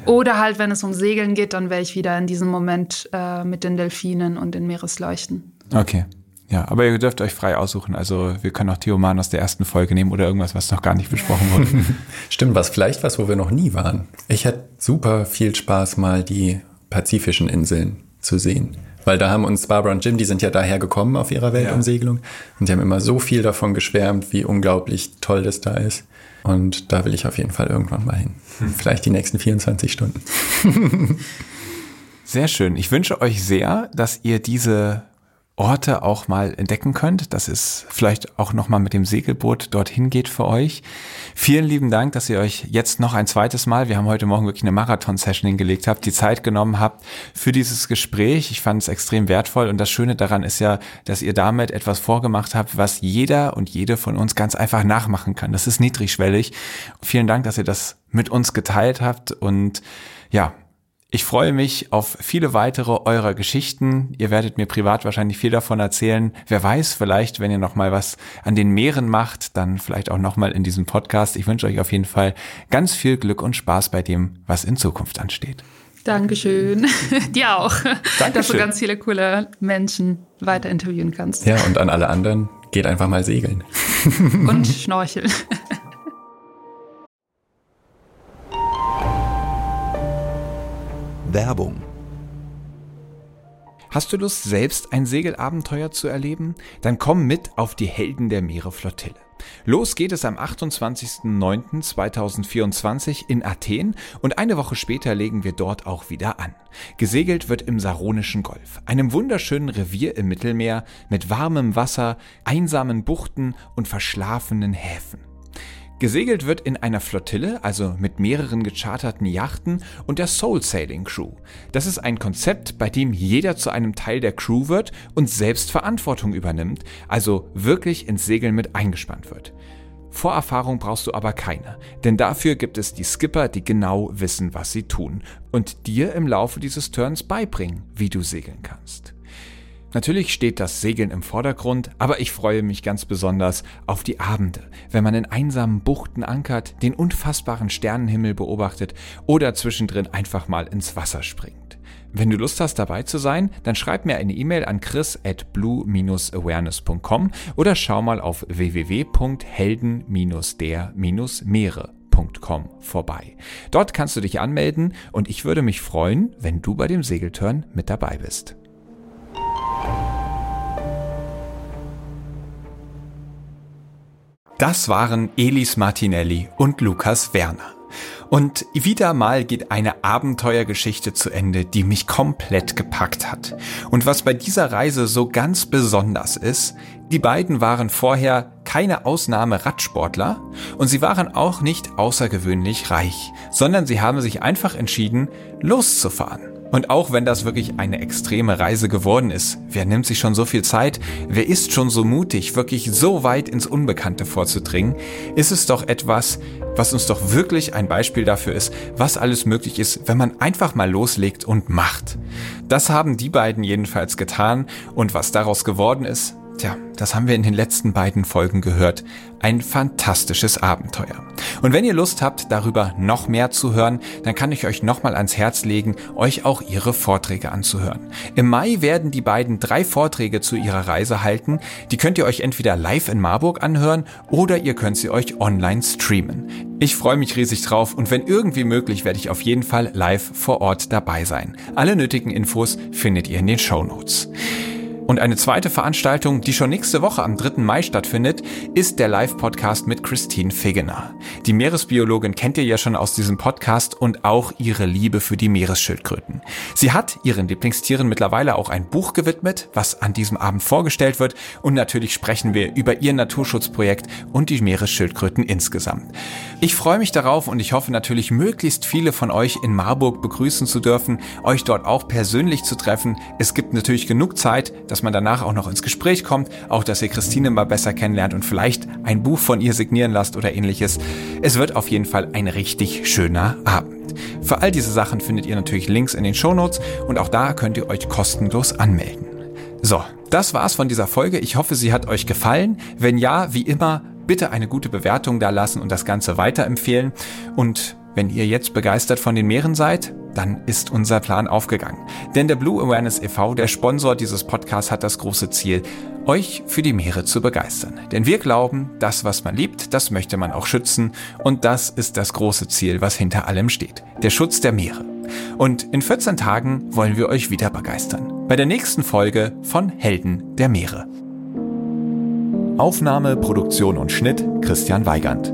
Speaker 4: Oder halt, wenn es um Segeln geht, dann wäre ich wieder in diesem Moment äh, mit den Delfinen und den Meeresleuchten.
Speaker 3: Okay. Ja, aber ihr dürft euch frei aussuchen. Also wir können auch Theoman aus der ersten Folge nehmen oder irgendwas, was noch gar nicht besprochen wurde.
Speaker 1: Stimmt, was vielleicht was, wo wir noch nie waren. Ich hatte super viel Spaß, mal die pazifischen Inseln zu sehen. Weil da haben uns Barbara und Jim, die sind ja daher gekommen auf ihrer Weltumsegelung. Ja. Und die haben immer so viel davon geschwärmt, wie unglaublich toll das da ist. Und da will ich auf jeden Fall irgendwann mal hin. Hm. Vielleicht die nächsten 24 Stunden.
Speaker 3: Sehr schön. Ich wünsche euch sehr, dass ihr diese Orte auch mal entdecken könnt, dass es vielleicht auch noch mal mit dem Segelboot dorthin geht für euch. Vielen lieben Dank, dass ihr euch jetzt noch ein zweites Mal, wir haben heute Morgen wirklich eine Marathon-Session hingelegt habt, die Zeit genommen habt für dieses Gespräch. Ich fand es extrem wertvoll und das Schöne daran ist ja, dass ihr damit etwas vorgemacht habt, was jeder und jede von uns ganz einfach nachmachen kann. Das ist niedrigschwellig. Vielen Dank, dass ihr das mit uns geteilt habt und ja, ich freue mich auf viele weitere eurer Geschichten. Ihr werdet mir privat wahrscheinlich viel davon erzählen. Wer weiß, vielleicht, wenn ihr noch mal was an den Meeren macht, dann vielleicht auch noch mal in diesem Podcast. Ich wünsche euch auf jeden Fall ganz viel Glück und Spaß bei dem, was in Zukunft ansteht.
Speaker 4: Dankeschön. Dir auch. Dankeschön. Dass du ganz viele coole Menschen weiter interviewen kannst.
Speaker 1: Ja, und an alle anderen, geht einfach mal segeln.
Speaker 4: Und schnorcheln.
Speaker 2: Werbung.
Speaker 3: Hast du Lust, selbst ein Segelabenteuer zu erleben? Dann komm mit auf die Helden der Meere Flottille. Los geht es am 28.09.2024 in Athen und eine Woche später legen wir dort auch wieder an. Gesegelt wird im Saronischen Golf, einem wunderschönen Revier im Mittelmeer mit warmem Wasser, einsamen Buchten und verschlafenen Häfen. Gesegelt wird in einer Flottille, also mit mehreren gecharterten Yachten und der Soul Sailing Crew. Das ist ein Konzept, bei dem jeder zu einem Teil der Crew wird und selbst Verantwortung übernimmt, also wirklich ins Segeln mit eingespannt wird. Vorerfahrung brauchst du aber keine, denn dafür gibt es die Skipper, die genau wissen, was sie tun und dir im Laufe dieses Turns beibringen, wie du segeln kannst. Natürlich steht das Segeln im Vordergrund, aber ich freue mich ganz besonders auf die Abende, wenn man in einsamen Buchten ankert, den unfassbaren Sternenhimmel beobachtet oder zwischendrin einfach mal ins Wasser springt. Wenn du Lust hast, dabei zu sein, dann schreib mir eine E-Mail an chris at blue-awareness.com oder schau mal auf www.helden-der-meere.com vorbei. Dort kannst du dich anmelden und ich würde mich freuen, wenn du bei dem Segelturn mit dabei bist. Das waren Elis Martinelli und Lukas Werner. Und wieder mal geht eine Abenteuergeschichte zu Ende, die mich komplett gepackt hat. Und was bei dieser Reise so ganz besonders ist, die beiden waren vorher keine Ausnahme Radsportler und sie waren auch nicht außergewöhnlich reich, sondern sie haben sich einfach entschieden, loszufahren. Und auch wenn das wirklich eine extreme Reise geworden ist, wer nimmt sich schon so viel Zeit, wer ist schon so mutig, wirklich so weit ins Unbekannte vorzudringen, ist es doch etwas, was uns doch wirklich ein Beispiel dafür ist, was alles möglich ist, wenn man einfach mal loslegt und macht. Das haben die beiden jedenfalls getan. Und was daraus geworden ist, Tja, das haben wir in den letzten beiden Folgen gehört. Ein fantastisches Abenteuer. Und wenn ihr Lust habt, darüber noch mehr zu hören, dann kann ich euch nochmal ans Herz legen, euch auch ihre Vorträge anzuhören. Im Mai werden die beiden drei Vorträge zu ihrer Reise halten. Die könnt ihr euch entweder live in Marburg anhören oder ihr könnt sie euch online streamen. Ich freue mich riesig drauf und wenn irgendwie möglich, werde ich auf jeden Fall live vor Ort dabei sein. Alle nötigen Infos findet ihr in den Show Notes. Und eine zweite Veranstaltung, die schon nächste Woche am 3. Mai stattfindet, ist der Live-Podcast mit Christine Figener. Die Meeresbiologin kennt ihr ja schon aus diesem Podcast und auch ihre Liebe für die Meeresschildkröten. Sie hat ihren Lieblingstieren mittlerweile auch ein Buch gewidmet, was an diesem Abend vorgestellt wird und natürlich sprechen wir über ihr Naturschutzprojekt und die Meeresschildkröten insgesamt. Ich freue mich darauf und ich hoffe natürlich möglichst viele von euch in Marburg begrüßen zu dürfen, euch dort auch persönlich zu treffen. Es gibt natürlich genug Zeit, dass dass man danach auch noch ins Gespräch kommt, auch dass ihr Christine mal besser kennenlernt und vielleicht ein Buch von ihr signieren lasst oder ähnliches. Es wird auf jeden Fall ein richtig schöner Abend. Für all diese Sachen findet ihr natürlich Links in den Shownotes und auch da könnt ihr euch kostenlos anmelden. So, das war's von dieser Folge. Ich hoffe, sie hat euch gefallen. Wenn ja, wie immer, bitte eine gute Bewertung da lassen und das Ganze weiterempfehlen. Und wenn ihr jetzt begeistert von den Meeren seid, dann ist unser Plan aufgegangen. Denn der Blue Awareness e.V., der Sponsor dieses Podcasts, hat das große Ziel, euch für die Meere zu begeistern. Denn wir glauben, das, was man liebt, das möchte man auch schützen. Und das ist das große Ziel, was hinter allem steht. Der Schutz der Meere. Und in 14 Tagen wollen wir euch wieder begeistern. Bei der nächsten Folge von Helden der Meere.
Speaker 2: Aufnahme, Produktion und Schnitt Christian Weigand.